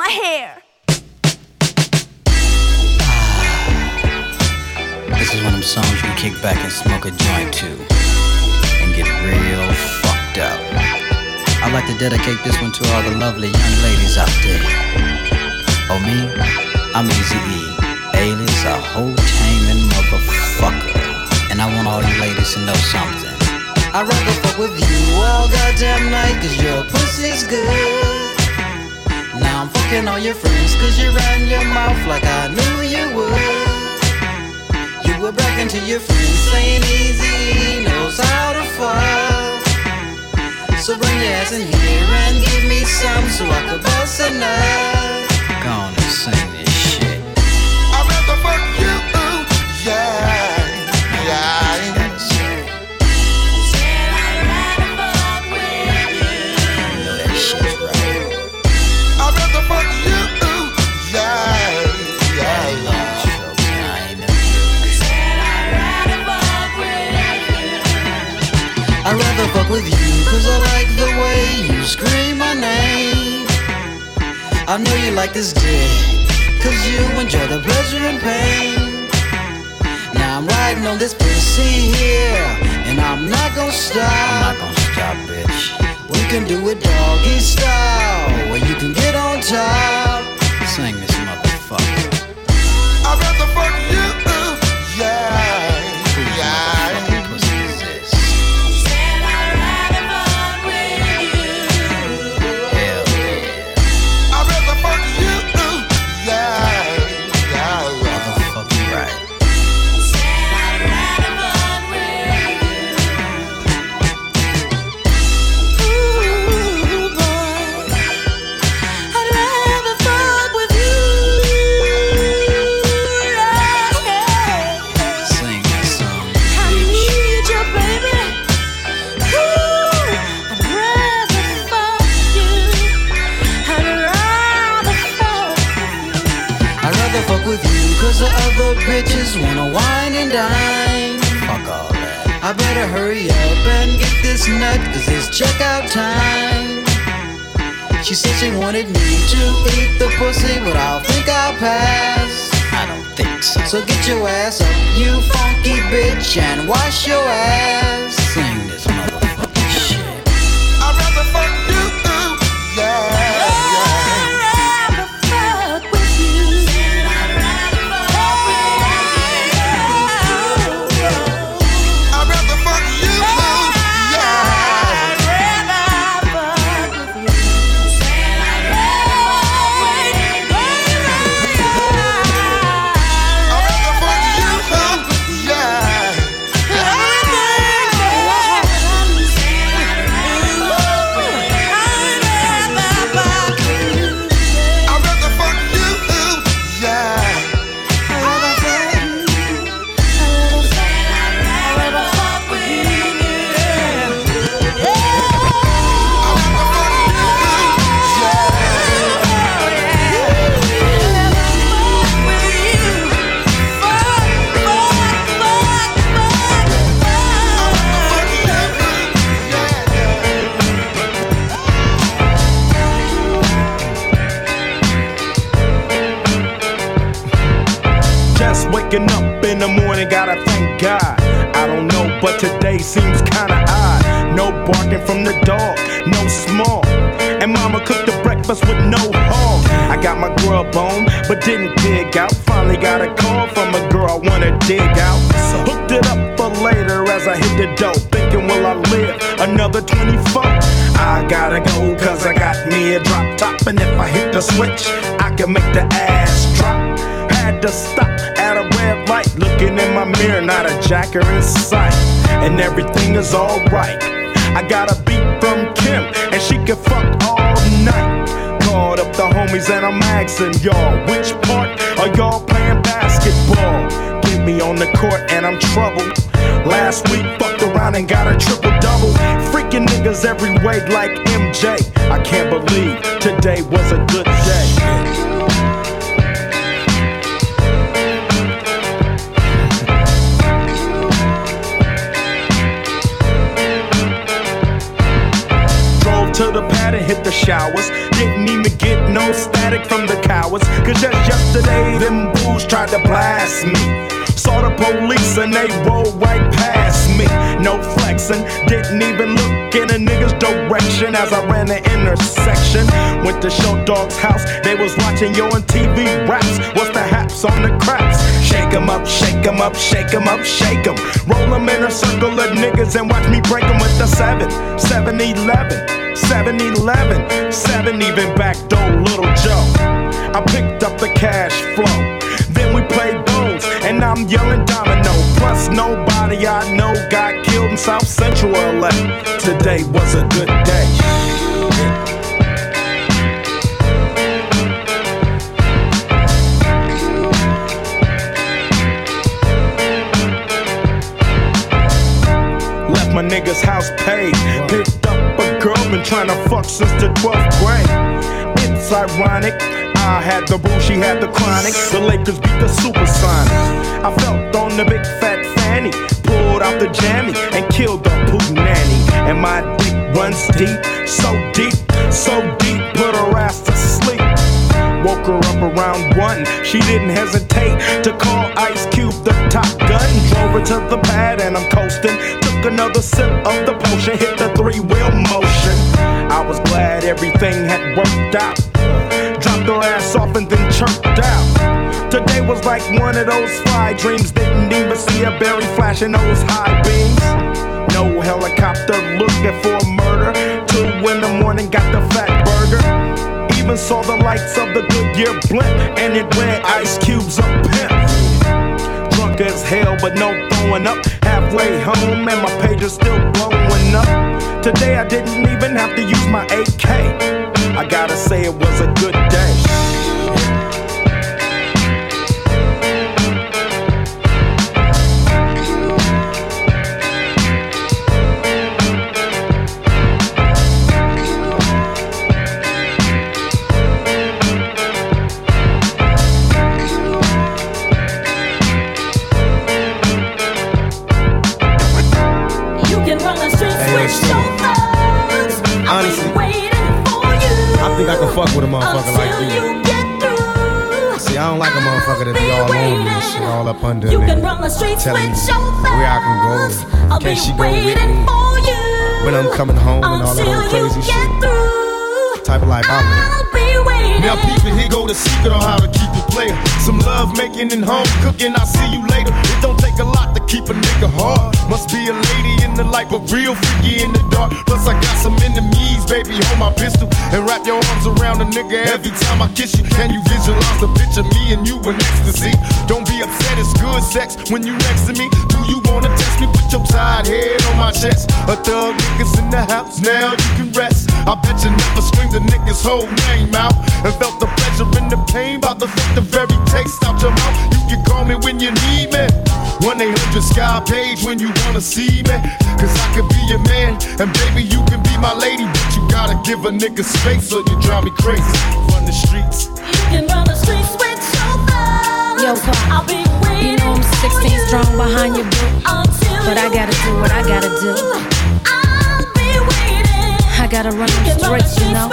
My hair. This is one of them songs you can kick back and smoke a joint to and get real fucked up. I'd like to dedicate this one to all the lovely young ladies out there. Oh, me? I'm Easy E, alias a whole taming motherfucker. And I want all you ladies to know something. I'd rather fuck with you all goddamn night, cause your pussy's good. Now I'm fucking all your friends, cause you ran your mouth like I knew you would. You were bragging to your friends, saying Eazy knows how to fuck. So bring your ass in here and give me some so I could bust a nut. Go on and sing this scream my name. I know you like this dick, cause you enjoy the pleasure and pain. Now I'm riding on this pussy here, and I'm not gonna stop. I'm not gonna stop, bitch. We can do it doggy style, where you can get on top. Sing this motherfucker. I'd rather fuck you, yeah, yeah. Bitches wanna wine and dine. Fuck all that. I better hurry up and get this nut, cause it's checkout time. She said she wanted me to eat the pussy, but I think I'll pass. I don't think so. So get your ass up, you funky bitch, and wash your ass. Sing this motherfucking watching yo on TV raps. What's the haps on the craps? Shake 'em up, shake 'em up, shake 'em up, shake 'em. Roll 'em in a circle of niggas and watch me break 'em with the 7, 7 11, 7 11, 7 even back door Little Joe. I picked up the cash flow. Then we played bones, and I'm yelling domino. Plus, nobody I know got killed in South Central LA. Today was a good day. My nigga's house paid. Picked up a girl, been trying to fuck since the 12th grade. It's ironic. I had the boo, she had the chronic. The Lakers beat the Supersonics. I felt on the big fat fanny, pulled out the jammy and killed the poop nanny. And my dick runs deep, so deep, so deep, put her ass to sleep. Woke her up around one. She didn't hesitate to call Ice Cube the top gun. Drove her to the pad and I'm coasting. Took another sip of the potion, hit the three wheel motion. I was glad everything had worked out. Dropped her ass off and then chirped out. Today was like one of those fly dreams. Didn't even see a berry flashing those high beams. No helicopter looking for murder. Two in the morning, got the Fatburger. Even saw the lights of the Goodyear blimp, and it went Ice Cube's a pimp. Drunk as hell, but no throwing up. Halfway home, and my page is still blowing up. Today I didn't even have to use my AK. I gotta say it was a good day. Shit, all up under a You can run the streets telling me with your where I can go. I'll Can be she go with waiting me? for you. When I'm coming home and all that Until you crazy get shit. through. Type of life I'm. I'll be waiting. Now people, here go the secret on how to keep it player. Some love making and home cooking. I'll see you later. It don't take a lot to keep a nigga hard. Must be a lady in the light, but real freaky in the dark. Plus I got some enemies, baby. Hold my pistol and wrap your arms around a nigga every time I kiss you. Can you visualize the picture of me and you in ecstasy? Don't be upset, it's good sex when you next to me. Do you wanna test me? Put your tired head on my chest. A thug niggas in the house, now you can rest. I bet you never screamed a nigga's whole name out and felt the pleasure and the pain. About the fuck the very taste out your mouth. You can call me when you need me. 1 800 Sky Page when you wanna see me. Cause I could be your man, and baby, you can be my lady. But you gotta give a nigga space or you drive me crazy. Run the streets. You can run the streets with your thugs. Yo, Pop, I'll be waiting you know I'm 16 strong behind your boot. But I gotta do what I gotta do. I gotta run them streets, you know.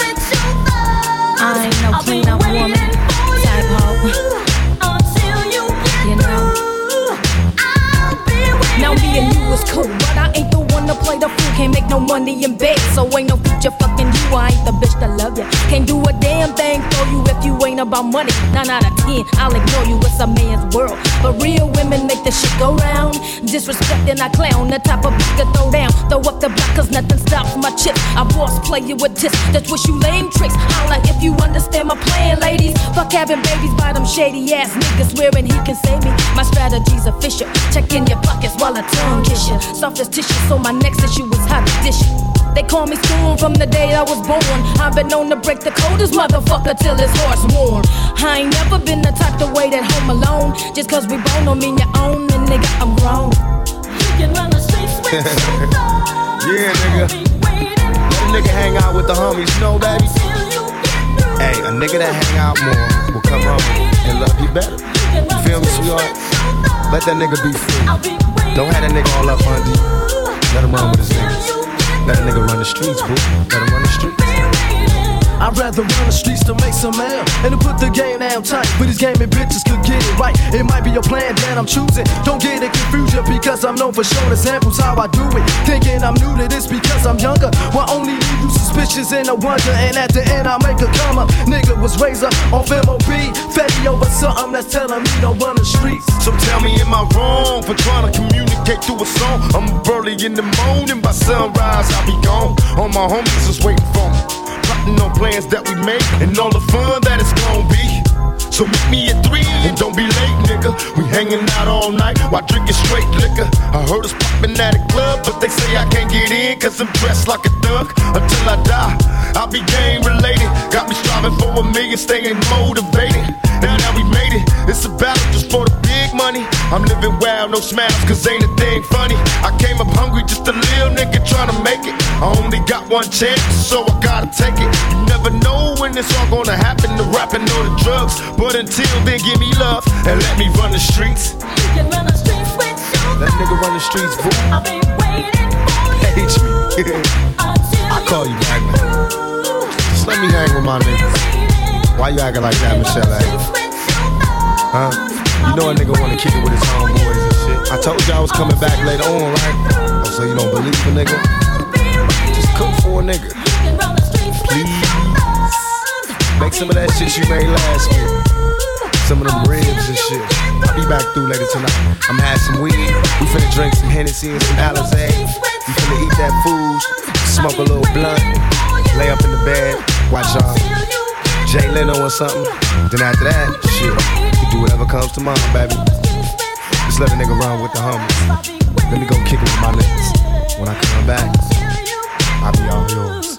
I ain't no clean up woman until you get you know. through, I'll be waiting. Now me and you was cool, but I ain't the money in bed, so ain't no future fucking you. I ain't the bitch that love ya. Can't do a damn thing for you if you ain't about money. Nine out of ten, I'll ignore you. It's a man's world, but real women make the shit go round. Disrespecting I clown, the type of bitch to throw down. Throw up the block, cause nothing stops my chip. I boss play you with this, that's what you lame tricks. Holla if you understand my plan, ladies. Fuck having babies by them shady ass niggas, swearing he can save me. My strategy's official. Check in your pockets while I tongue kiss you. Soft as tissue, so my next issue is hot dish. They call me Spoon from the day I was born. I've been known to break the coldest motherfucker till his heart's warm. I ain't never been the type to wait at home alone. Just cause we born don't mean you own nigga. I'm grown. You can run the streets with Yeah, nigga. Let a nigga hang out with the homies, you know, baby. Hey, a nigga that hang out more will come up and love you better. You feel me, sweetheart? Let that nigga be free. Don't have that nigga all up under you. Let him run with his niggas. Let a nigga run the streets, boo. Let him run the streets. I'd rather run the streets to make some mail and to put the game down tight. But these gaming bitches could get it right. It might be a plan that I'm choosing. Don't get it confused because I'm known for showing examples how I do it. Thinking I'm new to this because I'm younger. Will only leave you suspicious and a wonder. And at the end, I make a come up. Nigga was raised off MOB. Fetty over something that's telling me don't run the streets. So tell me, am I wrong for trying to communicate through a song? I'm early in the morning, by sunrise I'll be gone. All my homies is waiting for me. On plans that we make and all the fun that it's gonna be. So meet me at three and don't be late, nigga. We hanging out all night while drinking straight liquor. I heard us popping at a club, but they say I can't get in cause I'm dressed like a thug until I die. I'll be game related. Got me striving for a million, staying motivated. Now that we it, it's a battle just for the big money. I'm living wild, no smiles, cause ain't a thing funny. I came up hungry, just a little nigga trying to make it. I only got one chance, so I gotta take it. You never know when it's all gonna happen, the rapping or the drugs. But until then, give me love and let me run the streets. You can run the streets with That nigga run the streets, boo. I'll be waiting for you. Hate me. I call you back, man. Just let me hang with my niggas. Why you acting like that, Michelle? Huh? You know a nigga wanna kick it with his homeboys and shit. I told y'all I was coming back later on, right? Oh, so you don't believe a nigga? Just cook for a nigga. Please. Make some of that shit you made last week. Some of them ribs and shit. I'll be back through later tonight. I'm having some weed. We finna drink some Hennessy and some Alizé. We finna eat that food, smoke a little blunt, lay up in the bed, watch y'all. Jay Leno or something. Then after that, shit, do whatever comes to mind, baby. Just let a nigga run with the homies. Let me go kick it with my niggas. When I come back, I'll be all yours.